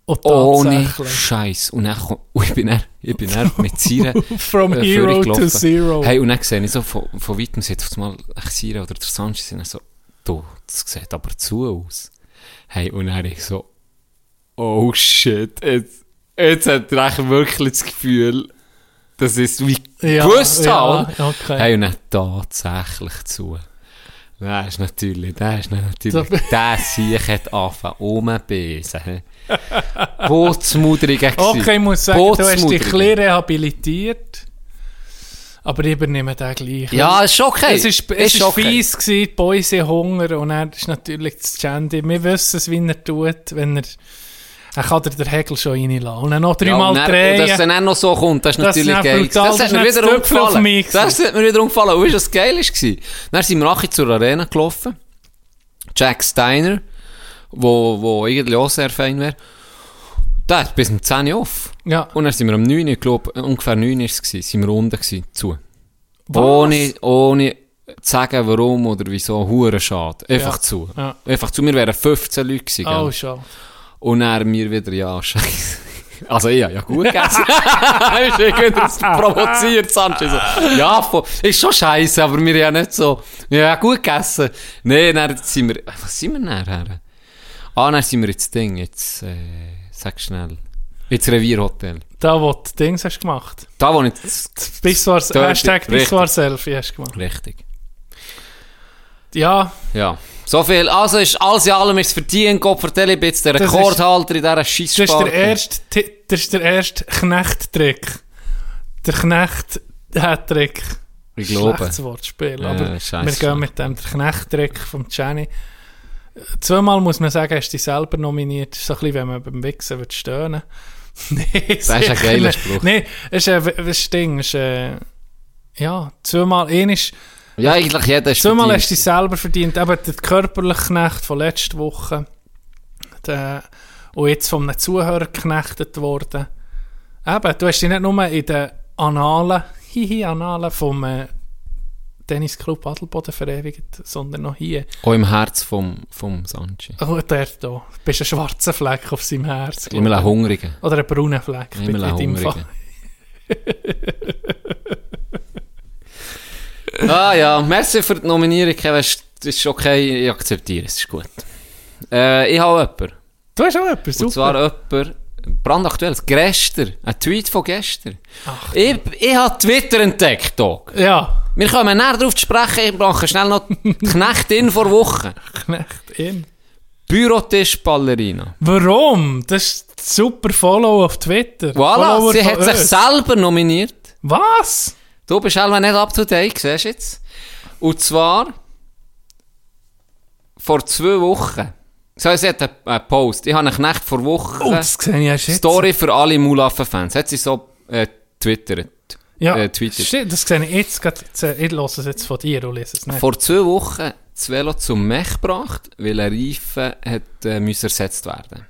Und Ohne. Scheiß. Und dann komm, und ich bin dann, ich bin dann mit Sire From äh, hero to zero. Hey, und dann sehe ich so von, von weitem, sieht auf einmal ein Sire oder der Sanchez sind so, du, das sieht aber zu aus. Hey, und dann ich so, oh shit, jetzt, jetzt hat er wirklich das Gefühl, dass ich es wie Ja, gewusst ja, habe. okay. Hey, und dann tatsächlich zu. Der ist natürlich, der ist natürlich, der Sieg hat angefangen, he. Bootsmudriger gewesen. Okay, ich muss sagen, du hast dich ein rehabilitiert. Aber ich übernehme den gleich. Ja, ist okay. Es ist, es ist, okay. fies gewesen, die Boys haben Hunger und er ist natürlich das Chandy. Wir wissen es, wie er tut, wenn er... Er kann dir den Hegel schon reinlassen. Und dann noch Ja, dreimal dann- drehen. Dass dann auch noch so kommt, das ist Das natürlich dann geil. brutal, das das hat mir wieder umgefallen. Das hat mir wieder umgefallen. Weißt du, was geil war? Dann sind wir nachher zur Arena gelaufen. Jack Steiner, wo, wo eigentlich auch sehr fein wäre. Der hat bis um 10 Uhr auf. Ja. Und dann sind wir um 9 Uhr, ich glaube, ungefähr 9 Uhr war es, sind wir unten gewesen, zu. Was? Ohne, ohne zu sagen, warum oder wieso, hure schade. Einfach Ja. zu. Ja. Einfach zu. Wir wären 15 Leute gewesen? Oh, schon. Und dann mir wieder, ja, scheiße. Also, ich habe ja gut gegessen. ist irgendwie das provoziert, Sanchez. Ja, ist schon scheiße, aber wir haben ja nicht so, ja, gut gegessen. Nee, dann sind wir, was sind wir nachher? Ah, dann sind wir jetzt Ding, jetzt, äh, sag schnell. Jetzt Revierhotel. Da, wo du Dings hast gemacht. Da, wo ich, Dirty, Hashtag richtig. Biswar Selfie hast du gemacht. richtig. Ja, Ja. So viel. Also ist alles in allem ist verdient. Gott vertelle ich bin jetzt der Das ist- Rekordhalter in dieser das ist Scheisssparte. der erste, das ist der erste Knecht-Trick. Der Knecht-Hat-Trick. Ich glaube. Schlechtes Wortspiel. Ja, aber wir gehen mit dem der Knecht-Trick vom Gianni. Zweimal muss man sagen, hast du dich selber nominiert. Das ist so ein bisschen, wenn man beim Wichsen wird stöhnen. nee, ist ein geiler Spruch. Nein, es ist ein das Ding. Ist, äh, ja, zweimal, einisch, Ja, eigentlich jeder ist zweimal verdient. hast du dich selber verdient. Eben der körperliche Knecht von letzter Woche. Der, und jetzt von einem Zuhörer geknechtet worden. Eben, du hast dich nicht nur in den Annalen, hihi, Annalen vom äh, Tennisclub Adelboden verewigt, sondern noch hier. Auch im Herz vom, vom Sanchi. Oh, der da. Du bist ein schwarzer Fleck auf seinem Herz. Immer ein. Hungriger. Oder ein brauner Fleck. Immer ein Hungriger. Ah ja, merci für die Nominierung. Kevin. Es ist okay, ich akzeptiere es, ist gut. Äh, ich habe jemanden. Du hast auch Und super. zwar jemanden, brandaktuell, gestern, ein Tweet von gestern. ich, ich habe Twitter entdeckt, Doc. Ja, Wir kommen näher darauf zu sprechen, ich mache schnell noch Knechtin vor Woche. Knecht in. Bürotisch Ballerina. Warum? Das ist super Follow auf Twitter. Voilà, Follower sie hat sich selber nominiert. Was? Du bist selber nicht up to date, siehst du jetzt? Und zwar vor zwei Wochen. So, sie hat einen Post. Ich habe einen Knecht vor Wochen. Oh, das sehe ich erst jetzt. Story für alle Mulaffen-Fans. Hat sie so äh, twittert. Ja, äh, shit, das sehe ich jetzt gerade. Ich höre es jetzt von dir und lese es nicht. Vor zwei Wochen das Velo zum Mech gebracht, weil ein Reifen hat, äh, müssen ersetzt werden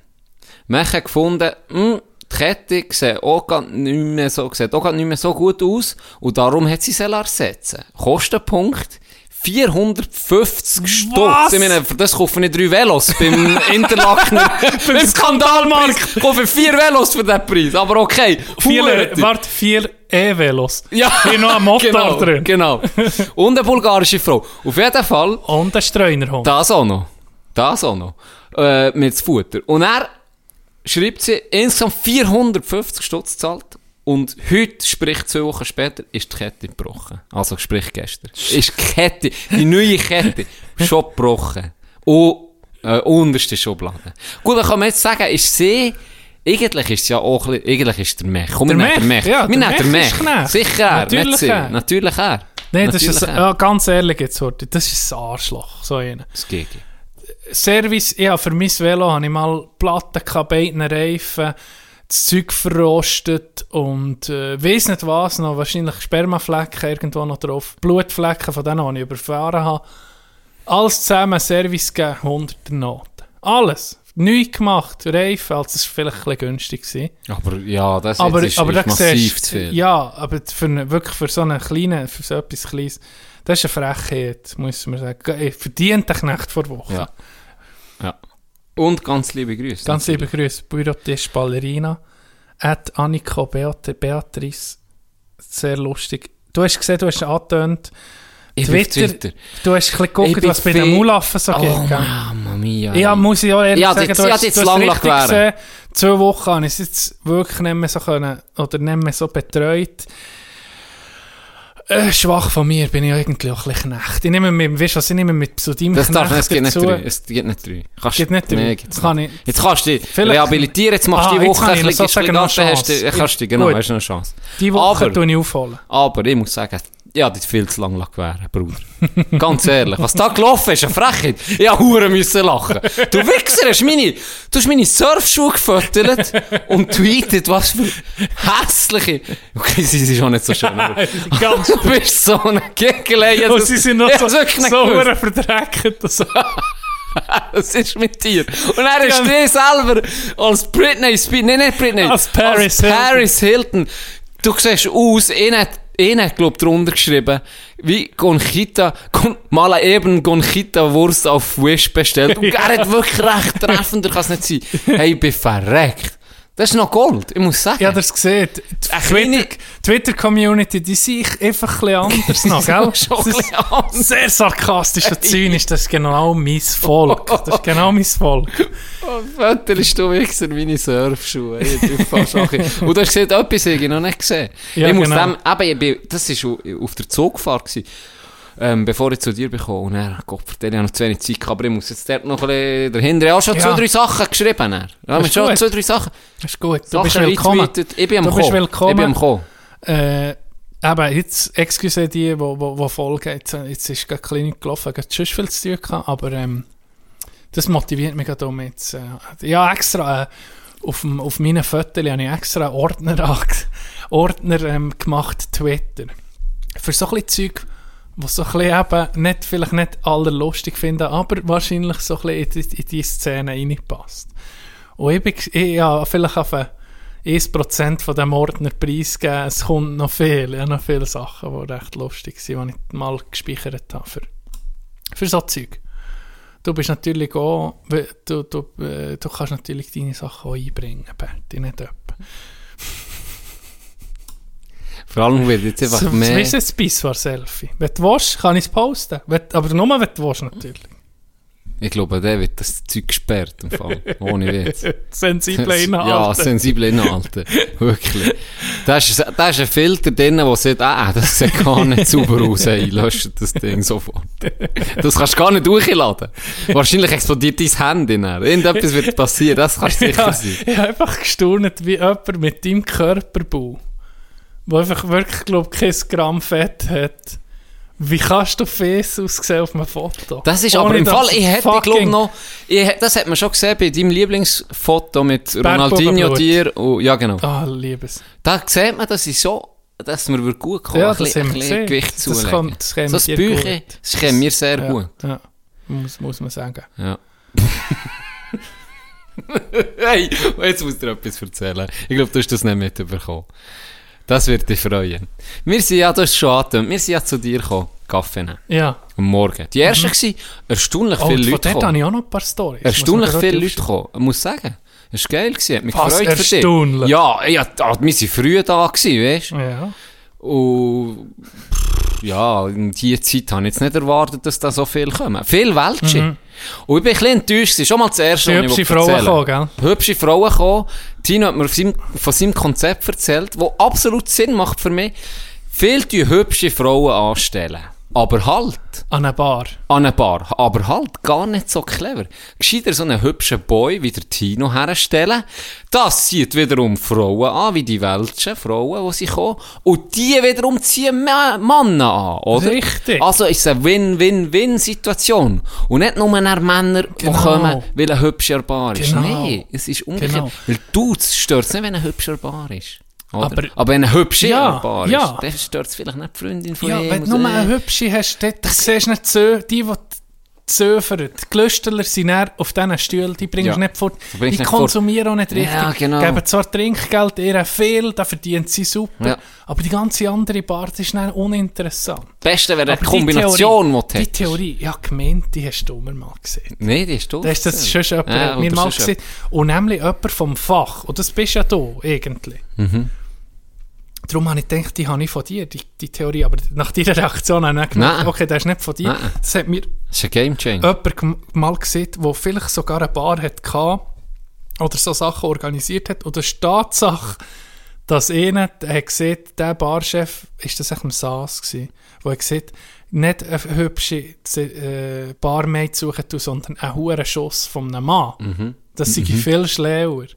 Mech hat gefunden, hm, die Kette sieht auch grad nicht mehr so, sieht auch nicht mehr so gut aus und darum hat sie sie ersetzen Kostenpunkt 450 Stutz. Ich meine, für das kaufen ich drei Velos beim Interlakener. beim Skandalmarkt kaufe ich vier Velos für diesen Preis. Aber okay. Vier, warte, vier E-Velos. Ja, Hier noch ein Motor genau, drin. Genau. Und eine bulgarische Frau. Auf jeden Fall, Und ein Streunerhund. das auch noch. Das auch noch. Äh, mit dem Futter. Und er schreibt sie, insgesamt 450 Stutz gezahlt. Und heute, sprich zwei Wochen später, ist die Kette gebrochen. Also, sprich gestern. Ist die Kette, die neue Kette, schon gebrochen. Und, äh, unterste Schublade. Gut, dann kann man jetzt sagen, ist sie, eigentlich ist es ja auch, ein bisschen- eigentlich ist der Mech. Komm, Der nehmen den Mech, Mech. ja, wir der Mech Mech. ist. Sicher er, Natürlich er. Natürlich er. Nein, das ist Natürlich ein, er. ja, ganz ehrlich jetzt, Horti, das ist ein Arschloch, so einer. Das geht. Service, ja, für mein Velo habe ich mal Platten gehabt, beiden Reifen, das Zeug verrostet und äh, weiss nicht was noch, wahrscheinlich Spermaflecken irgendwo noch drauf, Blutflecken von denen, die ich überfahren habe. Alles zusammen Service gegeben, 100 Noten. Alles. Neu gemacht, Reifen, also das war vielleicht ein bisschen günstig. Gewesen. Aber ja, das Aber, ist, aber ist massiv siehst zu viel. Ja, aber für eine, wirklich für so einen kleinen, für so etwas Kleines, das ist eine Frechheit, muss man sagen. Verdient der Knecht vor Woche. Ja. Ja. Und ganz liebe Grüße. Ganz liebe Grüße, Bürotisch Ballerina, at Annika Beate, Beatrice, sehr lustig. Du hast gesehen, du hast angetönt, Twitter, Twitter. du hast ein geguckt, was bei den Mulaffen so Oh, geht. gell? Mamma mia. Ja, muss ich auch ehrlich Ja, sagen, jetzt- du hast, jetzt du hast lang richtig gesehen, zwei Wochen habe ich es jetzt wirklich nicht mehr so können, oder nicht mehr so betreut. Äh, schwach von mir, bin ich eigentlich auch ein bisschen Knecht. Ich nehme mit, weißt du was, ich nehme mit zu deinem Das darf nicht, es geht nicht drei. Es geht nicht drei. Kannst, Geht nicht drei? Nee, geht's Kann nicht. ich- Jetzt kannst du dich Vielleicht- rehabilitieren, jetzt machst du Ah, die Woche ein bisschen Gassen, hast du, kannst du, genau, hast du noch eine Chance. Die Woche Aber- tue ich aufholen. Aber ich muss sagen, habe dich viel zu lange gewähren, Bruder. Ganz ehrlich. Was da gelaufen ist, eine Frechheit. Ich habe Huren müssen lachen. Du Wichser, hast meine, du hast meine Surfschuhe gefüttert und tweetet, was für hässliche... Okay, sie sind schon nicht so schön. aber- Ganz du bist so ein Gegel. Und sie sind noch so, so verdreckt. Was ist mit dir? Und er ist der selber als Britney Spears, nein, nicht Britney, Als Paris Hilton. Paris Hilton. Du siehst aus, ihn hat, ihn hat glaub drunter geschrieben, wie Gonchita, Gon, mal eben Gonchita Wurst auf Wish bestellt. Und er hat wirklich recht treffender kann es nicht sein. Hey, ich bin verreckt. Das ist noch Gold, ich muss sagen. Ja, das gesehen. Die Twitter-Community, die sehe ich einfach ein anders noch, gell? Schon ein ist bisschen anders. Sehr sarkastisch und zynisch, das ist genau mein Volk. Das ist genau mein Volk. Fötterst du Wichser meine Surfschuhe. Und du hast gesehen, etwas habe ich noch nicht gesehen. Ja, ich muss genau. dem, eben, ich bin, das war auf der Zugfahrt, gewesen, ähm, bevor ich zu dir bekomme. Und er, Gott, den habe ich noch zu wenig Zeit aber ich muss jetzt dort noch ein bisschen dahinter. Ich habe schon Ja. zwei, drei Sachen geschrieben. Er. Wir ist schon gut. zwei, drei Sachen. Das ist gut. Du Sachen bist willkommen. Ich bin am Du Kommen. bist willkommen. Ich bin am Kommen. Äh, eben, jetzt, excuse die, wo folgen, jetzt, jetzt ist gerade Klinik gelaufen, gerade schon viel zu tun gehabt, aber ähm, das motiviert mich gerade um jetzt, äh, ja, extra, äh, auf, dem, auf meinen Fotos habe ich extra Ordner, Ordner ähm, gemacht, Twitter. Für so ein Zeug, was so ein eben nicht, vielleicht nicht alle lustig finden, aber wahrscheinlich so ein bisschen in die, in die Szene reinpasst. Und ich, bin, ich ja, vielleicht auf ein 1% von dem Ordner preisgeben, es kommt noch viel, ja, noch viele Sachen, die recht lustig sind, die ich mal gespeichert habe für, für so Zeug. Du bist natürlich auch, du, du, äh, du kannst natürlich deine Sachen auch einbringen, Berti, nicht etwa. Vor allem wird jetzt einfach So, mehr... Ist das Bisswar-Selfie? Wenn du willst, kann ich es posten. Aber nur wenn du willst, natürlich. Ich glaube, der wird das Zeug gesperrt, im Fall. Ohne Witz. Sensible Inhalte. Ja, sensible Inhalte. Wirklich. Da ist, da ist ein Filter drin, der sagt, ah, das sieht gar nicht sauber aus, ey, löscht das Ding sofort. Das kannst du gar nicht durchladen. Wahrscheinlich explodiert dein Handy dann. Irgendetwas wird passieren, das kannst du sicher Ja, sein. ich habe einfach gestaunt, wie jemand mit deinem Körperbau, der einfach wirklich, glaube ich, kein Gramm Fett hat. Wie kannst du fest aussehen auf einem Foto? Das ist Ohne aber im Fall, ich hätte, glaube noch, ich, das hat man schon gesehen bei deinem Lieblingsfoto mit Ronaldinho dir und, ja genau. Ah, liebes. Da sieht man, dass ich so, dass würde gut kommen, Ja, ein das bisschen, ein wir bisschen. Gewicht Das zulegen. kommt- das so das dir Büche, das käme mir sehr Ja, gut. Ja, muss, muss man sagen. Ja. hey, jetzt muss ich dir etwas erzählen. Ich glaube, du hast das nicht mitbekommen. Das wird dich freuen. Wir sind ja, es schon angetönt, wir sind ja zu dir gekommen, Kaffee nehmen. Ja. Am Morgen. Die erste war, erstaunlich Mhm. Oh, viele von Leute dort habe ich auch noch ein paar Storys. Erstaunlich viele Leute gekommen. Ich muss sagen. Es war geil. gewesen. Hat mich Was, gefreut für dich. erstaunlich? Ja, ja, da- wir waren früh da, gewesen, weißt du? Ja. Und pff, ja, in dieser Zeit habe ich jetzt nicht erwartet, dass da so viel kommen. Viel Weltsche. Und ich bin ein bisschen enttäuscht. gewesen. Schon mal das erste, was ich hübsche erzählen Frauen wollte. kommen, gell? Hübsche Frauen kommen. Tino hat mir von seinem, von seinem Konzept erzählt, das absolut Sinn macht für mich. Viel die hübsche Frauen anstellen. Aber halt. An einer Bar. An eine Bar. Aber halt gar nicht so clever. Gescheiter so einen hübschen Boy wie der Tino herstellen. Das zieht wiederum Frauen an, wie die welschen Frauen, die sie kommen. Und die wiederum ziehen Männer an, oder? Richtig. Also ist eine Win-Win-Win-Situation. Und nicht nur nach Männer, die Genau. kommen, weil ein hübscher Bar ist. Genau. Nein, es ist umgekehrt. Genau. Weil du stört es nicht, wenn ein hübscher Bar ist. Aber- Aber, wenn ein hübscher Ja, Bar ja. ist, dann stört es vielleicht nicht die Freundin von Ja, ihm. wenn du nur eine hübsche hast, dort siehst du nicht so, die, die zöfern. Die Glüsteler sind dann auf diesen Stühlen, die bringst du Ja. nicht fort. Die nicht fort. konsumieren auch nicht richtig. Ja, genau. Geben zwar Trinkgeld, ihr viel, da verdienen sie super, Ja. aber die ganze andere Part ist dann uninteressant. Das Beste wäre eine Kombination, Theorie, die du Die. Theorie, ja, gemeint, die hast du immer mal gesehen. Nein, die ist doof. Das ist das schon jemand Ja, mir mal gesehen. Und nämlich jemand vom Fach. Und das bist ja du, eigentlich. Mhm. Darum habe ich gedacht, die habe ich von dir, die, die Theorie. Aber nach deiner Reaktion habe ich gemerkt, Nein. okay, das ist nicht von dir. Nein. Das hat mir Das ist ein Game Changer. jemand mal gesehen, der vielleicht sogar eine Bar hat gehabt, oder so Sachen organisiert hat. Und das ist Tatsache, dass einer hat gesehen, der Barchef, ist das echt im Saas gewesen, wo er gesagt nicht eine hübsche äh, Barmaid suchen sondern einen hohen Schuss von einem Mann. Mhm. Das sei viel schlauer.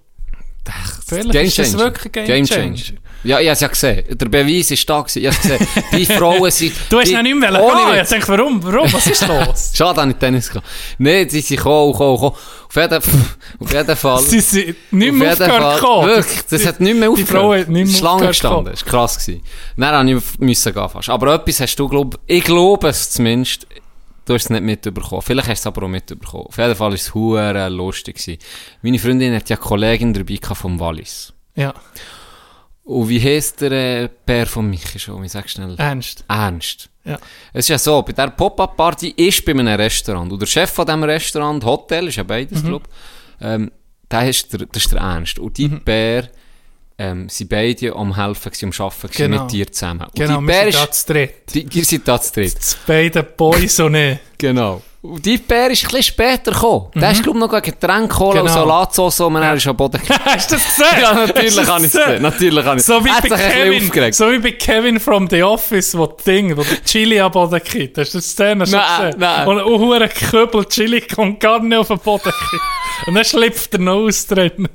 Vielleicht ist das wirklich ein Game Changer. Ja, ich habe es ja gesehen. Der Beweis ist da gewesen. Ich habe gesehen. Die Frauen sind... Du hast die, noch nicht mehr gehen. Ich Witz. denke, warum? Warum? Was ist los? Schade, habe ich Tennis gehabt. Nein, sie sind gekommen, gekommen, gekommen. Auf jeden, auf jeden Fall... Sie sind nicht mehr aufgehört Fall, wirklich, das hat nicht mehr die aufgehört. Frau hat nicht mehr Schlange gestanden, das war krass. Gewesen. Dann musste ich müssen gehen fast. Aber etwas hast du, glaub, ich glaube es zumindest, du hast es nicht mitbekommen. Vielleicht hast du es aber auch mitbekommen. Auf jeden Fall war es lustig. Gewesen. Meine Freundin hat ja eine Kollegin dabei vom Wallis. Ja, Und wie heisst der äh, Bär von Michi schon? Sagst du schnell? ernst. Ernst. Ja. Es ist ja so, bei der Pop-Up-Party ist bei einem Restaurant. Und der Chef von diesem Restaurant, Hotel, ist ja Mhm. beides, glaub ähm, der ist der, das ist der Ernst. Und die Mhm. Bär, ähm, sind beide am Helfen, am Arbeiten Genau. mit dir zusammen. Und Genau, die wir Bär sind da zu dritt. die, die sind da zu dritt. Beide Boys und ich. Genau. Und die Bär ist ein bisschen später gekommen. Der ist, glaub ich, noch Getränk geholt Mhm. Genau. und Salatsauce und er ist am Boden Hast du das gesehen? Ja, Hast natürlich das habe ich es gesehen. Natürlich habe ich So wie, Er bei Kevin, so wie bei Kevin from The Office, wo das Ding, wo der Chili am Boden kriegt. Hast du die Szene schon Nein, gesehen? nein. Und ein Kübel Chili kommt gar nicht auf den Boden. Und dann schlüpft der Nose drin.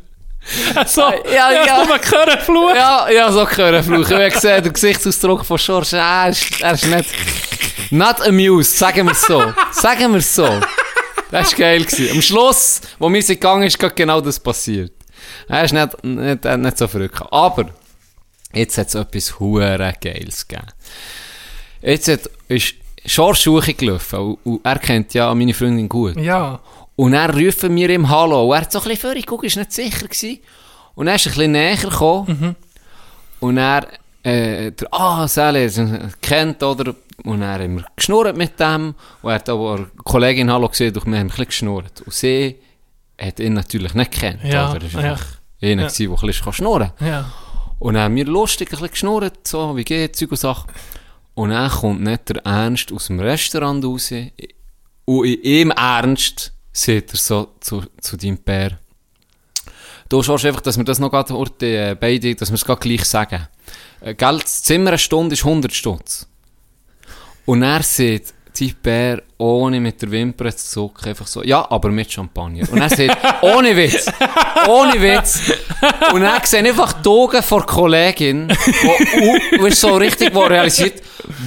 So, Ja, ja, ja. nur einen Fluch. Ja, ja, so gehört fluchen. Ich habe gesehen, der Gesichtsausdruck von Schorsch, er ist, er ist nicht, not amused, sagen wir es so. Sagen wir es so. Das war geil. Gewesen. Am Schluss, wo wir sind gegangen, ist genau das passiert. Er ist nicht, nicht, nicht so verrückt. Aber, jetzt hat es etwas hure Geiles gegeben. Jetzt hat, ist Schorsch gelaufen und, und er kennt ja meine Freundin gut. Ja. Und dann rufen wir ihm Hallo. Und er hat so ein bisschen vorgeguckt, ist nicht sicher gewesen. Und er ist ein bisschen näher gekommen. Und er, äh, der, ah, Sally, er kennt, oder? Und dann haben wir geschnurrt mit dem. Und er hat aber eine Kollegin Hallo gesehen, und wir haben ein bisschen geschnurrt. Und sie hat ihn natürlich nicht gekannt, Ja, oder? Das ist ja. einer, Ja. der ein bisschen schnurren kann. Ja. Und dann haben wir lustig ein bisschen geschnurrt, so, wie geht's, Zeug und Sachen. Und dann kommt nicht der Ernst aus dem Restaurant raus. Und in ihm Ernst sagt er so zu, zu deinem Pär. Du schaust einfach, dass wir das noch gerade äh, beide, dass wir es gleich sagen. Äh, Geld, das Zimmer eine Stunde ist 100 Stutz. Und er sagt, dein Bär, ohne mit der Wimper zu zucken, einfach so, ja, aber mit Champagner. Und er sagt, ohne Witz, ohne Witz. Und er sieht einfach die Augen von Kollegin, wo, wo ist so richtig, wo realisiert,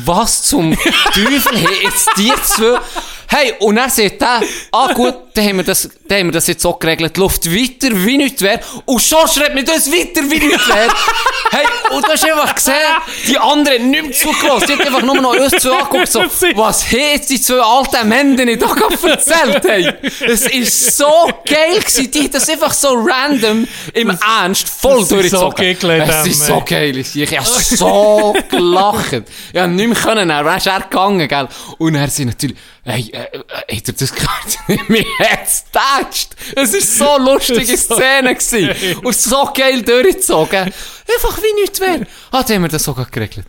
was zum Teufel haben jetzt die zwei, Hey, er, ah gut, dann haben wir das, dann haben wir das jetzt so geregelt, Luft weiter wie nichts wäre, und schon schreibt mir das weiter wie nichts wäre. hey, und du hast einfach gesehen, die anderen nicht mehr zugelassen, die hat einfach nur noch uns zwei angeguckt, so, was haben jetzt die zwei alten Männer nicht da erzählt, hey. Es ist so geil gewesen, die das einfach so random, im Ernst, voll das so es ist so geil, ich ich habe so gelacht. Ich habe nicht mehr können, er ist er gegangen, gell. Und er sind natürlich, hey, äh, äh, hat er das gehört? Hat's getatscht. Es ist so lustige Szene gewesen. Und so geil durchgezogen. Einfach wie nichts wäre. Ah, haben wir das sogar geregelt.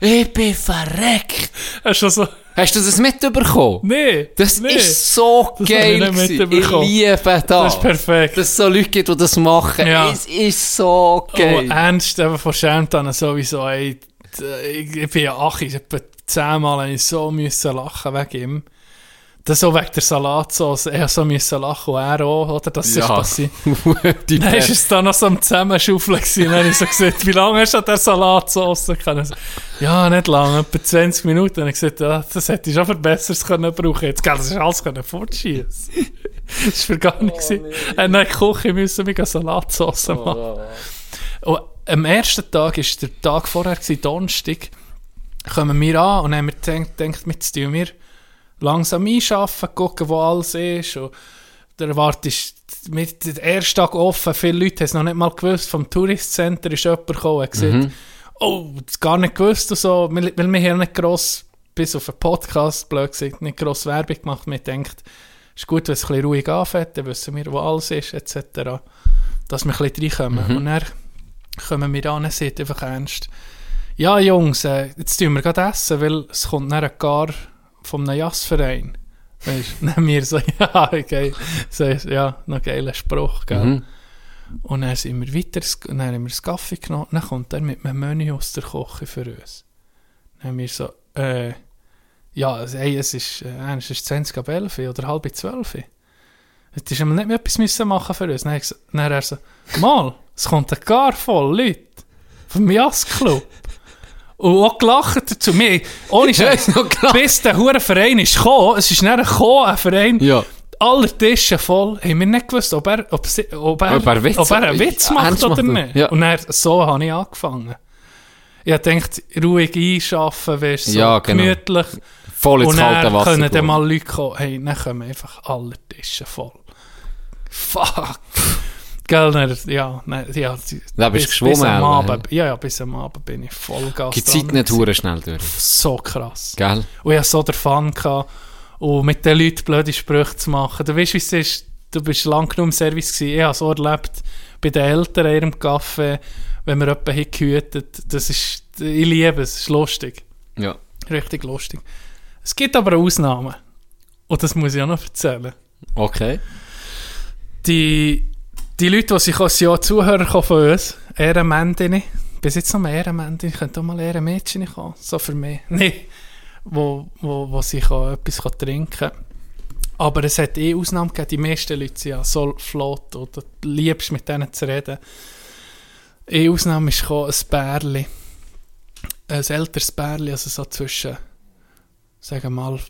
Ich bin verreckt. Hast du so... Hast du das mitbekommen? Nee. Das nee. ist so Das geil ich. Ich liebe das. Das ist perfekt. Dass es so Leute gibt, die das machen. Ja. Es ist so geil. Oh, ernst, eben von Schämtan sowieso, ey, ich, ich bin ja acht, etwa zehnmal habe ich so müssen lachen wegen ihm. Das auch wegen der Salatsauce, er so müssen lachen und er auch, oder? Das ist passiert. Die Dann ist es dann noch so am Zusammenschaufeln gewesen. Dann habe ich so gesagt, wie lange hast du an der Salatsauce können? So, ja, nicht lange, etwa 20 Minuten. Dann habe ich gesagt, ja, das hätte ich schon für Besseres können brauchen. Jetzt, gell, das ist alles können fortschießen. das war gar nicht. gewesen. Er hat in der Küche müssen wir Salatsauce machen. Und am ersten Tag war der Tag vorher, gewesen, Donnerstag, kommen wir an und haben wir gedacht, gedacht jetzt tun wir langsam einschaffen, gucken, wo alles ist. Und der ist mit dem ersten Tag offen. Viele Leute haben es noch nicht mal gewusst. Vom Tourist Center ist jemand gekommen und gesagt, oh, das gar nicht gewusst und so. Weil weil wir hier nicht gross, bis auf einen Podcast, blöd gesagt, nicht gross Werbung gemacht. Wir denkt, ist gut, wenn es ein bisschen ruhig anfängt, dann wissen wir, wo alles ist, etc. Dass wir ein bisschen reinkommen. Und dann kommen wir an und sagt einfach ernst, ja Jungs, äh, jetzt tun wir gerade essen, weil es kommt dann gar vom einem Jazzverein. Weißt du, wir so, ja, geil. So, ja, noch geiler Spruch, gell. Mhm. Und dann sind wir weiter, dann haben wir das Kaffee genommen, dann kommt er mit einem Menü aus der Küche für uns. Dann haben wir so, äh, ja, also, hey, es ist, äh, es ist 20 ab 11 oder halb 12. Jetzt ist nicht mehr etwas müssen machen für uns. Dann, er dann er so, mal, es kommt ein gar voll Leute vom Jazzclub. Und auch gelacht dazu. Wir, ohne Scheiß, bis der hure Verein ist gekommen, es ist dann gekommen, ein Verein, Ja. alle Tische voll, haben wir nicht gewusst, ob er, ob sie, ob er, Ob er Witz- ob er einen Witz macht oder nicht. ja. Und dann, so habe ich angefangen. Ich gedacht, ruhig einschaffen, weißt du, so Ja, genau. gemütlich. Voll ins Und kalte Wasser. können dann mal Leute kommen, hey, dann kommen einfach alle Tische voll. Fuck. Gell, ja, dann, ja. Da bist bis- du bis geschwommen, am Alter, Abend, Ja, ja, bis am Abend bin ich voll Gas Die Zeit nicht hure schnell durch. So krass. Gell? Und ich hatte so den Fun gehabt, und mit den Leuten blöde Sprüche zu machen. Du weißt, wie es ist, du bist lang genug im Service gewesen. Ich habe so erlebt, bei den Eltern in ihrem Kaffee, wenn wir jemanden haben gehütet. Das ist, ich liebe es, es ist lustig. Ja. Richtig lustig. Es gibt aber Ausnahmen. Und das muss ich auch noch erzählen. Okay. Die, die Leute, die sich als Jahr Zuhörer kommen von uns, Ehrenmändinnen, bis jetzt noch mehr Ehrenmändinnen, könnte auch mal Ehrenmädchen kommen, so für mich. Nee, wo, wo, wo sich auch etwas trinken kann. Aber es hat eh Ausnahmen gegeben, die meisten Leute sind ja so flott oder liebst mit denen zu reden. Eh Ausnahme ist gekommen, ein Bärli, ein älteres Bärli, also so zwischen, sagen wir mal,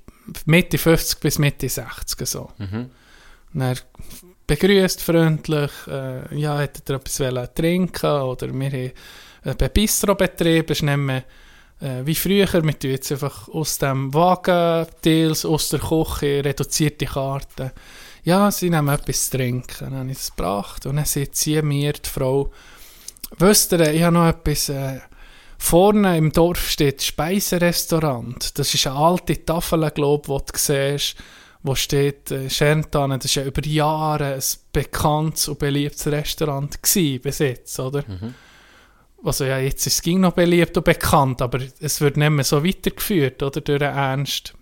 Mitte 50 bis Mitte 60 so. Mhm. Begrüßt freundlich, äh, ja, hätte er etwas wollen trinken oder wir haben einen Bistro-Betrieb, das ist nicht mehr äh, wie früher, wir tun jetzt einfach aus dem Wagen, Deals aus der Küche, reduzierte Karten. Ja, sie nehmen etwas zu trinken. Dann habe ich das gebracht und dann sagt sie mir, die Frau, wisst ihr, ich habe noch etwas, äh, vorne im Dorf steht Speiserestaurant. Das ist eine alte Tafel, glaube ich, die du siehst, wo steht äh. Das ist ja über Jahre ein bekanntes und beliebtes Restaurant gewesen, bis jetzt, oder? Also ja, jetzt ist es ging noch beliebt und bekannt, aber es wird nicht mehr so weitergeführt, oder? Durch den Ernst.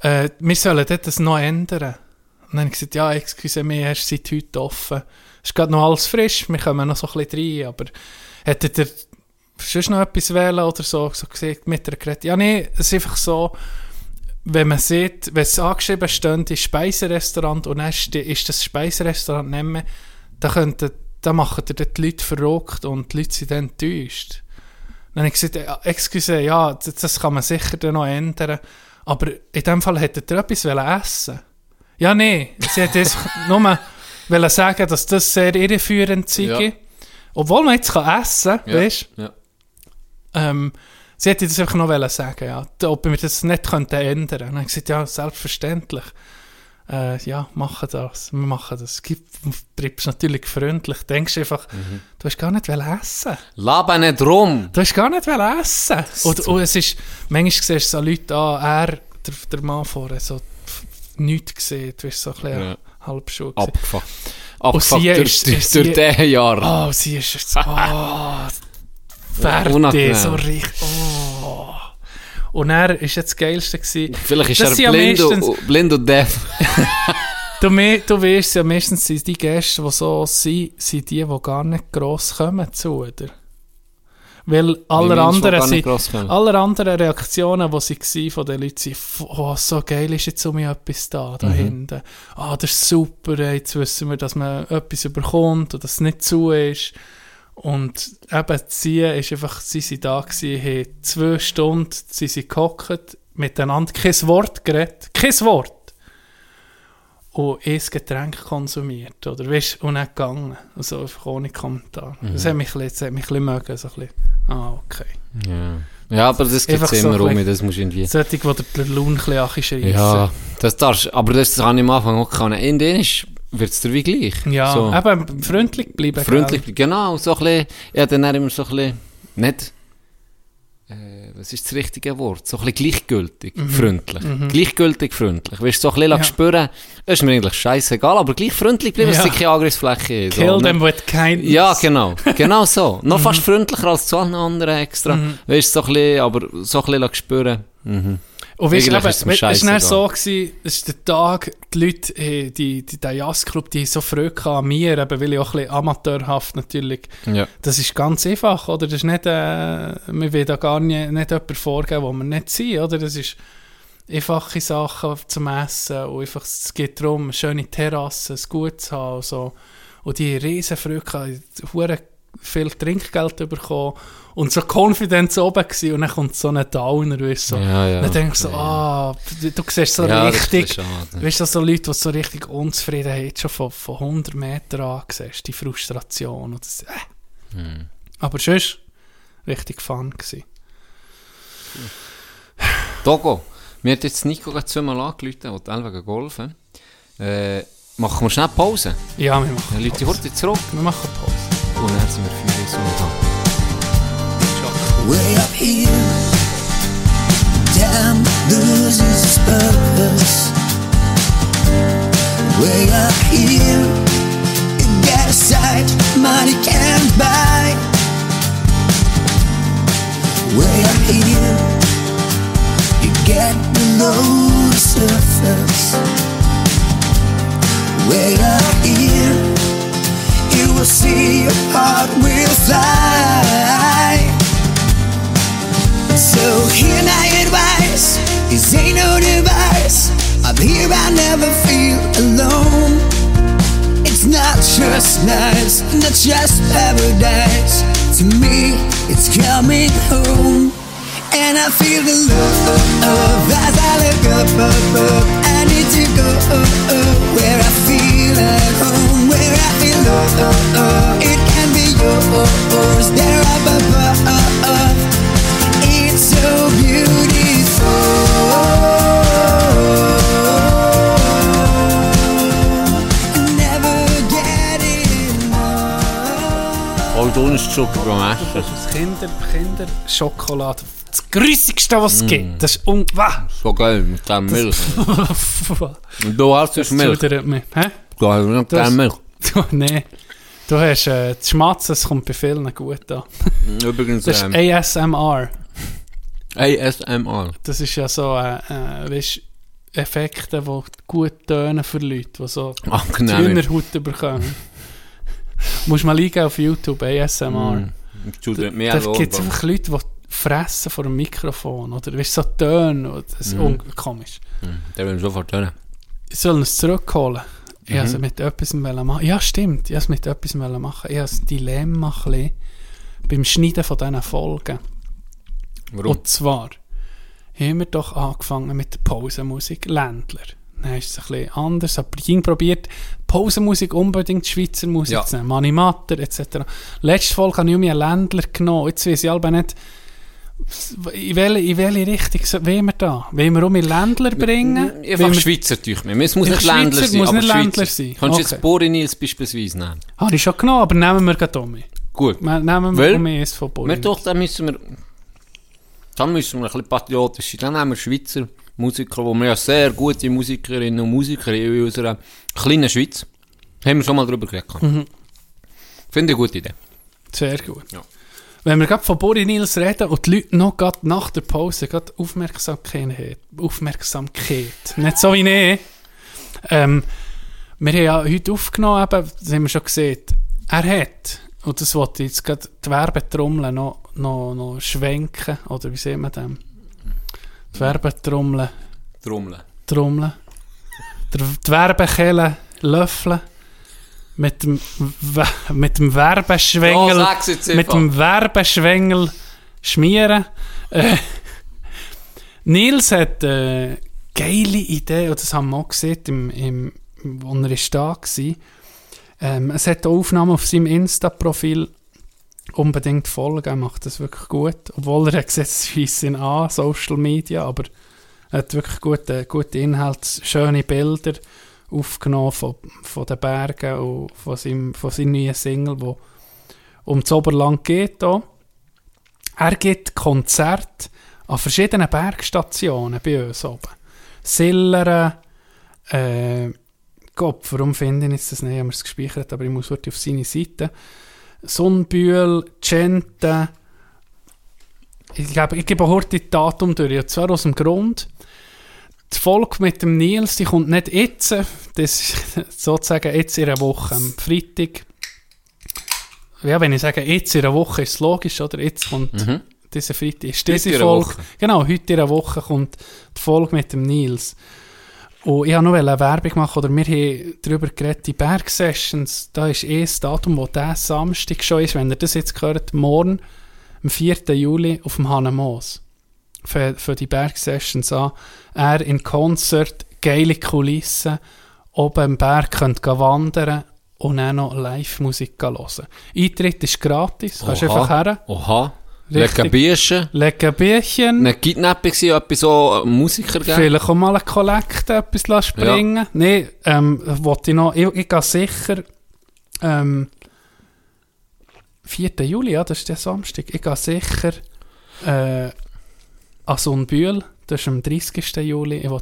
Äh, wir sollen das noch ändern. Und dann habe ich gesagt, ja, excuse hast du seit heute offen? Ist gerade noch alles frisch, wir kommen noch so ein bisschen rein, aber hättet ihr sonst noch etwas wählen oder so, so gesagt, mit der geredet? Ja, nee, es ist einfach so, wenn man sieht, wenn es angeschrieben steht, ist Speiserestaurant und dann ist, das Speiserestaurant nicht mehr, dann, könnte, dann machen die Leute verrückt und die Leute sind dann enttäuscht. Dann habe ich gesagt, excuse, ja, das, das kann man sicher dann noch ändern, aber in dem Fall hättet ihr etwas wollen essen Ja, nee, sie hat jetzt nur wollen sagen, dass das sehr irreführend sei. Ja. Obwohl man jetzt kann essen kann, Ja. weißt Ja. ähm, sie hätte das einfach noch sagen, ja, ob wir das nicht könnten ändern. Und dann habe ich gesagt, ja, selbstverständlich. Äh, ja, machen das, wir machen das. Gib, treibst natürlich freundlich, denkst einfach, Mhm. du hast gar nicht essen. Laber nicht rum. Du hast gar nicht essen. Und, und es ist, manchmal siehst du so Leute an, er, der, der Mann vorne, so nichts gesehen, du bist so ein bisschen Ja. halb Schuh gewesen. Abgefuckt. Abgefuckt sie durch, ist- durch, durch den Jahr. Oh, sie ist jetzt, oh, Unangenehm. so richtig, oh. Und er ist jetzt das Geilste gewesen. Vielleicht ist Das er ja blind, meistens- und, blind und deaf. Du, du weißt ja, meistens sind die Gäste, die so sind, sind die, die gar nicht gross kommen zu, oder? Weil alle meinst du, die anderen, sind, anderen Reaktionen, die sie waren von den Leuten, sind, f- oh, so geil ist jetzt um mich etwas da, Mhm. da hinten. Ah, das ist super, jetzt wissen wir, dass man etwas überkommt und dass es nicht zu ist. Und eben, sie ist einfach, sie sind da gewesen, haben zwei Stunden, sie sind gehockt, miteinander kein Wort geredet, kein Wort. Und ein Getränk konsumiert, oder weißt, und nicht gegangen. Also einfach ohne Kommentar. Das Mhm. hat mich, ein bisschen- das mich ein bisschen mögen, so ein bisschen, ah, okay. Ja. ja, aber das gibt es so immer ein um, das musst du irgendwie... Solche, wo der der Lohn ein bisschen. Ja, das darfst aber das kann ich am Anfang auch können. In Dänisch wird es dir wie gleich. Ja, so. eben freundlich bleiben. Freundlich, genau, so ein bisschen, habe dann immer so ein bisschen, nicht, äh, was ist das richtige Wort? So ein bisschen gleichgültig, freundlich. Gleichgültig, freundlich. Weißt du, so ein bisschen Mhm. Ja. spüren, das ist mir eigentlich scheißegal, aber gleich freundlich bleiben, Ja. dass es keine Angriffsfläche ist. Kill so, them ne? with kindness. Ja, genau. Genau so. Mhm. Noch fast freundlicher als zu allen anderen extra. Weißt du, so ein bisschen, aber so ein bisschen spüren. Mhm. Und weißt eben, ist es es war dann so, gewesen, es ist der Tag, die Leute, die, die, der Jazzclub, die haben so Freude an mir, eben, weil ich auch ein bisschen amateurhaft natürlich. Ja. Das ist ganz einfach, oder? Das ist nicht, äh, wir wollen da gar nicht, nicht jemanden vorgeben, wo wir nicht sind, oder? Das ist einfache Sachen zum Essen und einfach, es geht darum, eine schöne Terrasse, ein gut zu haben und so. Und die haben riesen Freude hure viel Trinkgeld bekommen und so Confidence oben gewesen und dann kommt so ein Downer, weißt du, so. Ja, ja. Dann denkst du so, ah, du, du siehst so richtig, weißt du, so Leute, die so richtig Unzufriedenheit schon von, von 100 Metern an siehst, die Frustration und das, äh. Hm. Aber sonst richtig fun gewesen. Togo, mir hat jetzt Nico gerade zweimal angerufen, und Elva golfen. Äh, machen wir schnell Pause. Ja, wir machen, Dann Leute heute zurück wir machen Pause. und dann sind wir für uns und da. Way up here, time loses its purpose. Way up here, you get a sight money can't buy. Way up here, you get below the surface. Way up here, you will see your heart will fly. So hear my advice, this ain't no device. Up here I never feel alone. It's not just nice, not just paradise. To me, it's coming home. And I feel the love as I look up, up, Dunstzucker beim Essen. Das Kinder, Kinderschokolade, das Grüssigste, was es gibt. Das ist un... Wah! So geil, mit dem Milch. Du hast Das das Milch. zudert mich. Hä? Du hast nicht Das- Milch. Du, nee. Du hast äh, das Schmatzen, das kommt bei vielen gut an. Übrigens, Das ist ähm, ASMR. ASMR. Das ist ja so, äh, äh, weißt Effekte, die gut tönen für Leute, die so Angenehm. Hühnerhaut bekommen. Musst mal eingeben auf YouTube, ASMR. Mm. Da gibt es einfach Leute, die fressen vor dem Mikrofon. Oder weißt, so Töne. Das ist un- komisch. Der will sofort hören. Ich soll es zurückholen. Ich Mhm. es mit etwas machen. Ja, stimmt. Ich es mit etwas machen. Ich habe ein Dilemma ein bisschen beim Schneiden von diesen Folgen. Warum? Und zwar haben wir doch angefangen mit der Pausenmusik Ländler. Dann ist es ein bisschen anders, aber ich habe probiert, Pausenmusik unbedingt Schweizer Musik Ja. zu nehmen, Manimatter etc. Letzte Folge habe ich einen Ländler genommen, jetzt weiß ich aber nicht, in welche, in welche Richtung wollen wir da? Wollen wir um einen Ländler bringen? Einfach wir- Schweizer durch mir. Es muss nicht Ländler sein, muss aber nicht Ländler sein. Kannst du Okay. jetzt Boris Nils beispielsweise nehmen? Habe ich schon genommen, aber nehmen wir gerade um. Gut. Nehmen wir eins von Boris. Wir doch, dann müssen wir, dann müssen wir ein bisschen patriotisch sein. Dann nehmen wir Schweizer Musiker, wo wir ja sehr gute Musikerinnen und Musiker in unserer kleinen Schweiz. Haben wir schon mal drüber geredet. Mhm. Finde ich eine gute Idee. Sehr gut. Ja. Wenn wir gerade von Boris Nils reden und die Leute noch gerade nach der Pause gerade Aufmerksamkeit, Aufmerksamkeit, nicht so wie ich, ähm, wir haben ja heute aufgenommen, eben, das haben wir schon gesehen, er hat, und das wollte ich jetzt gerade die Werbetrommel noch, noch, noch schwenken, oder wie sehen wir das? Die Werbetrommel, Trommeln. Trommel, der, die Werbekelle löffeln, mit dem, mit dem Werbeschwengel jetzt mit dem Werbeschwengel schmieren. Äh, Nils hat äh, geile Idee, und das haben wir auch gesehen, im, im, wo er ist da war. Ähm, es hat Aufnahmen auf seinem Insta-Profil. Unbedingt folgen, er macht das wirklich gut. Obwohl er gesetzweise ihn an, Social Media, aber er hat wirklich gute, gute Inhalte, schöne Bilder aufgenommen von, von den Bergen und von seinem, von seinem neuen Single, wo um das Oberland geht. Auch. Er gibt Konzerte an verschiedenen Bergstationen bei uns oben. Silleren, äh, Gott, warum finde ich das nicht? Ich habe es gespeichert, aber ich muss wirklich auf seine Seite. Sonnbühl, Gente. Ich glaube, ich gebe heute die Datum durch. Und zwar aus dem Grund, die Folge mit dem Nils, die kommt nicht jetzt, das ist sozusagen jetzt in einer Woche, am Freitag. Ja, wenn ich sage, jetzt in einer Woche, ist es logisch, oder? Jetzt kommt Mhm. diese Freitag, ist diese Folge. Genau, heute in einer Woche kommt die Folge mit dem Nils. Und ich wollte noch Werbung machen, oder wir haben darüber geredet, die Bergsessions, da ist eh das Datum, wo der Samstag schon ist, wenn ihr das jetzt hört, morgen, am 4. Juli, auf dem Hannemoos. Für, für die Bergsessions an. Er in Konzert, geile Kulissen, oben am Berg könnt wandern und dann noch Live-Musik hören. Eintritt ist gratis, kannst Oha. einfach her. Oha. Lecker Bierchen. Lecker Bierchen. Eine Kidnapping war etwas so äh, Musiker geben. Vielleicht auch mal eine Kollekte etwas springen. Nein, ähm, wollte ich noch, ich, ich gehe sicher, ähm, 4. Juli, ja, das ist der Samstag, ich gehe sicher, äh, an Sonnbühl, das ist am 30. Juli, ich will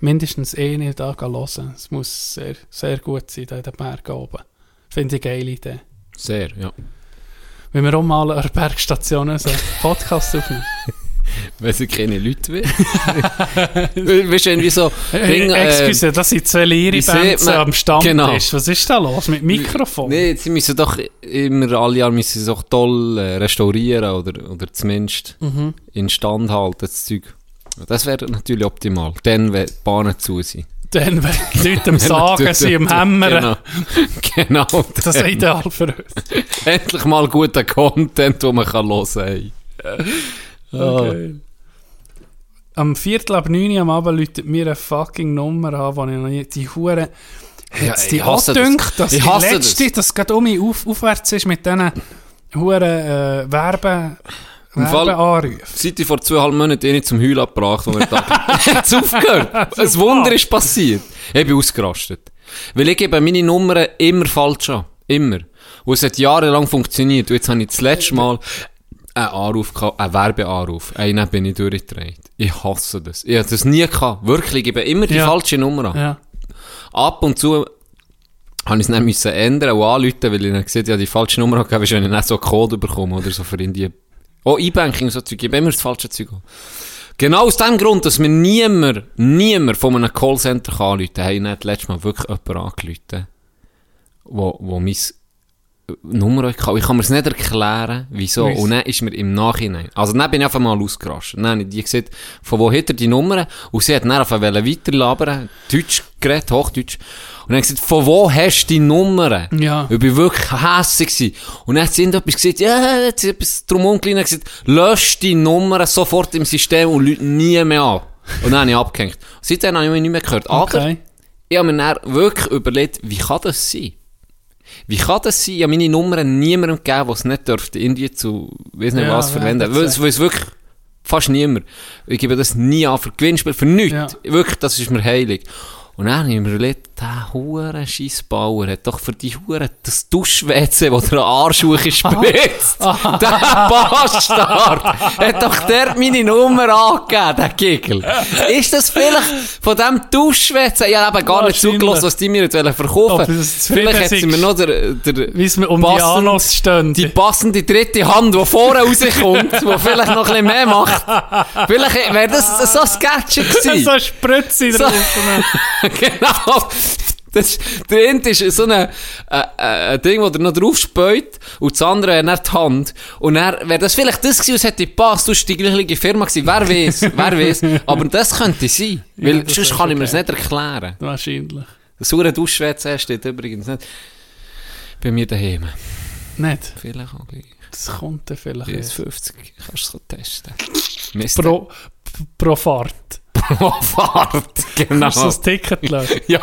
mindestens eine da hören. Es muss sehr, sehr gut sein, da in den Bergen oben. Finde ich eine geile Idee. Sehr, ja. Wenn wir auch mal an der Bergstation so Podcast aufnehmen. Weil sie keine Leute will. We- weißt du, irgendwie so... Ding, Äh, Excuse, das sind zwei leere Bands am Stammtisch. Genau. Was ist da los mit Mikrofon? Nee, sie müssen doch immer, alle Jahre müssen sie doch toll äh, restaurieren oder, oder zumindest Mhm. instand halten, das Zeug. Das wäre natürlich optimal. Dann, wenn die Bahnen zu sind. Dann, wenn die Leute am Sagen sind, am Hämmern. Genau. genau Das ist ideal für uns. Endlich mal guter Content, den man kann hören kann. Okay. Am Viertel ab 9 Uhr am Abend läutet mir eine fucking Nummer an, wo ich noch nie, die Hure, Ja, hat's ich die angedünkt, das. dass Ich die letzte, dass gerade um mich auf, aufwärts ist mit diesen Huren äh, Werbe, Im Fall-. Seit ich vor zweieinhalb Monaten eh nicht zum Heulen abgebracht und hat aufgehört. Ein Wunder ist passiert. Ich bin ausgerastet. Weil ich gebe meine Nummern immer falsch an. Immer. Und es hat jahrelang funktioniert. Und jetzt habe ich das letzte Mal einen Anruf gehabt, einen Werbeanruf. Einen bin ich durchgedreht. Ich hasse das. Ich habe das nie gehabt. Wirklich, ich gebe immer die Ja. falsche Nummer an. Ja. Ab und zu habe ich es dann müssen ändern und anrufen, weil ich dann gesehen habe, ja, die falsche Nummer gegeben, wenn ich nicht so einen Code bekomme oder so für in Oh, E-Banking und so Zeug, ich gebe immer das falsche Zeug. Genau aus dem Grund, dass mir niemand, niemand von einem Callcenter kann anrufen. Hey, nicht letztes Mal wirklich jemand angerufen, wo, wo mein Nummer hatte. Ich kann mir es nicht erklären, wieso. Weiss. Und dann ist mir im Nachhinein, also dann bin ich einfach mal ausgerastet. Dann habe ich gesagt, von wo hat er die Nummer? Und sie hat dann einfach weiterlabern, Deutsch geredet, Hochdeutsch. Und dann hat gesagt, von wo hast du die Nummer? Ja. Ich bin wirklich hässig gewesen. Und dann hat sie irgendetwas gesagt, ja, jetzt etwas drum umgelegt und gesagt, lösch die Nummer sofort im System und lüt nie mehr an. Und dann habe ich abgehängt. Seitdem habe ich mich nicht mehr gehört. Aber Okay. ich habe mir dann wirklich überlegt, wie kann das sein? Wie kann das sein? Ich habe meine Nummer niemandem gegeben, der es nicht dürfte, irgendwie zu, weiss nicht Ja, was, verwenden. Weil es wirklich fast niemand. Ich gebe das nie an für Gewinnspiel, für nichts. Wirklich, das ist mir heilig. Und dann habe ich mir überlegt, der hure Scheissbauer hat doch für die hure das Dusch-WC, wo der Arsch spritzt, der Bastard, hat doch dort meine Nummer angegeben, der Gigel. Ist das vielleicht von dem Dusch-WC? Ich habe eben gar nicht zugelassen, was die mir jetzt verkaufen zufrieden Vielleicht hat sie mir noch der, der es mir um die passend- stehen. die passende dritte Hand, die vorne rauskommt, die vielleicht noch ein bisschen mehr macht. Vielleicht wäre das so ein Sketch gewesen. so Spritze drauf. genau. Das, der eine ist so ein, äh, äh, ein Ding, wo er noch drauf späut, und das andere wäre dann die Hand. Und dann wäre das vielleicht das gewesen, was hätte gepasst, du die gleiche Firma gewesen. Wer weiß, wer weiß. Aber das könnte sein. Weil das sonst kann ich mir okay. das nicht erklären. Wahrscheinlich. Das saure Duschwätze steht übrigens nicht bei mir daheim. Nicht. Vielleicht auch gleich. Das kommt dann vielleicht Bis erst. 50 kannst du es testen. Pro, pro Fahrt. Fahrt, genau. Kannst du das Ticket? Ja,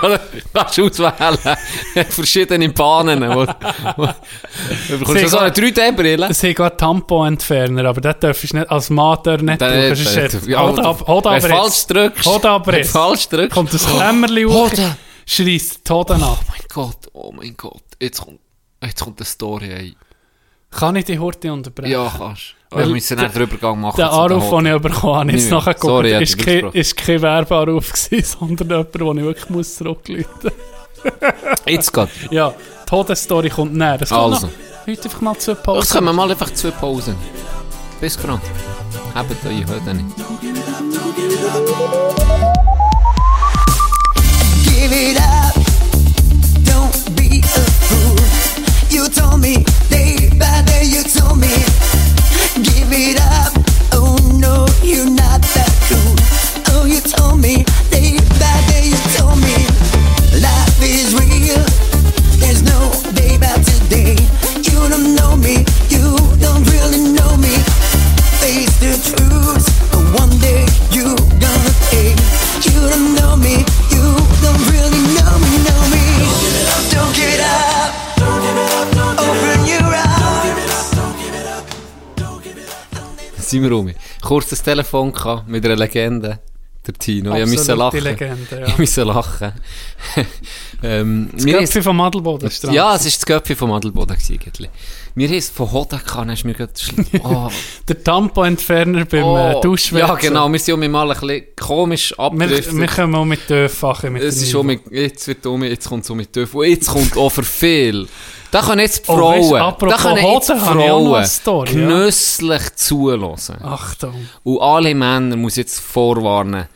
kannst du auswählen. Verschiedene Bahnen. Wo, wo, du bekommst so eine gehen- 3D-Brille. Es hat auch Tampon-Entferner, aber das darfst du nicht, als darf nicht brauchen. sonst dann- hat- ja, Hold ab, hold ab, Wenn du jetzt. falsch drückst. Hold ab, Wenn du jetzt. falsch drückst. Kommt das Klemmerli hoch, schreist die Hoden ab. Oh mein Gott, oh mein Gott. Jetzt kommt, jetzt kommt eine Story, ey. Kann ich die Horte unterbrechen? Ja, kannst. Wir müssen nicht den Übergang machen. Der Anruf, den ich bekommen habe, jetzt nachher Sorry, geguckt. Ist kein, ist kein Werbeanruf gewesen, sondern jemand, den ich wirklich muss zurückrufen muss. Jetzt geht. Ja, die Hodenstory kommt näher. Das Also. noch. Heute einfach mal zwei Jetzt Pausen. können wir mal einfach zwei Pausen. Bis gerade. Habt euch heute nicht. Give it up, don't be a fool. You told me day by day, you told me, give it up. Oh no, you're not that. Oh, you told me you told me life is real. There's no day today. You don't know me, you don't really know me. Face the truth, one day you Sind wir rum. Kurz das Telefon gehabt mit einer Legende. Der Tino. Ich musste Absolute lachen. Legende, ja. Ich musste lachen. ähm, Das Köpfe vom Adelboden ist. Ja, es war das Köpfchen vom Adelboden. gewesen. Mir es von Hoden dann ist mir gerade. Oh, Der Tampon-Entferner beim äh, oh. Duschwätzen. Ja, genau. Wir sind um mal ein bisschen komisch Wir, abgedriftet. wir können auch mit Es dem ist schon Niveau. mit, jetzt wird um, jetzt kommt es um mit Töpfen. Und jetzt kommt auch für viel. Da können jetzt die Oh, weißt Frauen, da können jetzt Hoden, Frauen Story, ja. genüsslich zulassen. Achtung, Und alle Männer muss jetzt vorwarnen.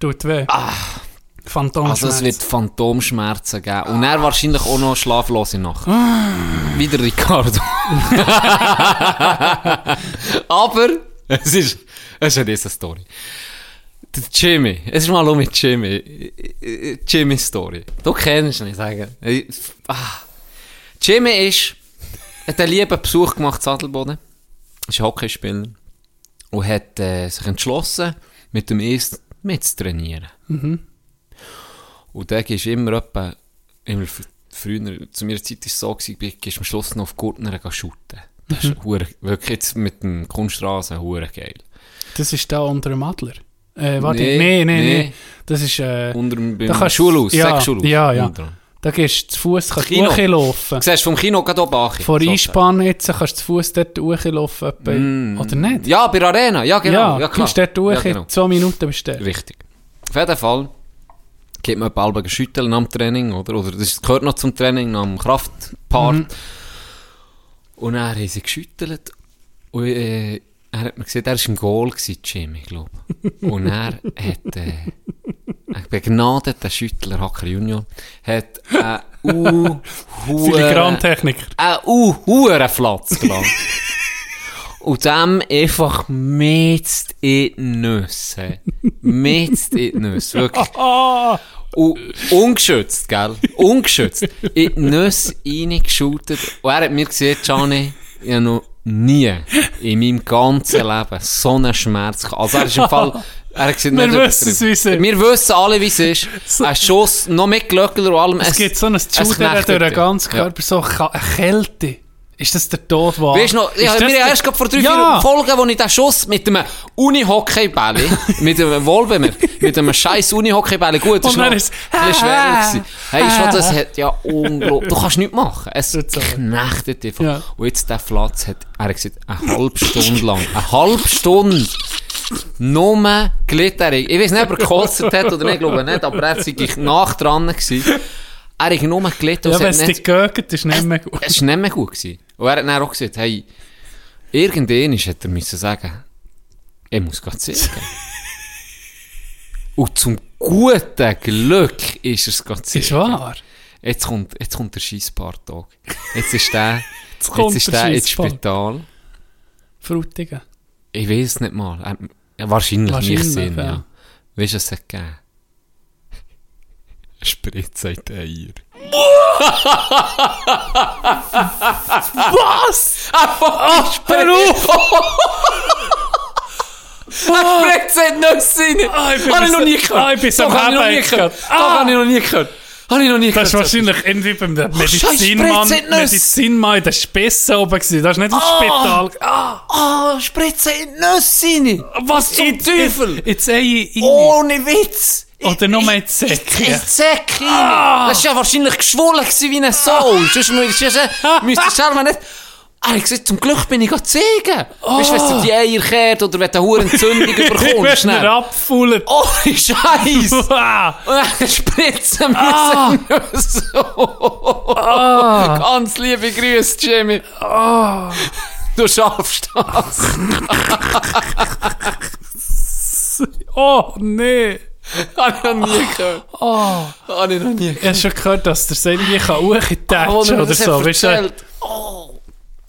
tut weh. Phantomschmerz. Also es wird Phantomschmerzen geben. Und er wahrscheinlich auch noch schlaflose Nacht. Wie der Ricardo. Aber es ist, es ist eine riesen Story. Jimmy, es ist mal um mit Jimmy. Jimmy Story. Du kennst ihn, ich sage. Ah. Jimmy ist, hat einen lieben Besuch gemacht, in Adelboden. Ist Hockeyspieler. Und hat äh, sich entschlossen, mit dem Eis mitzutrainieren. Und der gehst immer etwa, immer früher, zu meiner Zeit war es so, gewesen, gehst am Schluss noch auf Gurtner shooten. Das ist hure- wirklich jetzt mit dem Kunstrasen hure geil. Das ist da unter dem Adler. Äh, warte, Nee, nee, nee, nee. Das ist, äh, Unter dem Da kannst- Schulhaus, ja, Sechsschulhaus. ja, ja. Unter- da gehst du zu Fuß kannst Kino. du. Du siehst vom Kino gerade oben an. Vor Einspann jetzt kannst du zu Fuß dort hochlaufen. Mm. Oder nicht? Ja, bei der Arena, ja genau. ja, Ja, du klar. kommst dort durch, Ja, genau. zwei Minuten bist du dort. Richtig. Auf jeden Fall geht man bald schütteln am Training, oder? Oder das gehört noch zum Training, dem Kraftpart. Mhm. Und dann haben sie geschüttelt. Und äh, er hat mir gesagt, er war im Goal, gewesen, Jimmy, glaube Und er hat, äh, ein begnadeter Schüttler, Hacker Junior, hat, äh, uh, Filigrantechniker. Ein uh, huere Flatz gelassen. Und dem einfach mit in die Nüsse. Mit in die Nüsse. Wirklich. Und ungeschützt, gell? Ungeschützt. In die Nüsse reingeschootet. Und er hat mir gesagt, Gianni, ich habe noch nie in meinem ganzen Leben so einen Schmerz gehabt. Also er ist im Fall, er hat gesagt, Wir wissen es, wie es ist. Wir wissen alle, wie es ist. Ein Schuss, noch mit Glöckler und allem. Es gibt so ein es Schudern knechtet durch den ganzen Körper, so Ka- eine Kälte. Ist das der Tod, war? Weißt du noch, ja, Ist das wir haben der- erst gerade vor drei, Ja. vier Folgen, wo ich den Schuss mit einem Uni-Hockey-Bälle, mit einem Wolbemer, mit einem scheiß Uni-Hockey-Bälle, gut, das war noch dann ein ist- bisschen schwerer gewesen. Hey, schon, das hat ja unglaublich, du kannst nichts machen. Es knechtet einfach. Ja. Und jetzt der Flatz hat, er hat gesagt, eine halbe Stunde lang, eine halbe Stunde, nur glitterig. Ich weiß nicht, ob er gekotzt hat oder nicht, ich glaube nicht, aber er war nach dran gewesen. Er hat nur glittert. Ja, wenn es dich gegögt, ist nicht mehr gut. es war nicht mehr gut. Gewesen. Und er hat dann auch gesagt, hey, irgendwann hätte er müssen sagen, ich muss gehen ziehen. Und zum guten Glück ist er es gehen ziehen. Ist wahr. Jetzt kommt, jetzt kommt der Scheisspartag. Jetzt ist der, jetzt, kommt ist der der ins. Spital. Frutigen. Ich weiß nicht mal. Er, ja, wahrscheinlich, Wahrscheinlich, nicht Sinn, ja. ja. Weißt du, was es hat gegeben? Spritze in die Eier. Was? Eine Spritze in die Nüsse rein! Ah, ich bin Habe ich noch nie gehört! Ah, ich bin so Doch, habe ich noch nie gehört! Ah! habe ich noch nie gehört! Habe ich noch nie Das war wahrscheinlich irgendwie beim Medizinmann. Medizinmann in der oben gewesen. Das ist nicht im Ah! Spital. Ah, Ah, Spritze in Nüsse rein! was zum Teufel? Jetzt Ei rein. Ohne Witz! Oder nur in die Säcke. In Säcke rein. Das war ja wahrscheinlich geschwollen wie ein Soul. Sonst müsstest du müsstest du nicht... Ah, ich gesagt, zum Glück bin ich gerade zeigen. Weißt du, wenn du die Eier kehrt oder wenn du eine hohe Entzündung Ich bekommst, abgefüllt. Oh, Scheiß! Und dann spritzen Ah. so. Ah. Ganz liebe Grüße, Jimmy. Ah. Du schaffst das. Oh, nee. Habe ich noch nie gehört. Oh. Habe ich noch nie Ich habe schon gehört, dass der so irgendwie kann Oh, hochtatschen er oder so. Weißt du, erzählt.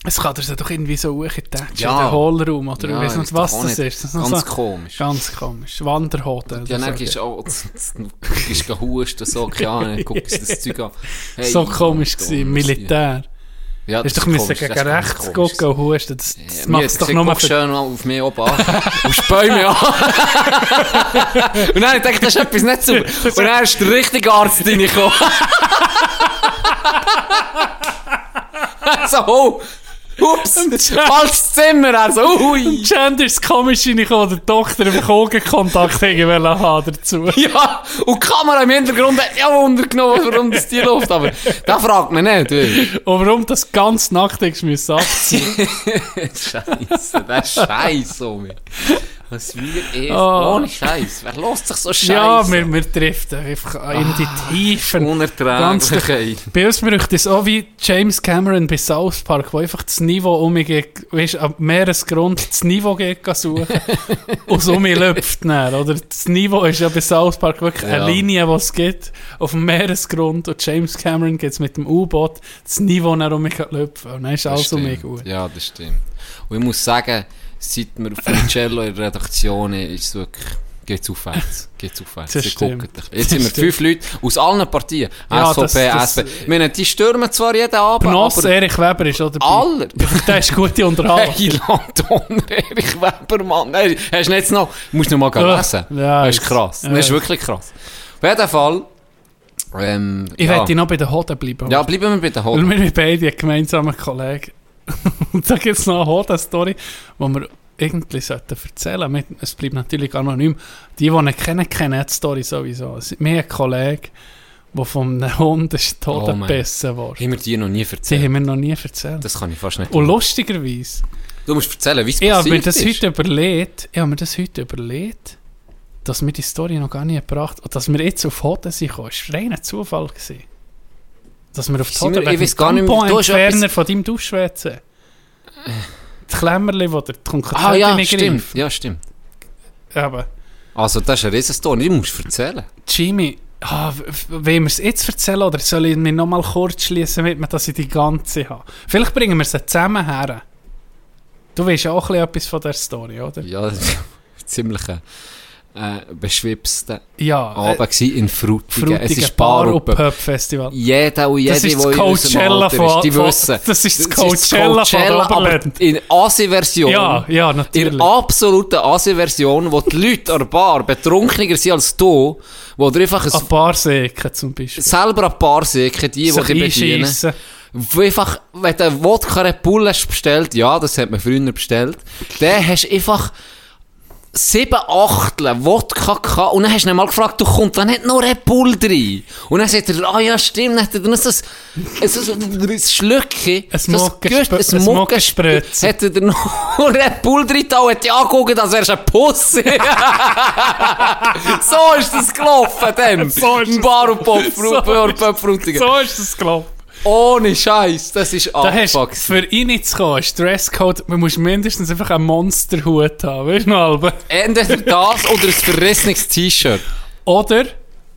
es kann er doch irgendwie so hochtatschen Ja. in den Hohlraum. Oder Ja, ich weiß ich nicht, was das nicht. ist. Das ist Ganz so, komisch. Ganz komisch. Wanderhotel. Ja, dann gehst du auch, du gehst husten, so, keine Ahnung, guckst das Zeug an. Hey, so komisch gewesen, Militär. Ja, Hast das doch ist müssen gegen ist rechts gucken husten. Das, Ja, das mir macht doch für... schön auf mich oben an und speu mich an. und dann ich gedacht, das ist etwas nicht super. Und dann ist der richtige Arzt reingekommen. so, oh, ups, falsches Zimmer. Er so, ui. Gender ist komisch reingekommen, der Doktor im Augenkontakt haben dazu. Ja, und die Kamera im Hintergrund hat ja Wunder genommen, warum das die Luft. Aber da fragt man nicht. wie. Und warum das ganz ist, müssen abziehen. Scheiße, der Scheiß, Omi. Was wir eh, Oh. ohne Scheiß. Wer lässt sich so Scheiße? Ja, wir, wir driften einfach in die Tiefen. Ganz Unerträglich. Bei uns bräuchte es auch wie James Cameron bei South Park, wo einfach das Niveau umgeht, weißt du, am Meeresgrund das Niveau geht suchen und so mir läuft dann, oder? Das Niveau ist ja bei South Park wirklich Ja. eine Linie, die es gibt, auf dem Meeresgrund und James Cameron geht es mit dem U-Boot das Niveau dann um mich löpfen und dann ist Das alles um mich gut. Ja, das stimmt. Und ich muss sagen, seit wir von Cello in der Redaktion ist es wirklich, geht's aufwärts. Geht's aufwärts. Das stimmt. Jetzt sind wir fünf Leute aus allen Partien. Ja, SVP, das- SP. Ich meine, die stürmen zwar jeden Abend, aber Erich Weber ist auch dabei. aller. Der ist gute Unterhaltung. Hey, Landonner, Erich Weber, Mann. Hey, hast du nicht noch, musst du noch mal lesen. ja, das ist jetzt- krass. Das ist wirklich krass. Auf jeden Fall, ähm, Ich ja. werde noch bei den Hoden bleiben. Ja, bleiben wir bei den Weil Hoden. wir sind beide gemeinsamen Kollegen. Und da gibt es noch eine Hoden-Story, die wir irgendwie erzählen sollten. Es bleibt natürlich anonym. Die, die ihn kennen, kennen die Story sowieso. Mir ein Kollege, der von einem Hund ist tot Oh gebissen wurde. Haben wir dir noch nie Die erzählt? haben wir noch nie erzählt. Das kann ich fast nicht. Und lustigerweise, Du musst erzählen, wie es habe mir passiert das ist. heute überlegt, ich habe mir das heute überlegt, dass wir die Story noch gar nicht gebracht und dass wir jetzt auf Hoden sind war reiner Zufall. Gewesen. Dass wir auf die mehr, du hast Tampon-Entferner von deinem Dusch-WC. die Klemmerli, die der die Ah ja, stimmt. Ja, stimmt. Aber Also, das ist ein Riesenstory. Ich muss erzählen. Jimmy, ah, wollen wir es jetzt erzählen oder soll ich mir noch mal kurz schließen mit mir, dass ich die ganze habe? Vielleicht bringen wir sie zusammen her. Du weißt ja auch etwas von der Story, oder? Ja, das ist ziemlich ein äh, beschwipster Ja, äh, Abend gewesen in Frutigen. Es Frutige ist Bar Bar und Pub Festival. Jeder und jede, Das ist das der in unserem Coachella Alter von- ist, die von- wissen. das ist das Coachella von Oberland. in Asi-Version. Ja, ja, In natürlich. der absoluten Asi-Version, wo die Leute an der Bar betrunkener sind als du, wo du einfach ein, Ein paar Säcken zum Beispiel. selber ein paar säcken, die, die dich bedienen. einschiessen. Wo einfach, wenn du Wodka Red bestellt, ja, das hat man früher bestellt, dann hast du einfach sieben Achtel Wodka gehabt und dann hast du ihn mal gefragt, du kommst, wann hat noch Red Bull drin? Und dann sagt er, ah ja, stimmt, dann hat er dann so ein, so ein Schlückchen, Ein so ein Muggespritz. Hat er noch Red Bull drin da und hat dich angeguckt, als wärst du ein Pussy. so ist das gelaufen dann. So ist Bar und Pop, So. So ist es gelaufen. Ohne Scheiß, das ist Abfuck. für reinzukommen, ist Dresscode, man muss mindestens einfach einen Monsterhut haben, weißt du noch, Alben? Entweder das oder ein verrissenes T-Shirt. Oder,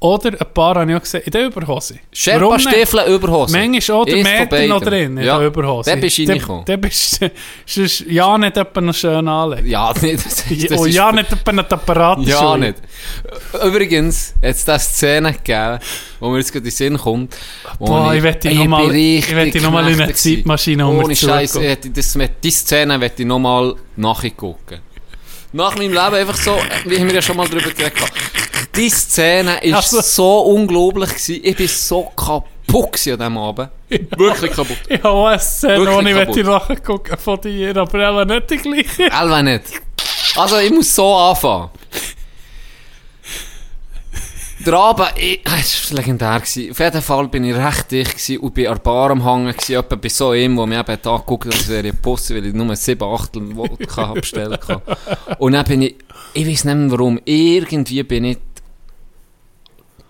oder ein paar habe ich auch gesehen, in der Überhose. Sherpa? Stiefel, Überhose. Manchmal auch der Meter noch drin in Ja, der Überhose. dann bist du reingekommen. Der bist du ja nicht etwa noch schön anlegen. Ja, nicht. Das, ist- das oh, ist- ja nicht etwa einen Apparat. Ja, nicht. Übrigens, jetzt eine Szene gegeben, wo mir jetzt gerade in den Sinn kommt. Boah, ich wette Ey, noch ich wette noch in eine. Zeitmaschine, Ohne Scheiß, das, mit diese Szene werde ich nochmal nachgucken. Nach meinem Leben einfach so, wie wir ja schon mal drüber geredet haben. Die Szene ist Also- so unglaublich gewesen. Ich bin so kaputt an diesem Abend. Wirklich kaputt. Ich habe auch eine Szene, wo ich wette nachgucken von dir, aber auch nicht die gleiche. Elva nicht. Also, ich muss so anfangen. Der Abend, ich, ah, es war legendär. Gewesen. Auf jeden Fall bin ich recht dicht gewesen und bin an der Bar am Hangen gewesen, etwa bei so einem, wo mir eben da angeguckt hat, als wäre ich ein Pussy, weil ich nur sieben Achtel Wodka habe bestellt hatte. Und dann bin ich, ich weiß nicht mehr warum, irgendwie bin ich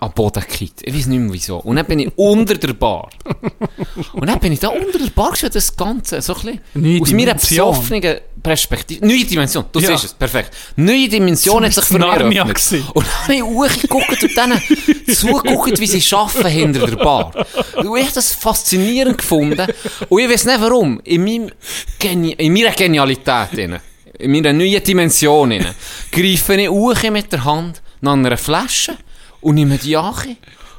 am Boden gekippt. Ich weiß nicht mehr wieso. Und dann bin ich unter der Bar. Und dann bin ich da unter der Bar gewesen, das Ganze so ein bisschen, Neue aus meiner besoffenen Perspektive, neue Dimension, du Ja. siehst es, perfekt. Neue Dimension hat sich für mich eröffnet. Und dann habe ich hochgeguckt und dann zugeguckt, wie sie arbeiten hinter der Bar. Und ich habe das faszinierend gefunden. Und ich weiß nicht warum. In, meinem Geni in meiner Genialität, in meiner neuen Dimension, greife ich hoch mit der Hand nach einer Flasche und nehme die an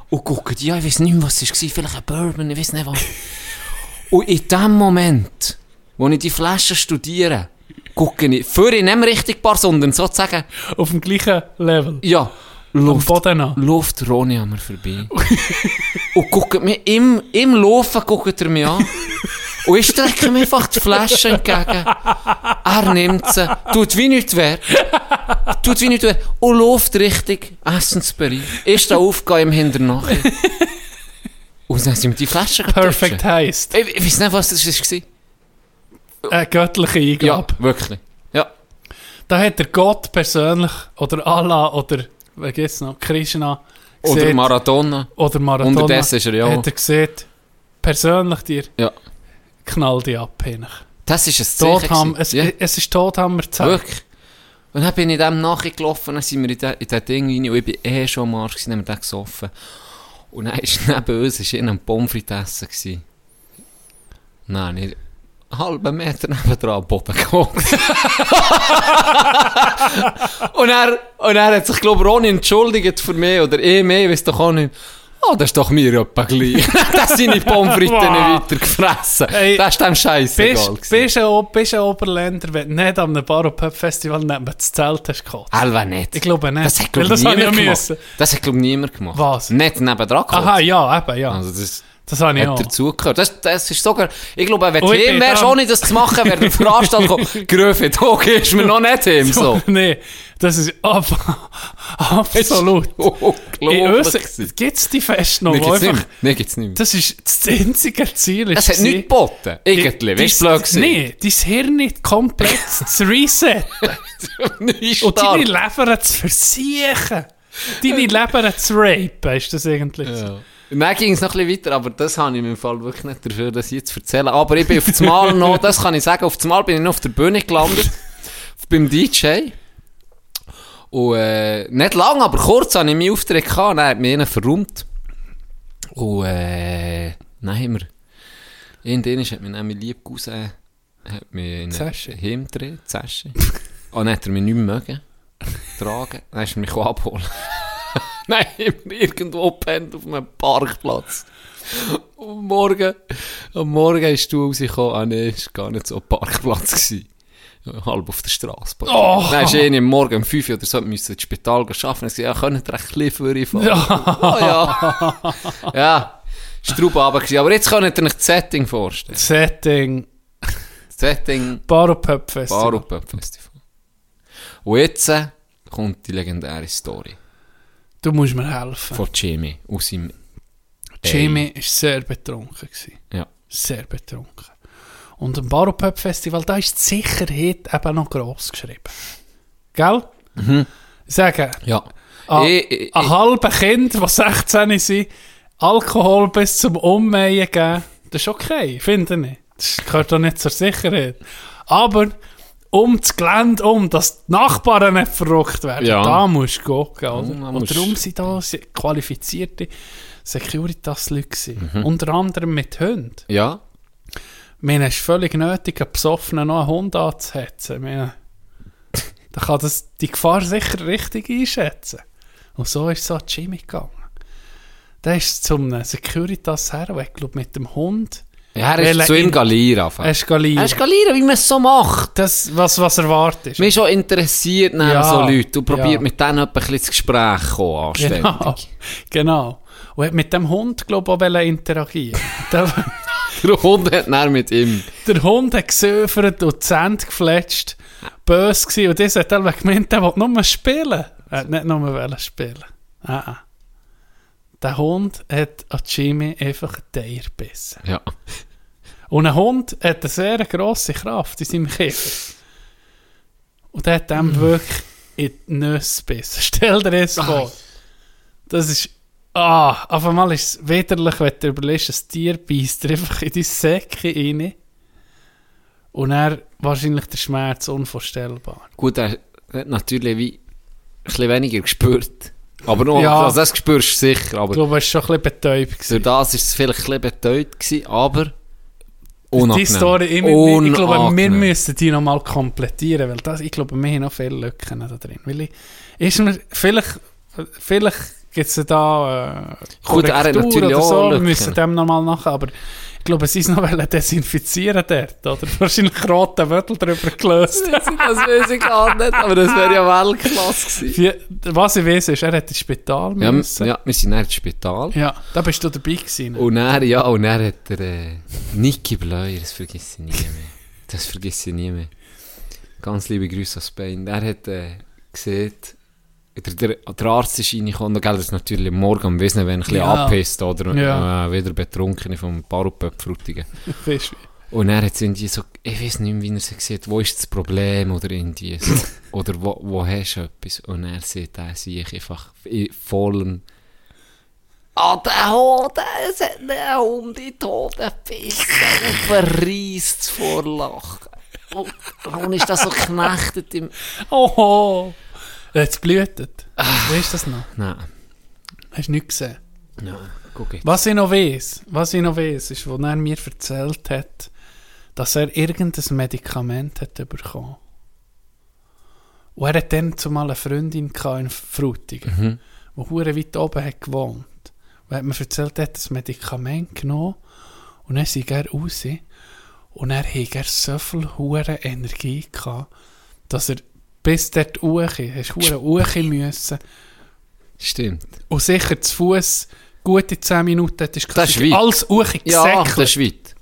und gucke die an. Ich weiß nicht mehr, was es war. Vielleicht ein Bourbon, ich weiß nicht was. Und in dem Moment, wo ich die Flasche studiere, gucke ich, für ich nicht richtig Bar, sondern sozusagen, Auf dem gleichen Level. ja, Luft, Boden an. Luft Roni an mir vorbei. und guckt mir, im, im Laufen guckt er mich an. Und ich strecke mir einfach die Flasche entgegen. Er nimmt sie, tut wie nichts weh. Tut wie nichts weh. Und läuft richtig Essensbereich. Ist da aufgegangen im Hinternach. Und dann sind wir die Flasche Perfect getutscht. heisst. Ich, ich weiß nicht, was das war. Eine göttliche Ja, Eingabe. wirklich. Ja. Da hat der Gott persönlich, oder Allah, oder, wie geht's noch, Krishna, Oder gesehen- Maradona. oder Maradona. Unterdessen ist er ja auch- Hat er gesehen, persönlich dir, Ja. Knall die ab. hinein. Das ist ein gewesen. es, Ja. es ist Todhammer Zeit. Wirklich. Und dann bin ich dem nachgelaufen, dann sind wir in das das Ding rein und ich bin eh schon am Arsch, dann haben wir gesoffen. Und dann ist neben uns ist in einem Pommes frites essen. Nein. Einen halben Meter nebendran am Boden gehockt. und er, und er hat sich, glaube ich, Ronny entschuldigt für mich, oder eh mehr, ich weiß doch auch nicht. Oh, das ist doch mir etwa gleich. das sind die Pommes frites nicht weiter gefressen. Ey, das ist dem Scheiß egal. Bist, bist, ein, bist ein Oberländer, wenn du nicht an einem Bar- und Pub-Festival neben das Zelt hast gehabt? Alva nicht. Ich glaube nicht. Das hat, Weil glaub, das habe ich niemand gemacht. Das hat, glaube niemand gemacht. Was? Nicht nebendran gehabt. Aha, ja, eben, ja. Also das das habe ich hat auch. dazugehört. Das, das ist sogar, ich glaube, wenn du ich ihm bin wärst, dann- ohne das zu machen, wäre der Veranstalter gekommen, Gröfe, du gehst mir noch nicht hin, so. nee, das ist ab, absolut. Unglaublich. Gibt es die Fest noch? Mir wo geht's nicht mehr. Nicht das ist das einzige Ziel. Das hat nichts geboten. Irgendwie, weißt du, blöd. Nein, dein Hirn nicht komplett zu resetten. Und deine. Leber zu versiechen. Deine Leber zu rapen, ist das eigentlich. Ja. Dann ging es noch ein bisschen weiter, aber das habe ich mir im Fall wirklich nicht dafür, das jetzt zu erzählen. Aber ich bin auf das Mal noch, das kann ich sagen, auf das Mal bin ich noch auf der Bühne gelandet. beim DJ. Und äh, nicht lang, aber kurz habe ich meinen Auftritt gehabt, dann hat mich einer verräumt. Und äh, dann haben wir, irgendwann hat mich dann mein lieber Cousin, hat mich in Zesche. Hemdreh, Zesche. Und dann hat er mich nicht mehr mögen, tragen. Dann ist er mich abholen. Nein, irgendwo pennt auf einem Parkplatz. Und morgen, am Morgen ist du rausgekommen, ah nee, war gar nicht so ein Parkplatz. Gewesen. Halb auf der Straße. Oh. Dann ist am Morgen um 5 Uhr oder so, müssen ins Spital arbeiten. Gesagt, ja, könnt ihr ein bisschen fahren? Ja. Oh, ja. ja. Runter gewesen. Aber jetzt könnt ihr euch das Setting vorstellen. Setting, Setting Bar und Pub Festival. Bar Pub Festival. Und jetzt äh, kommt die legendäre Story Du musst mir helfen. von Jimmy aus seinem Jimmy war sehr betrunken. Gewesen. Ja. Sehr betrunken. Und am Bar und Pub Festival, da ist die Sicherheit eben noch gross geschrieben. Gell? Sagen, Ja. ein, halber Kind, die 16 sind, Alkohol bis zum Ummähen geben, das ist okay, finde ich. Das gehört doch nicht zur Sicherheit. Aber um das Gelände um, dass die Nachbarn nicht verrückt werden, Ja. da musst du gucken. Oder? Ja, da Und darum sind da qualifizierte Securitas-Leute. Mhm. Unter anderem mit Hunden. Ja. Es ist völlig nötig, einen Besoffenen noch einen Hund anzuhetzen. Meine, da kann das die Gefahr sicher richtig einschätzen. Und so ist es so Jimmy gegangen. Der ist zum Securitas her, ich glaube mit dem Hund. Ja, er ist zu ihm galieren. Er ist galiert. Er ist galieren, wie man es so macht. Das, was, was erwartet Mich schon interessiert nach Ja. so Leute. Du probierst Ja. mit denen ein bisschen ins Gespräch zu kommen, anständig. Genau. genau. Und hat mit dem Hund, glaube ich, auch interagieren. der, Hund hat dann mit ihm. der Hund hat gesöfert und die Zähne gefletscht. Böse gewesen. Und das hat er gemeint, der will nur spielen. Er hat nicht nur spielen. Ah, ah. Der Hund hat an Jimmy einfach ein Teier gebissen. Ja. Und ein Hund hat eine sehr grosse Kraft in seinem Kiefer. Und der hat Mm. dem wirklich in die Nüsse gebissen. Stell dir das vor. Das ist... Ah, auf einmal ist es widerlich, wenn du überlegst, ein Tier beißt einfach in deine Säcke rein. Und er wahrscheinlich der Schmerz unvorstellbar. Gut, er hat natürlich wie ein bisschen weniger gespürt. Aber noch, Ja. also das spürst du sicher. Aber Ich glaube, er war schon ein bisschen betäubt. durch gewesen. das war es vielleicht ein bisschen betäubt gewesen, aber unangenehm. Die Story, ich, ich, ich glaube, wir Unangenehm. müssen die nochmal komplettieren, weil das, ich glaube, wir haben noch viele Lücken da drin. Weil ich, ist mir, vielleicht, vielleicht gibt es da äh, Gut, er hat natürlich oder auch so, wir müssen dem nochmal nachher, aber ich glaube, sie ist noch wollen desinfizieren dort, oder? Wahrscheinlich rote Wörtel drüber gelöst. das weiß ich gar nicht, aber das wäre ja Weltklasse gewesen. Was ich weiß, ist, er hat ins Spital Ja, müssen. ja, wir sind dann ins Spital. Ja, da bist du dabei gewesen. Und er, ja, und er hat der äh, Niki Bleuer, das vergesse ich nie mehr. Das vergesse ich nie mehr. Ganz liebe Grüße aus Spain. Er hat äh, gesehen, der, der, der Arzt ist reingekommen, gell, das ist natürlich morgen am Wissen, wenn ein bisschen Ja. abpisst oder Ja. äh, wieder betrunken vom Parupöp Frutigen. Weißt du, Und er hat irgendwie so, ich weiß nicht mehr, wie er sie sieht, wo ist das Problem oder irgendwie so. oder wo, wo hast du etwas? Und er sieht, er sich einfach in vollen Ah, der Hund, es hat einen Hund in die Hode gebissen und verreisst vor Lachen. Und warum ist das so geknechtet im... Oh, jetzt blühtet. Weißt du das noch? Nein, Hast du nicht gesehen? nein, guck jetzt. Was ich noch weiß, was ich noch weiß, ist, wo er mir erzählt hat, dass er irgendein Medikament hat bekommen. Und er hat dann zumal eine Freundin in Frutigen, die hure weit oben hat gewohnt. Und er hat mir erzählt, er hat das Medikament genommen und dann sei er raus und er hat so viel hure Energie gehabt, dass er bis dort hoch, hast hure hoch müssen Stimmt. und sicher zu Fuß gute 10 Minuten hat, ist Das ist alles Uchi Ja, das ist weit.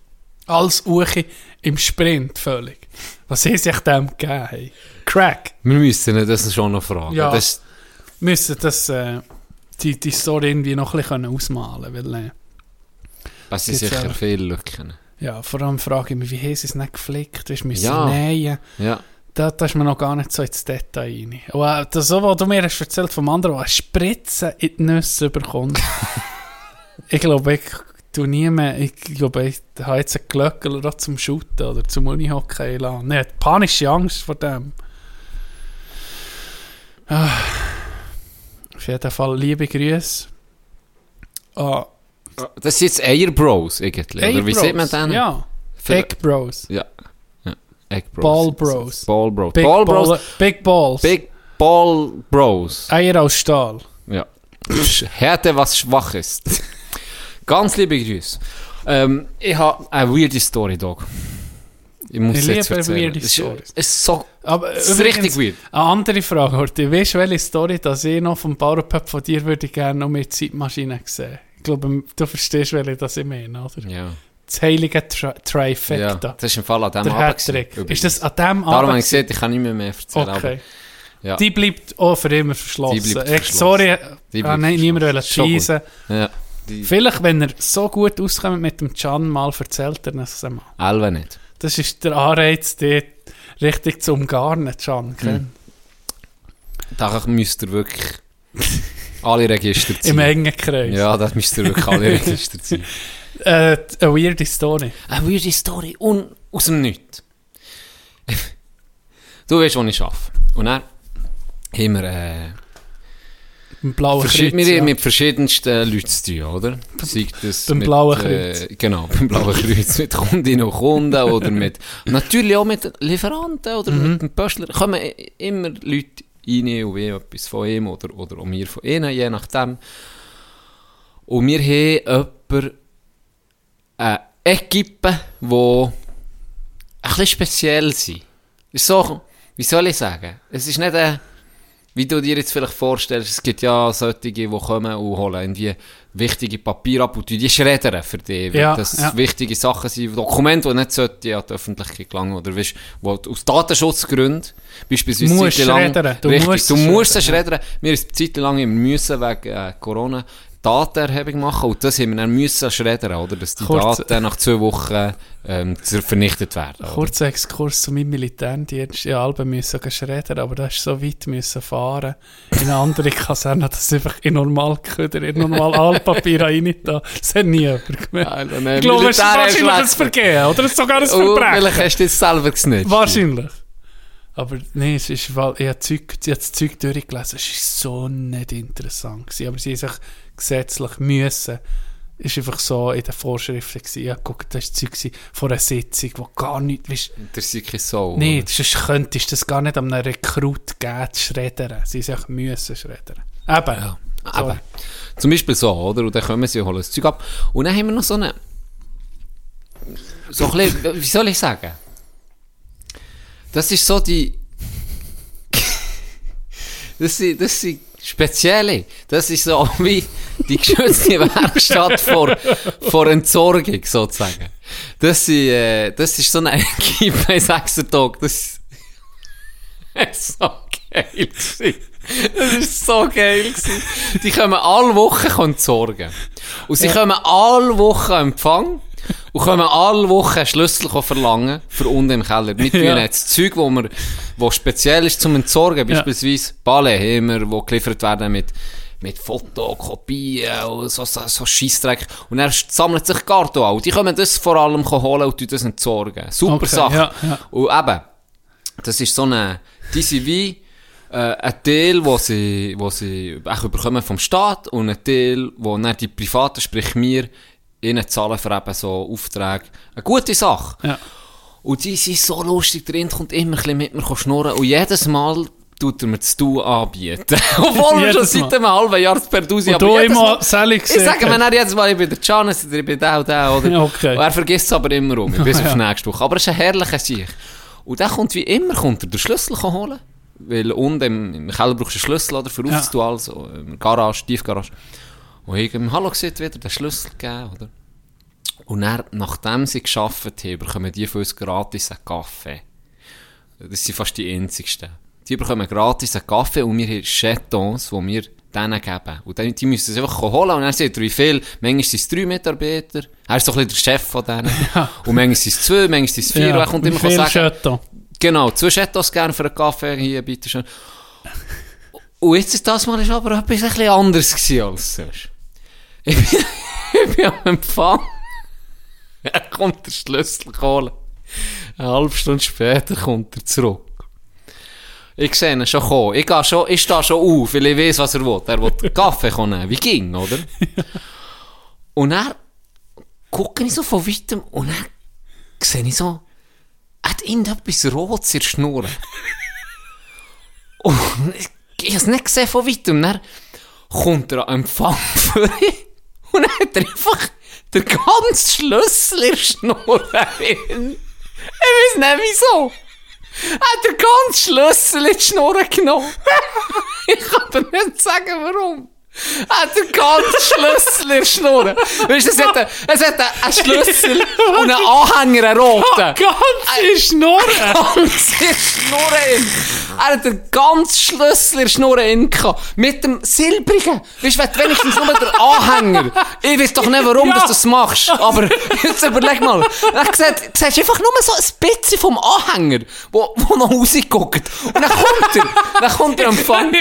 Alles Uchi im Sprint völlig. Was sie sich dem gegeben haben. Crack. Wir müssen das schon noch fragen. Ja. Das, Müssen das, äh, die, die Story irgendwie noch ein bisschen können ausmalen weil, äh, das sind sicher viele Lücken. ja, vor allem frage ich mich, wie haben sie es nicht geflickt? Weißt, müssen Ja. nähen? Ja. Da, da ist man noch gar nicht so ins Detail rein. Und äh, das, so, was du mir hast erzählt vom anderen, der eine Spritze in die Nüsse bekommt. Ich glaube, ich tu nie mehr, ich glaube, ich habe jetzt einen Glöckler da zum Shooten oder zum Unihockey eingeladen. Nein, panische Angst vor dem. Ah. Auf jeden Fall liebe Grüße. Ah, Das sind jetzt Air Bros, irgendwie. Oder wie Bros. sieht man den? Ja, Egg Bros. Ja. Egg Bros. Ball Bros. Ball Bros. Big, Ball Bros. Ball, Big Balls. Big Ball Bros. Eier aus Stahl. Ja. Härte, was schwach ist. Ganz liebe Grüße. Ähm, ich habe eine weirde Story, Dog. Ich muss Ich jetzt erzählen. weirde Es ist- Stories. Es ist so... Aber ist richtig weird. Eine andere Frage, Horti. Weißt du, welche Story, dass ich noch vom Powerpup von dir würde ich gerne noch mit Zeitmaschine sehen? Ich glaube, du verstehst, welche das ich meine, oder? Ja. Das heilige Tri ja. Trifecta. Das ist im Fall an dem Der Abend. Hattrick. Ist das an dem Darum habe Abend? ich gesagt, ich kann nicht mehr, mehr erzählen. Okay. Aber, ja. Die bleibt auch für immer verschlossen. Die bleibt ich, verschlossen. sorry, Die ah, bleibt nein, niemand will teasen. ja. Die Vielleicht, wenn er so gut auskommt mit dem Can, mal erzählt er es einmal. Elbe nicht. Das ist der Anreiz, die richtig zu umgarnen, Can. Hm. Da müsst ihr wirklich alle Register ziehen. Im engen Kreis. Ja, da müsst ihr wirklich alle Register ziehen. Äh, eine weirde Story. Eine weirde Story un aus dem Nichts. du weißt, wo ich arbeite. Und dann haben wir, äh, Im blauen verschied- Kreuz, wir ja. mit verschiedensten Leuten zu tun, oder? Sei das Beim mit, Blauen Äh, genau, beim Blauen Kreuz. mit Kundinnen und Kunden oder mit, natürlich auch mit Lieferanten oder Mhm. mit dem Pöstler. Kommen immer Leute rein und will etwas von ihm oder, oder auch wir von ihnen, je nachdem. Und wir haben jemanden, eine Equipe, die ein bisschen speziell sind. Ist so, wie soll ich sagen? Es ist nicht ein, wie du dir jetzt vielleicht vorstellst, es gibt ja solche, die kommen und holen irgendwie wichtige Papiere ab und die schreddern für dich, weil Ja, das ja. wichtige Sachen sind, Dokumente, die nicht sollten an die Öffentlichkeit gelangen, oder weißt, wo aus Datenschutzgründen beispielsweise Musst zeitlang- schreddern. Du richtig, musst du musst schreddern, schreddern. Wir sind zeitlang immer müssen wegen äh, Corona Datenerhebung machen und das haben wir dann müssen schreddern, oder? Dass die Kurz- Daten nach zwei Wochen ähm, vernichtet werden. Kurzer Exkurs zu meinem Militärdienst. Ich Alben müssen gehen schredden, aber da ist so weit müssen fahren. In eine andere Kaserne, dass einfach in Normalköder, in normal Altpapier rein da. Das hat nie jemand gemerkt. Alter, nee, Ich glaube, es ist wahrscheinlich ein Vergehen, oder sogar ein Oh, Verbrechen. vielleicht hast du jetzt selber gesnitcht. Wahrscheinlich. Aber nein, es ist, weil ich habe Zeug, ich habe das Zeug durchgelesen, es war so nicht interessant. Gewesen. Aber sie haben sich gesetzlich müssen. Es war einfach so in den Vorschriften. Gewesen. Ja, guck, das war das Zeug von einer Sitzung, wo gar nicht, weißt, Interessiert keine Sau. Nee, sonst könntest du das gar nicht an einem Rekrut geben, zu schreddern. Sie müssen schreddern. Eben. Ja, eben. Zum Beispiel so, oder? Und dann kommen sie und holen das Zeug ab. Und dann haben wir noch so eine. So ein bisschen, wie soll ich sagen? Das ist so die. Das sind, das sind spezielle. Das ist so wie die geschützte Werkstatt vor, vor Entsorgung, sozusagen. Das, sind, äh, das ist so eine sag's dir doch, das ist so geil. Das ist so geil gewesen. Die kommen alle Wochen entsorgen. Und sie kommen alle Wochen an Empfang. Und können alle Wochen einen Schlüssel verlangen für unten im Keller. Tun Ja. jetzt Zeug, wo, wir, wo speziell ist zum Entsorgen. Ja. Beispielsweise Ballen haben wir, die geliefert werden mit, mit Fotokopien und so, so, so Scheissdreck. Und dann sammelt sich Karton an. Die können das vor allem holen und das entsorgen. Super Okay, Sache. ja, ja. Und eben, das ist so eine, die sind wie äh, ein Teil, wo sie, wo sie überkommen vom Staat und ein Teil, wo dann die Privaten, sprich wir, ihnen zahlen für eben so Aufträge. Eine gute Sache. Ja. Und die sind so lustig, drin kommt immer ein bisschen mit mir schnurren und jedes Mal tut er mir das Du anbieten. Obwohl wir schon seit einem halben Jahr das Perdusi Und du immer selig Ich sage mir dann jedes Mal, ich bin der Janis oder ich bin der der, oder? Okay. Und er vergisst es aber immer um, bis Ja. auf nächste Woche. Aber es ist ein herrlicher Sieg. Und der kommt wie immer, kommt er den Schlüssel holen. Weil unten im, im Keller brauchst du einen Schlüssel, oder? Für Ja. aufzutun, also, im Garage, Tiefgarage. Und ich ihm, hallo, sieht wieder den Schlüssel gegeben, oder? Und dann, nachdem sie geschafft haben, bekommen die für uns gratis einen Kaffee. Das sind fast die einzigsten. Die bekommen gratis einen Kaffee und wir haben Chatons, die wir denen geben. Und dann, die müssen es einfach holen und dann sind wie viel. Manchmal sind es drei Mitarbeiter. Er ist so ein bisschen der Chef von denen. Und manchmal sind es zwei, manchmal sind es vier. und er kommt immer sagen, Chateau? Genau, zwei Chateaus gerne für einen Kaffee, hier, bitteschön. Und jetzt ist das mal ist aber etwas ein bisschen anderes gewesen als sonst. Ich bin, ich bin am Empfang. Er kommt der Schlüssel holen. Eine halbe Stunde später kommt er zurück. Ich sehe ihn schon kommen. Ich, gehe schon, ich stehe schon auf, weil ich weiß, was er will. Er will Kaffee nehmen. Wie ging, oder? Und dann gucke ich so von weitem und dann sehe ich so, er hat irgendetwas Rotes in der Schnur. Und ich, ich habe es nicht gesehen von weitem. Und dann kommt er an Empfang für ihn. Und dann hat er einfach den ganzen Schlüssel in Schnur. Ich weiß nicht wieso. Er hat den ganzen Schlüssel in die Schnur genommen. ich kann dir nicht sagen, warum. Er hat den ganzen Schlüssel in der Schnur. Weißt du, es hat, einen- es hat einen- einen Schlüssel und einen Anhänger, einen roten. Ganz Schnurren! Ganz in der Schnur. Er hat den ganzen Schlüssel in der Schnur in gehabt. Mit dem silbrigen. Weißt du, wenn wenigstens nur der Anhänger. Ich weiß doch nicht, warum Ja. du das machst. Aber jetzt überleg mal. Siehst, siehst du einfach nur so ein bisschen vom Anhänger, wo, wo noch rausguckt. Und dann kommt er. Dann kommt er am Fang.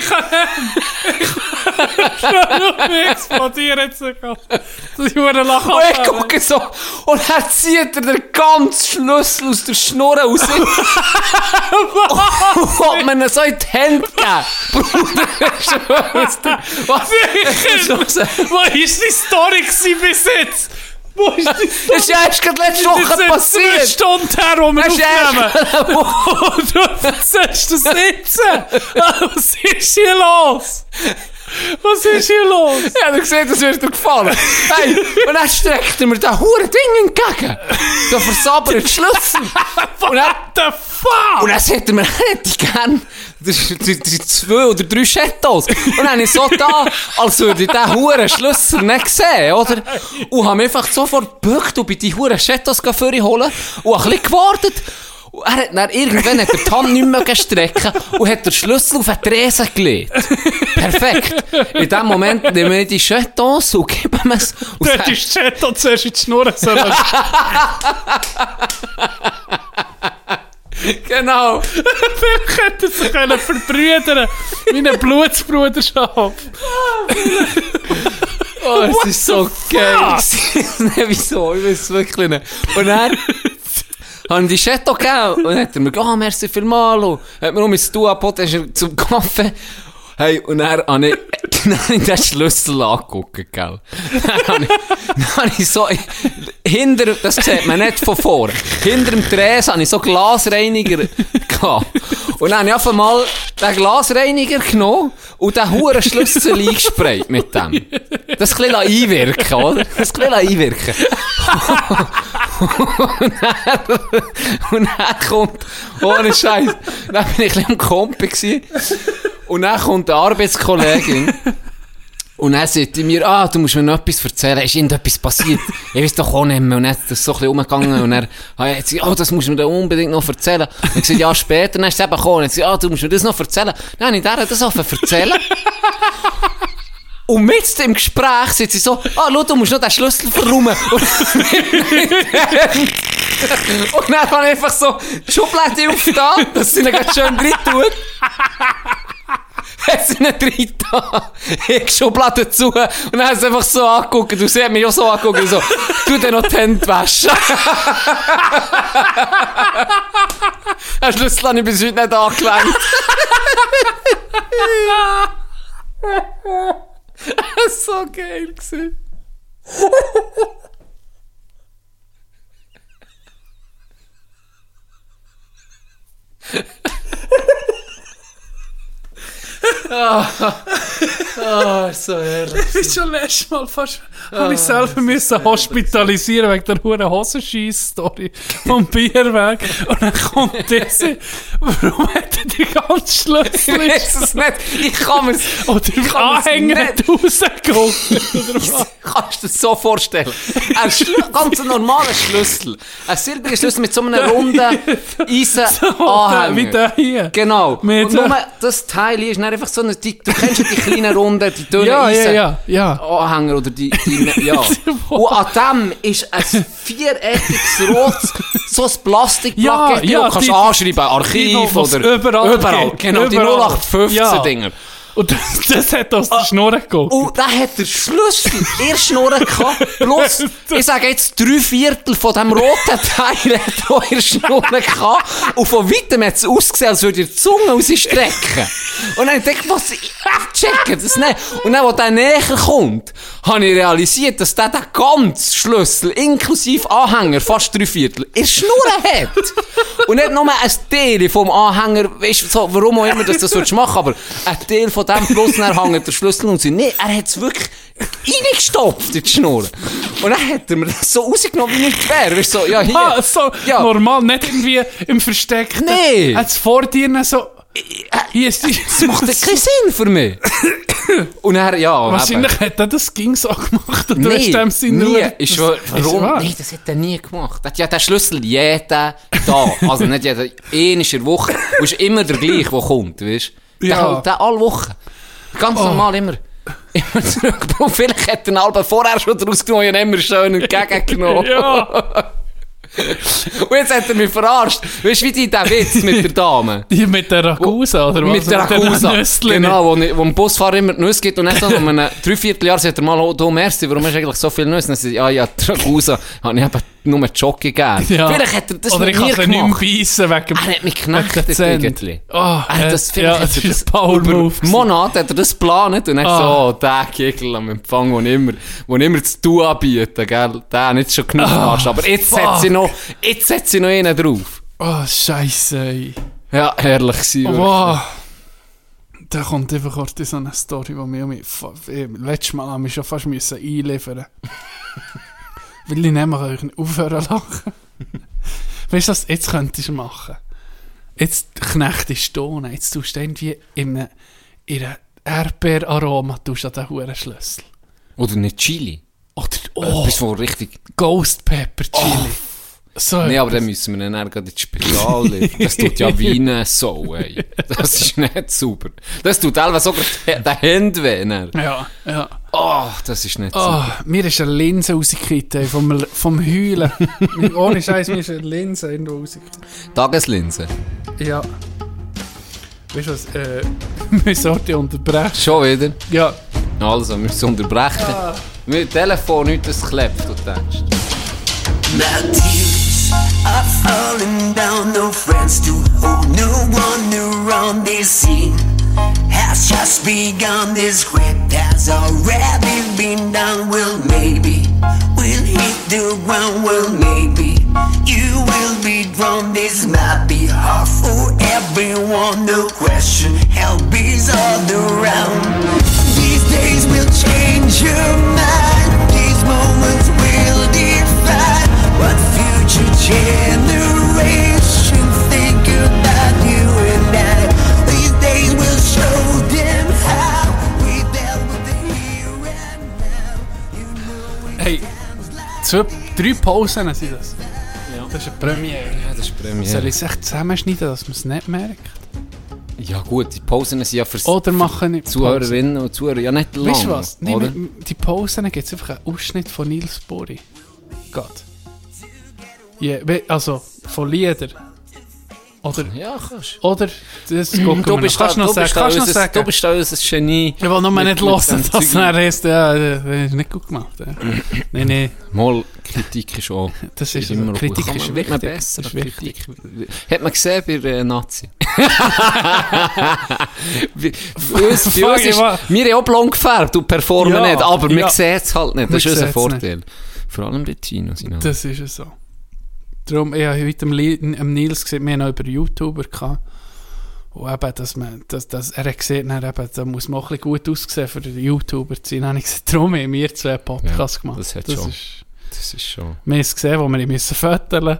Nicht explodieren jetzt sogar. Das ist ein Lachen. Und ich gucke so. Und dann zieht er den ganzen Schlüssel aus der Schnur raus. und ihn so in die Hände geben. Bruder. Was? Sicher! Wo war die Story bis jetzt? Wo ist die Das ist erst gerade letzte Das Woche sind zwei passiert. Stunden her, wo wir Das ist aufnehmen. eine. Und du erzählst das jetzt? Was ist hier los? Was ist hier los? Ich habe gesehen, das wird dir gefallen. Hey, und dann streckt er mir das hure Ding entgegen. So versabbert Schlüssel. Und dann, The fuck? und dann sagt er mir, hätte ich gern die, die, die zwei oder drei Chattos. Und dann habe ich so da, als würde ich diesen huren Schlüssel nicht sehen, oder? Und habe mich einfach sofort gebückt und bin die huren Chattos holen und ein bisschen gewartet. Und er hat dann irgendwann hat er die Hand nicht mehr gestreckt und hat den Schlüssel auf den Tresen gelegt. Perfekt. In dem Moment nehme ich die Chatons und gebe ihm es. Du hättest Chat zuerst in die Schnur sollen. genau. Vielleicht hätten sie können verbrüdern Wie eine Blutsbruderschaft. Oh, es ist so geil. gewesen. Nicht wieso, ich weiß es wirklich nicht. Und dann habe die Chateau gegeben und dann hat er mir gesagt, oh, merci vielmals. Und hat mir um Stuhl abgeholt, zum Kaffee. Hey, und dann habe ich, dann habe ich den Schlüssel angeguckt, gell. Dann habe ich, dann habe ich so, hinter, das sieht man nicht von vorne, hinter dem Tresen habe ich so Glasreiniger gehabt. Und dann habe ich einfach mal den Glasreiniger genommen und den huren Schlüssel eingesprayt mit dem. Das ein bisschen einwirken, oder? Das ein bisschen einwirken. und, dann, und dann kommt, ohne Scheiß, dann bin ich ein bisschen am Kompi gewesen. Und dann kommt eine Arbeitskollegin. Und dann sagt sie mir, ah, du musst mir noch etwas erzählen, ist irgendetwas passiert? Ich weiß doch auch nicht mehr. Und dann ist das so ein bisschen umgegangen. Und dann hat sie gesagt, oh, das musst du mir unbedingt noch erzählen. Und ich gesagt, ja, später. Dann ist sie eben gekommen. Und hat sie, ah, du musst mir das noch erzählen. Dann habe ich der das auch erzählen. Und mit im Gespräch sagt sie so, ah, schau, du musst noch den Schlüssel verräumen. Und, und dann habe ich einfach so die Schublade aufgetan, dass sie ihn ganz schön drin tut. Hat sie nicht drin da. Ich Schublade zu. Und dann hat sie einfach so angeguckt. Und sie hat mich auch so angeguckt. So, tu dir noch die Hände waschen. Den Schlüssel habe ich bis heute nicht angelenkt. Das war so geil. Gewesen. Ah, so herrlich. Ich bin schon letztes Mal fast, habe ich selber müssen hospitalisieren wegen der hohen Hosenscheiss-Story vom Bierweg. Und dann kommt diese, warum hat er den ganzen Ich Schlüssel weiß es nicht. Ich kann mir's. oder Ich kann Anhänger nicht. Kannst rausgeguckt? du dir das so vorstellen? Ein ganz normaler Schlüssel. Ein silbriger Schlüssel mit so einem runden Eisenanhänger. Wie der hier. Genau. Mit, und nur das Teil hier ist dann einfach so eine, die, du kennst ja die kleinen Runden, die dünnen Ja, ja, Eisen. ja, ja. Anhänger oder die, die ja. Und an dem ist ein viereckiges rotes, so ein Plastikplakett, Ja, die ja, du kannst die- anschreiben, die, Archiv wo's oder überall überall. Genau, die Überall. 0815 Ja. Und das, das hat aus der Schnur geguckt. Und da hat der Schlüssel in der Schnur gehabt. Plus, ich sage jetzt, drei Viertel von dem roten Teil hat er in der Schnur gehabt. Und von weitem hat es ausgesehen, als würde er die Zunge rausstrecken. Und dann dachte ich, was, ich checke das nicht. Und dann, als der näher kommt, habe ich realisiert, dass der den ganzen Schlüssel, inklusive Anhänger, fast drei Viertel, in Schnur hat. Und nicht nur ein Teil vom Anhänger, weißt du, so, warum auch immer dass du das machen, aber ein Teil von dem Plus, dann hängt der Schlüssel und so. Nee, er hat es wirklich reingestopft in die Schnur. Und dann hat er mir das so rausgenommen wie nicht wäre. Weißt du, so, ja, hier. Ah, so Ja. normal, nicht irgendwie im Versteckten. Nee. Hat es vor dir so... Hier ist die... Das macht ja keinen Sinn für mich. Und er, ja, Wahrscheinlich eben. hat er das ging so gemacht. Und du hast Nee, dem Sinn nie. nur... Ich schwör, das- warum? wahr. Nee, das hat er nie gemacht. Er hat ja den Schlüssel jeden da. Also nicht jeden, einen in der Woche. Und ist immer der gleiche, der kommt, weißt Der Ja. den alle Wochen. Ganz normal, immer. Immer zurück. Und vielleicht hat er Alben vorher schon draus genommen und immer schön entgegengenommen. Ja, Und jetzt hat er mich verarscht. Weißt du, wie die der Witz mit der Dame? die mit der Ragusa, oder was? Mit der Ragusa. Genau, wo, wo dem Busfahrer immer die Nüsse gibt und dann so nach einem Dreivierteljahr sagt er mal, oh, du merci, warum hast du eigentlich so viel Nüsse? Dann sagt er, ja, ja, die Ragusa habe ich eben nur Jockey gegeben. Ja. Vielleicht hat er das Oder ich mir kann sie nicht mehr beissen wegen... Er hat mich Zähne. irgendwie. Oh, Ah, äh, das, ja, vielleicht das hat er ist ein Power-Move. Über Monat hat er das geplant und dann Ah. so, oh, der Kegel am Empfang, wo immer, wo immer zu tun anbieten, gell? Der nicht schon genug hast, aber jetzt hat sie noch, jetzt hat sie noch einen drauf. Oh, Scheiße. Ja, herrlich gewesen. wirklich. Wow. Da kommt einfach heute so eine Story, die fa- eh, letztes Mal haben wir schon fast müssen einliefern Weil ich nämlich euch nicht aufhören lachen. weißt du was, jetzt könntest du machen. Jetzt knechtest du Ton, jetzt tust du irgendwie in einem, in einem Erdbeeraroma tust an den huren Schlüssel. Oder nicht Chili. Oder, oh, Etwas, wo richtig Ghost Pepper Chili. So Nee, aber dann müssen wir ihn dann gerade ins Spital liefern. Das tut ja weinen so, ey. Das ist nicht super. Das tut teilweise sogar den Händen weh. dann. Ja, ja. Oh, das ist nicht Oh, super. mir ist eine Linse rausgekriegt, ey, vom, vom Heulen. Ohne Scheiß, mir ist eine Linse irgendwo rausgekriegt. Tageslinse. Ja. Weißt du was, äh, wir heute unterbrechen. Schon wieder. Ja. Also, wir müssen unterbrechen. Mit dem Telefon nicht das klebt, du denkst. Tears are falling down, no friends to hold, no one around. This scene has just begun. This script has already been done. Well, maybe we'll hit the ground. Well, maybe you will be drawn. This might be hard for everyone. No question, help is all around. These days will change your mind. These moments Hey, zwei, drei Pausen sind das. Das ist eine Premiere. Ja, das ist Soll Premiere. ich es echt zusammenschneiden, dass man es nicht merkt? Ja gut, die Pausen sind ja für Oder machen nicht Zuhörerinnen und Zuhörer ja nicht lang. Weißt du was? Nee, die Pausen gibt es einfach einen Ausschnitt von Nils Bori. Gott. Ja, also, von Liedern. Oder, Ja, kannst. oder, das gucken Du bist. Kannst da, noch du, sagen? Kannst noch sagen? du bist da unser Genie. Ich will nur nicht hören, dass dann heisst, ja, das ist nicht gut gemacht. Ja. nee, nee, Mal, Kritik ist auch. das ist, immer. Kritik ist man- wichtig. man besser. Ist. Kritik. Hat man gesehen bei der Nazi? bei, bei uns, bei uns ist, wir haben auch blond gefärbt und performen Ja, nicht, aber wir ja. sehen es halt nicht. Das ist unser Vorteil. Vor allem bei Tino. Sina. Das ist es so. Darum, ich habe heute am, Nils gesehen, wir haben auch über YouTuber gehabt. Und eben, dass man, dass, dass, er hat gesehen, dann eben, da muss man auch ein bisschen gut aussehen für den YouTuber zu sein. Dann habe ich gesagt, darum haben wir zwei Podcasts Ja, gemacht. das hat schon. Ist, Das ist schon. wir haben es gesehen, wo wir ihn müssen föteln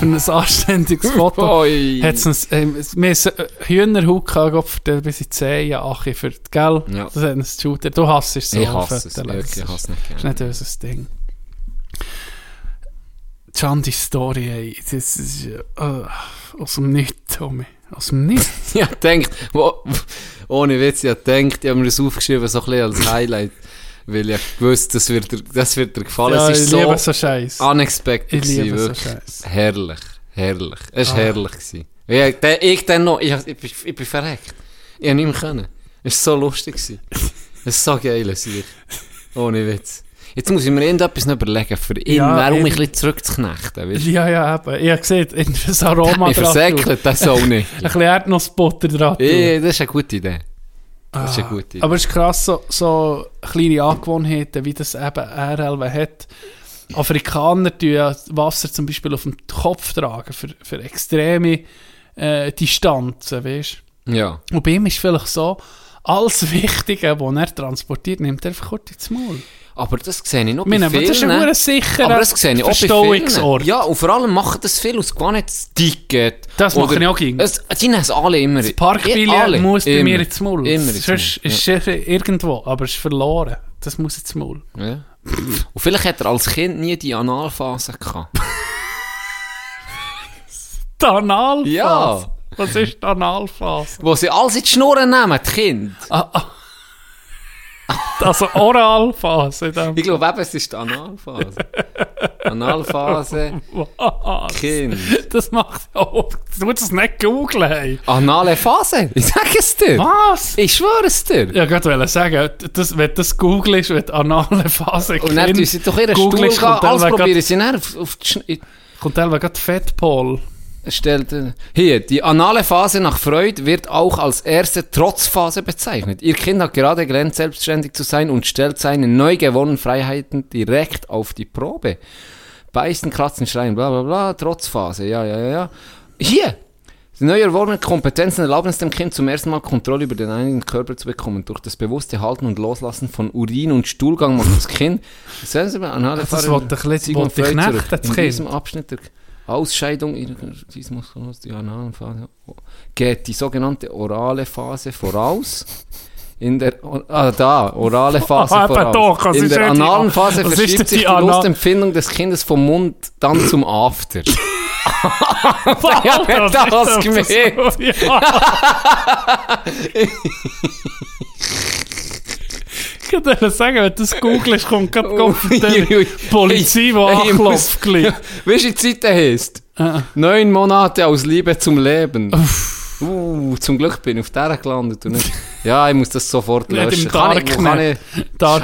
für ein anständiges Foto. Hat's uns, ähm, wir haben einen Hühnerhaut gehabt, bis in 10 Jahre, Achi, für die, gell? Ja. Das hat uns geshootet. Du hasst es so. ich hasse es. Wirklich, Das ich ist- hasse es nicht das ist nicht unser Ding. Chandi Story, ey, das ist äh, aus dem Nichts, Tommy. Aus dem Nichts. Ich gedacht, wo, ohne Witz, ich hab gedacht, ich habe mir das aufgeschrieben, so ein bisschen als Highlight. Weil ich gewusst, das wird dir, das wird dir gefallen. ja, es ich ist liebe so so Scheiß. unexpected Ich liebe gewesen, so. Scheiß. Herrlich, herrlich. Es war Ah. herrlich. Gewesen. Ich, der- ich dann noch, ich, ich, bin- ich bin verreckt. Ich hab nicht mehr können. Es war so lustig. gewesen. Es war so geil, sich. Ohne Witz. Jetzt muss ich mir irgendetwas noch überlegen, für ihn, Ja, warum ich ein bisschen zurückzuknechten. Weißt? du? Ja, ja, eben. Ich habe gesehen, das Aroma dran tun. versäckelt, das auch nicht. Ein bisschen Erdnussbutter dran tun. Ja, das ist eine gute Idee. Das ist eine Ah, gute Idee. Aber es ist krass, so, so kleine Angewohnheiten, wie das eben RLW hat. Afrikaner tun ja Wasser zum Beispiel auf dem Kopf tragen, für, für extreme äh, Distanzen, weißt ja. du? Und bei ihm ist vielleicht so, alles Wichtige, was er transportiert, nimmt er einfach kurz ins Maul. Aber das sehe ich noch meine, bei aber das ist vielen. ein sicherer aber das sehe ich vielen. Verstauungsort. Ja, und vor allem machen das viel aus gar nicht das Ticket. Das mache ich auch gegen. Es, die nehmen es alle immer. Das Parkbillett muss bei mir ins Maul. Immer ins Sonst Maul. ist es irgendwo, aber es ist verloren. Das muss ins Maul. Ja. Und vielleicht hat er als Kind nie die Analphase gehabt. Die Analphase? Ja. Was ist die Analphase? Wo sie alles in die Schnur nehmen, die Kinder. Also Oralphase. Ich glaube eben, es ist die Analphase. Analphase, Was? Kind. Das macht auch. Du musst es nicht googeln. hey. Anale Phase, ich sage es dir. Was? Ich schwöre es dir. Ja, gerade wollte sagen, das, wenn du das googelst, wenn die anale Phase Und dann tun sie doch ihren Stuhl gehen, alles probieren sie dann auf, auf die Kommt dann gerade Fettpol. Stellt, äh, hier, die anale Phase nach Freud wird auch als erste Trotzphase bezeichnet. Ihr Kind hat gerade gelernt, selbstständig zu sein und stellt seine neu gewonnenen Freiheiten direkt auf die Probe. Beißen, kratzen, schreien, bla bla bla, Trotzphase, ja, ja, ja. Hier! Die neu erworbenen Kompetenzen erlauben es dem Kind zum ersten Mal Kontrolle über den eigenen Körper zu bekommen. Durch das bewusste Halten und Loslassen von Urin und Stuhlgang macht das Kind Das wollte ich zurück. das In Kind. diesem Abschnitt der Ausscheidung geht die sogenannte orale Phase voraus. In der, ah, da, orale Phase Ah, voraus. doch, was In der analen Phase verschiebt sich die Lustempfindung des Kindes vom Mund dann zum After. Ja, wer das gemerkt? Ich würde sagen, wenn du das googelst, kommt gerade die. Polizei, die anklopft. gleich. Weißt du, wie die Zeit heisst? Ah. Neun Monate aus Liebe zum Leben. Uh, zum Glück bin ich auf der gelandet. Und nicht, ja, ich muss das sofort Nicht im löschen. Kann ich, kann ich, Dark-.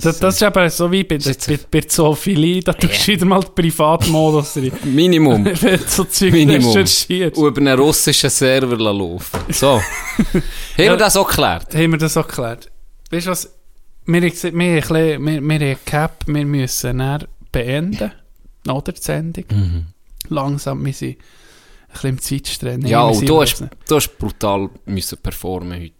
Das, das ist eben so wie bei, bei, bei Zoophilie, da tust du wieder mal den Privatmodus rein. Minimum. So Zeug Minimum. Und über einen russischen Server laufen. So. Haben wir das auch geklärt? Haben wir das auch geklärt? Weißt du was? Wir wir bisschen- wir, wir haben Cap, wir müssen dann beenden. Oder die Sendung. Mhm. Langsam, wir sind ein bisschen im Zeitstress. Ja, wir und du hast, du hast brutal müssen performen heute.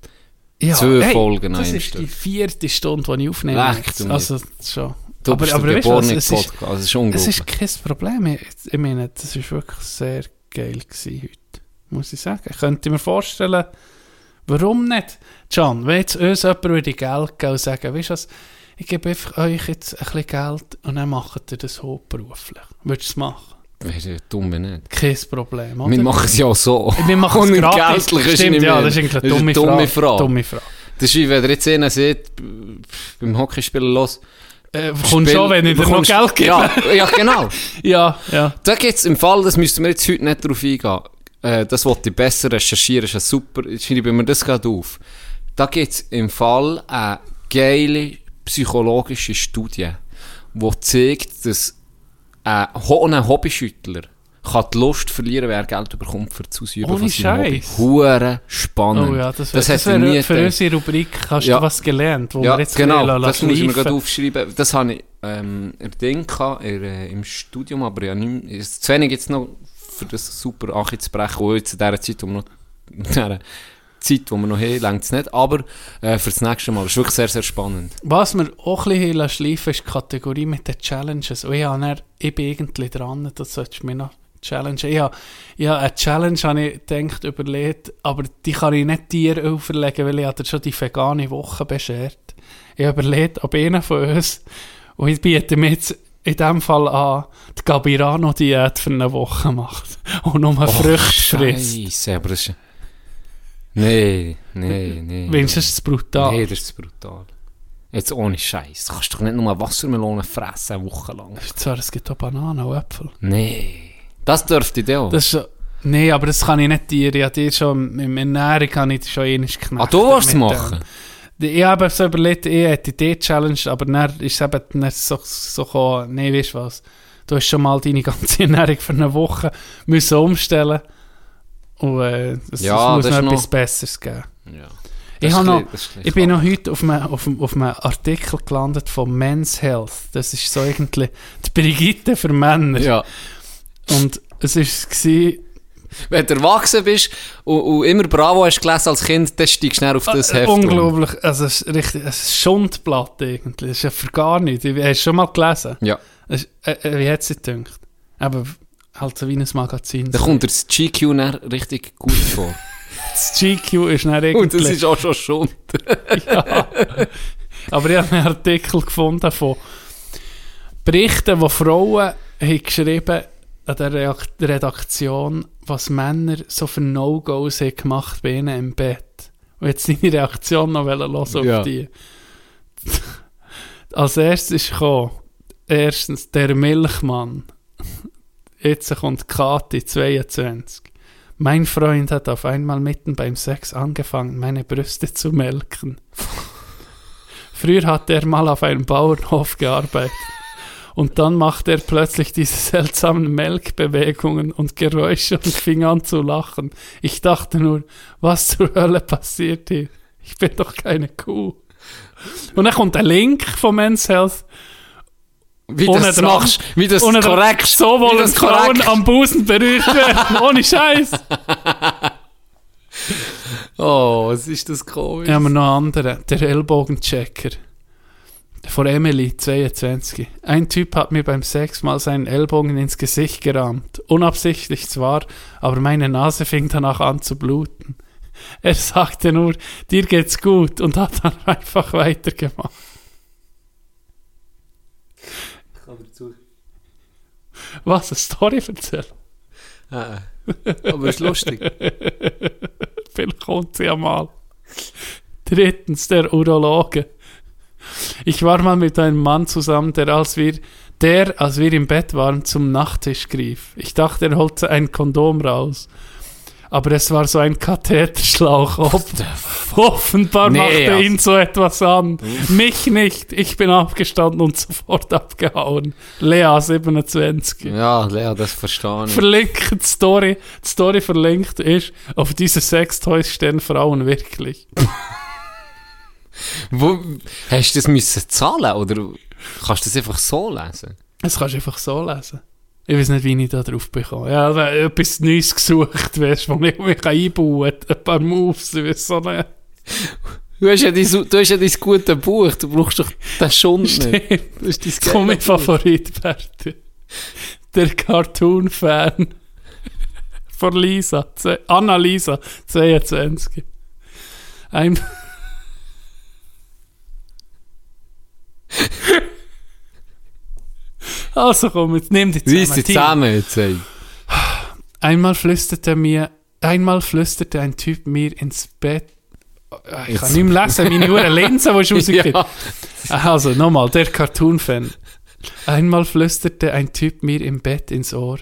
ja, zwei hey, Folgen Das ist Stück. die vierte Stunde, die ich aufnehme. Mir. also, schon. Du aber bist aber der weißt geborene Es ist, Podcast. Das ist es unglaublich. ist kein Problem. Ich, ich meine, das war wirklich sehr geil gewesen heute. Muss ich sagen. Ich könnte mir vorstellen, warum nicht? Can, wenn jetzt uns jemand würde Geld geben und sagen, weißt du was, ich gebe einfach euch jetzt ein bisschen Geld und dann macht ihr das hauptberuflich. Würdest du es machen? Weißt du, dumme nicht. Kein Problem, oder? Wir machen es ja auch so. Wir machen es gratis. Stimmt, nicht ja, das ist eigentlich eine dumme, dumme Frage. Frage. Dumme Frage. Das ist wie wenn ihr jetzt einen seht, beim Hockeyspielen los. Äh, kommt schon, wenn ich dir noch Geld gebe. Ja, ja genau. ja. ja. Da gibt es im Fall, das müssten wir jetzt heute nicht drauf eingehen, äh, das wollte ich besser recherchieren, ist ein super, schreibe mir das gerade auf. Da gibt es im Fall eine geile psychologische Studie, die zeigt, dass ein, Ho- ein Hobbyschüttler kann die Lust verlieren, wer Geld bekommt für das Ausüben Ohne von seinem Hobby. Hure spannend. Oh ja, das, das das wär nie für unsere Rubrik «Hast Ja. du was gelernt?» wo Ja, wir jetzt genau, bisschen das muss schleifen. gerade aufschreiben. Das habe ich ähm, in in, äh, im Studium, aber ja nicht zu wenig jetzt noch für das super Achi zu brechen, und jetzt in dieser Zeit, wo wir noch, in Zeit, die wir noch haben, längt es nicht, aber äh, für das nächste Mal, ist wirklich sehr, sehr spannend. Was wir auch ein bisschen schleifen ist die Kategorie mit den Challenges. Und ich, dann, ich bin irgendwie dran, das solltest du mir noch habe, ich habe eine Challenge, habe ich gedacht, überlegt, aber die kann ich nicht dir auferlegen, weil ich dir schon die vegane Woche beschert. Ich habe überlegt, ob einer von uns, und ich biete mir jetzt in dem Fall an, die Gabirano-Diät für eine Woche macht. Und nur Früchte frisst. Scheisse, aber das ist... Nee, nee, nee. Wenigstens ist es brutal. Nee, das ist brutal. Jetzt ohne Scheiß. Du kannst doch nicht nur Wassermelonen fressen, eine Woche lang. Zwar, es gibt auch Bananen und Äpfel. Nee. Das dürfte ich auch. Das ist Nein, aber das kann ich nicht dir. Ja, dir schon, im Ernährung kann ich schon einmal geknackt. Ah, du willst es machen? dem. Ich habe so überlegt, ich hätte die Challenge, aber dann ist es eben dann so, so gekommen, nee, weißt du was, du hast schon mal deine ganze Ernährung für eine Woche müssen umstellen und äh, es, Ja, muss noch etwas noch- Besseres geben. Ja. Ich, noch, bisschen- ein ich bin noch heute auf einem, auf, einem, auf einem Artikel gelandet von Men's Health. Das ist so irgendwie die Brigitte für Männer. Ja. Und es war, Wenn du erwachsen bist und, und immer Bravo hast gelesen als Kind, dann steigst du schnell auf das Äh, Heft. um. Unglaublich. Also, es ist richtig, es ist Schundblatt irgendwie. Das ist ja für gar nichts. Ich- Hast du schon mal gelesen? Ja. Es ist, äh, äh, wie hat es sich gedacht? Aber halt so wie ein Magazin. Da kommt dir das GQ richtig gut vor. das GQ ist dann irgendwie... Und das ist auch schon Schund. ja. Aber ich habe einen Artikel gefunden von Berichten, wo Frauen haben geschrieben an der Redaktion, was Männer so für No-Gos gemacht bei ihnen im Bett. Und jetzt deine Reaktion noch hören auf Ja. die. Als erstes ist gekommen, erstens der Milchmann. Jetzt kommt Kati, 22. Mein Freund hat auf einmal mitten beim Sex angefangen, meine Brüste zu melken. Früher hat er mal auf einem Bauernhof gearbeitet. Und dann machte er plötzlich diese seltsamen Melkbewegungen und Geräusche und fing an zu lachen. Ich dachte nur, was zur Hölle passiert hier? Ich bin doch keine Kuh. Und dann kommt ein Link von Men's Health. Wie Ohne das dran. machst, wie das Ohne korrekt. So wollen das Frauen am Busen berührt werden. Ohne Scheiß. Oh, was ist das komisch? Wir haben noch einen anderen, der Ellbogenchecker. Von Emily, 22. Ein Typ hat mir beim Sex mal seinen Ellbogen ins Gesicht gerammt. Unabsichtlich zwar, aber meine Nase fing danach an zu bluten. Er sagte nur, dir geht's gut und hat dann einfach weitergemacht. Was, eine Story erzählen? Ah, aber ist lustig. Vielleicht kommt sie ja mal. Drittens, der Urologe. Ich war mal mit einem Mann zusammen, der als wir, der, als wir im Bett waren, zum Nachttisch griff. Ich dachte, er holte ein Kondom raus. Aber es war so ein Katheterschlauch. Offenbar Nee, machte also- ihn so etwas an. Mich nicht. Ich bin aufgestanden und sofort abgehauen. Lea, 27. Ja, Lea, das verstehe ich. Verlinkt die Story. Die Story verlinkt ist, auf diese Sextoys stehen Frauen wirklich. Wo, hast du das müssen zahlen oder kannst du das einfach so lesen? Das kannst du einfach so lesen. Ich weiß nicht, wie ich da drauf bekomme. Ja, aber etwas Neues gesucht, weißt du, wo ich mich einbauen kann. Ein paar Moves, ich weiß so nicht. Du hast ja dein, du hast ja dein gute Buch, du brauchst doch den Schund nicht. Stimmt. Das ist dein mein. Favorit, Berti. Der Cartoon-Fan von Lisa. Ze- Anna-Lisa, 22. Ein... also komm, jetzt nimm die Reiss dich zusammen jetzt, ey. Einmal flüsterte mir, einmal flüsterte ein Typ mir ins Bett. Ich kann nicht mehr lesen, meine Uhr Linse, die ist rausgekriegt. Ja. Also, nochmal, der Cartoon-Fan. Einmal flüsterte ein Typ mir im Bett ins Ohr.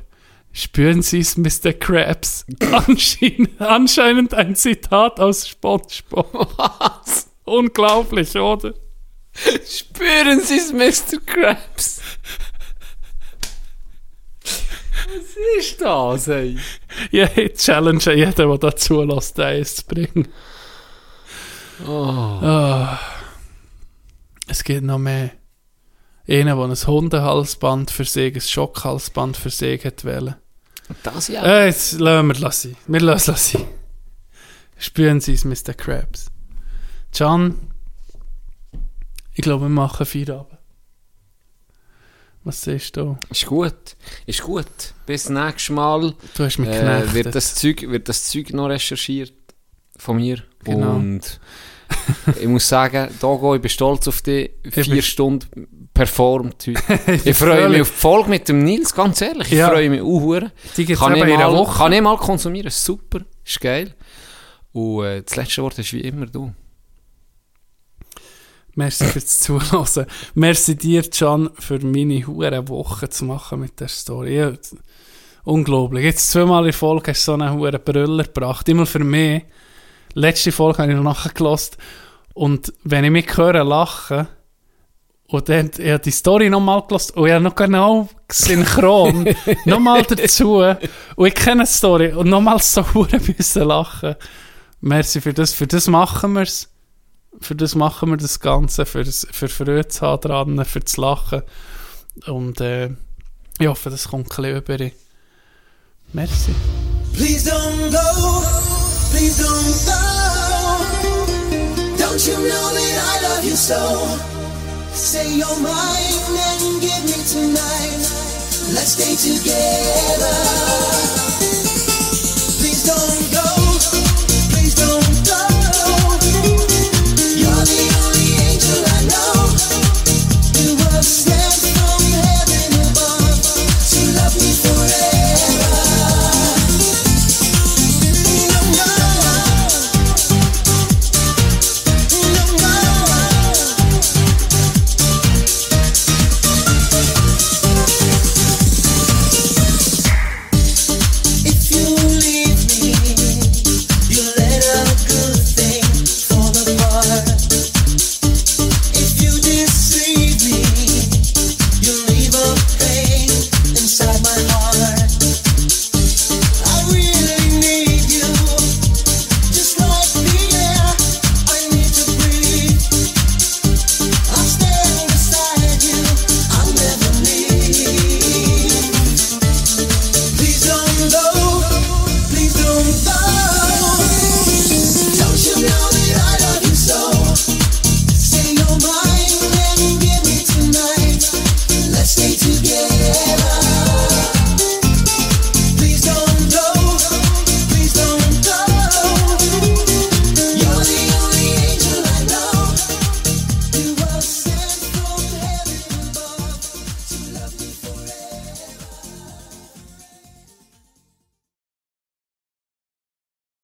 Spüren Sie es, Mr. Krabs? Anscheinend, anscheinend ein Zitat aus SpongeBob. Was? Unglaublich, oder? Spüren Sie es, Mr. Krabs? Was ist das, ey? Ja, ich challenge jeden, der dazu lässt, eins zu bringen. Oh. Ah. Es gibt noch mehr. Einer, der ein Hundehalsband für sich, ein Schockhalsband für sich hat wollen. Das ja. Äh, jetzt lassen wir es. Wir lassen es. Spüren Sie es, Mr. Krabs. Can, ich glaube, wir machen Feierabend. Was siehst du? Ist gut. Ist gut. Bis nächstes Mal Du hast mich äh, wird, das Zeug, wird das Zeug noch recherchiert von mir. Genau. Und ich muss sagen, Dogo, ich bin stolz auf dich. Vier Stunden performt heute. Ich freue mich auf die Folge mit dem Nils, ganz ehrlich. Ich Ja. freue mich auch. Die Kann, ich mal- Woche. kann ich mal konsumieren, super, ist geil. Und äh, das letzte Wort ist wie immer du. Merci fürs Zuhören. Merci dir, Can, für meine hure Woche zu machen mit der Story. Ja, Unglaublich. Jetzt zweimal in Folge hast du so einen hohen Brüller gebracht. Immer für mich. Letzte Folge habe ich noch nachgelost. Und wenn ich mich höre lachen, und dann, ich habe die Story nochmal gelost und ich habe noch genau synchron nochmal dazu. Und ich kenne die Story und nochmal so hure müssen lachen. Merci für das. Für das machen wir es. Für das machen wir das Ganze. Für, das, für Freude zu haben dran, für das Lachen. Und äh, ich hoffe, das kommt ein bisschen über. Merci. Please don't go, please don't go. Don't you know that I love you so? Say you're mine and give me tonight. Let's stay together.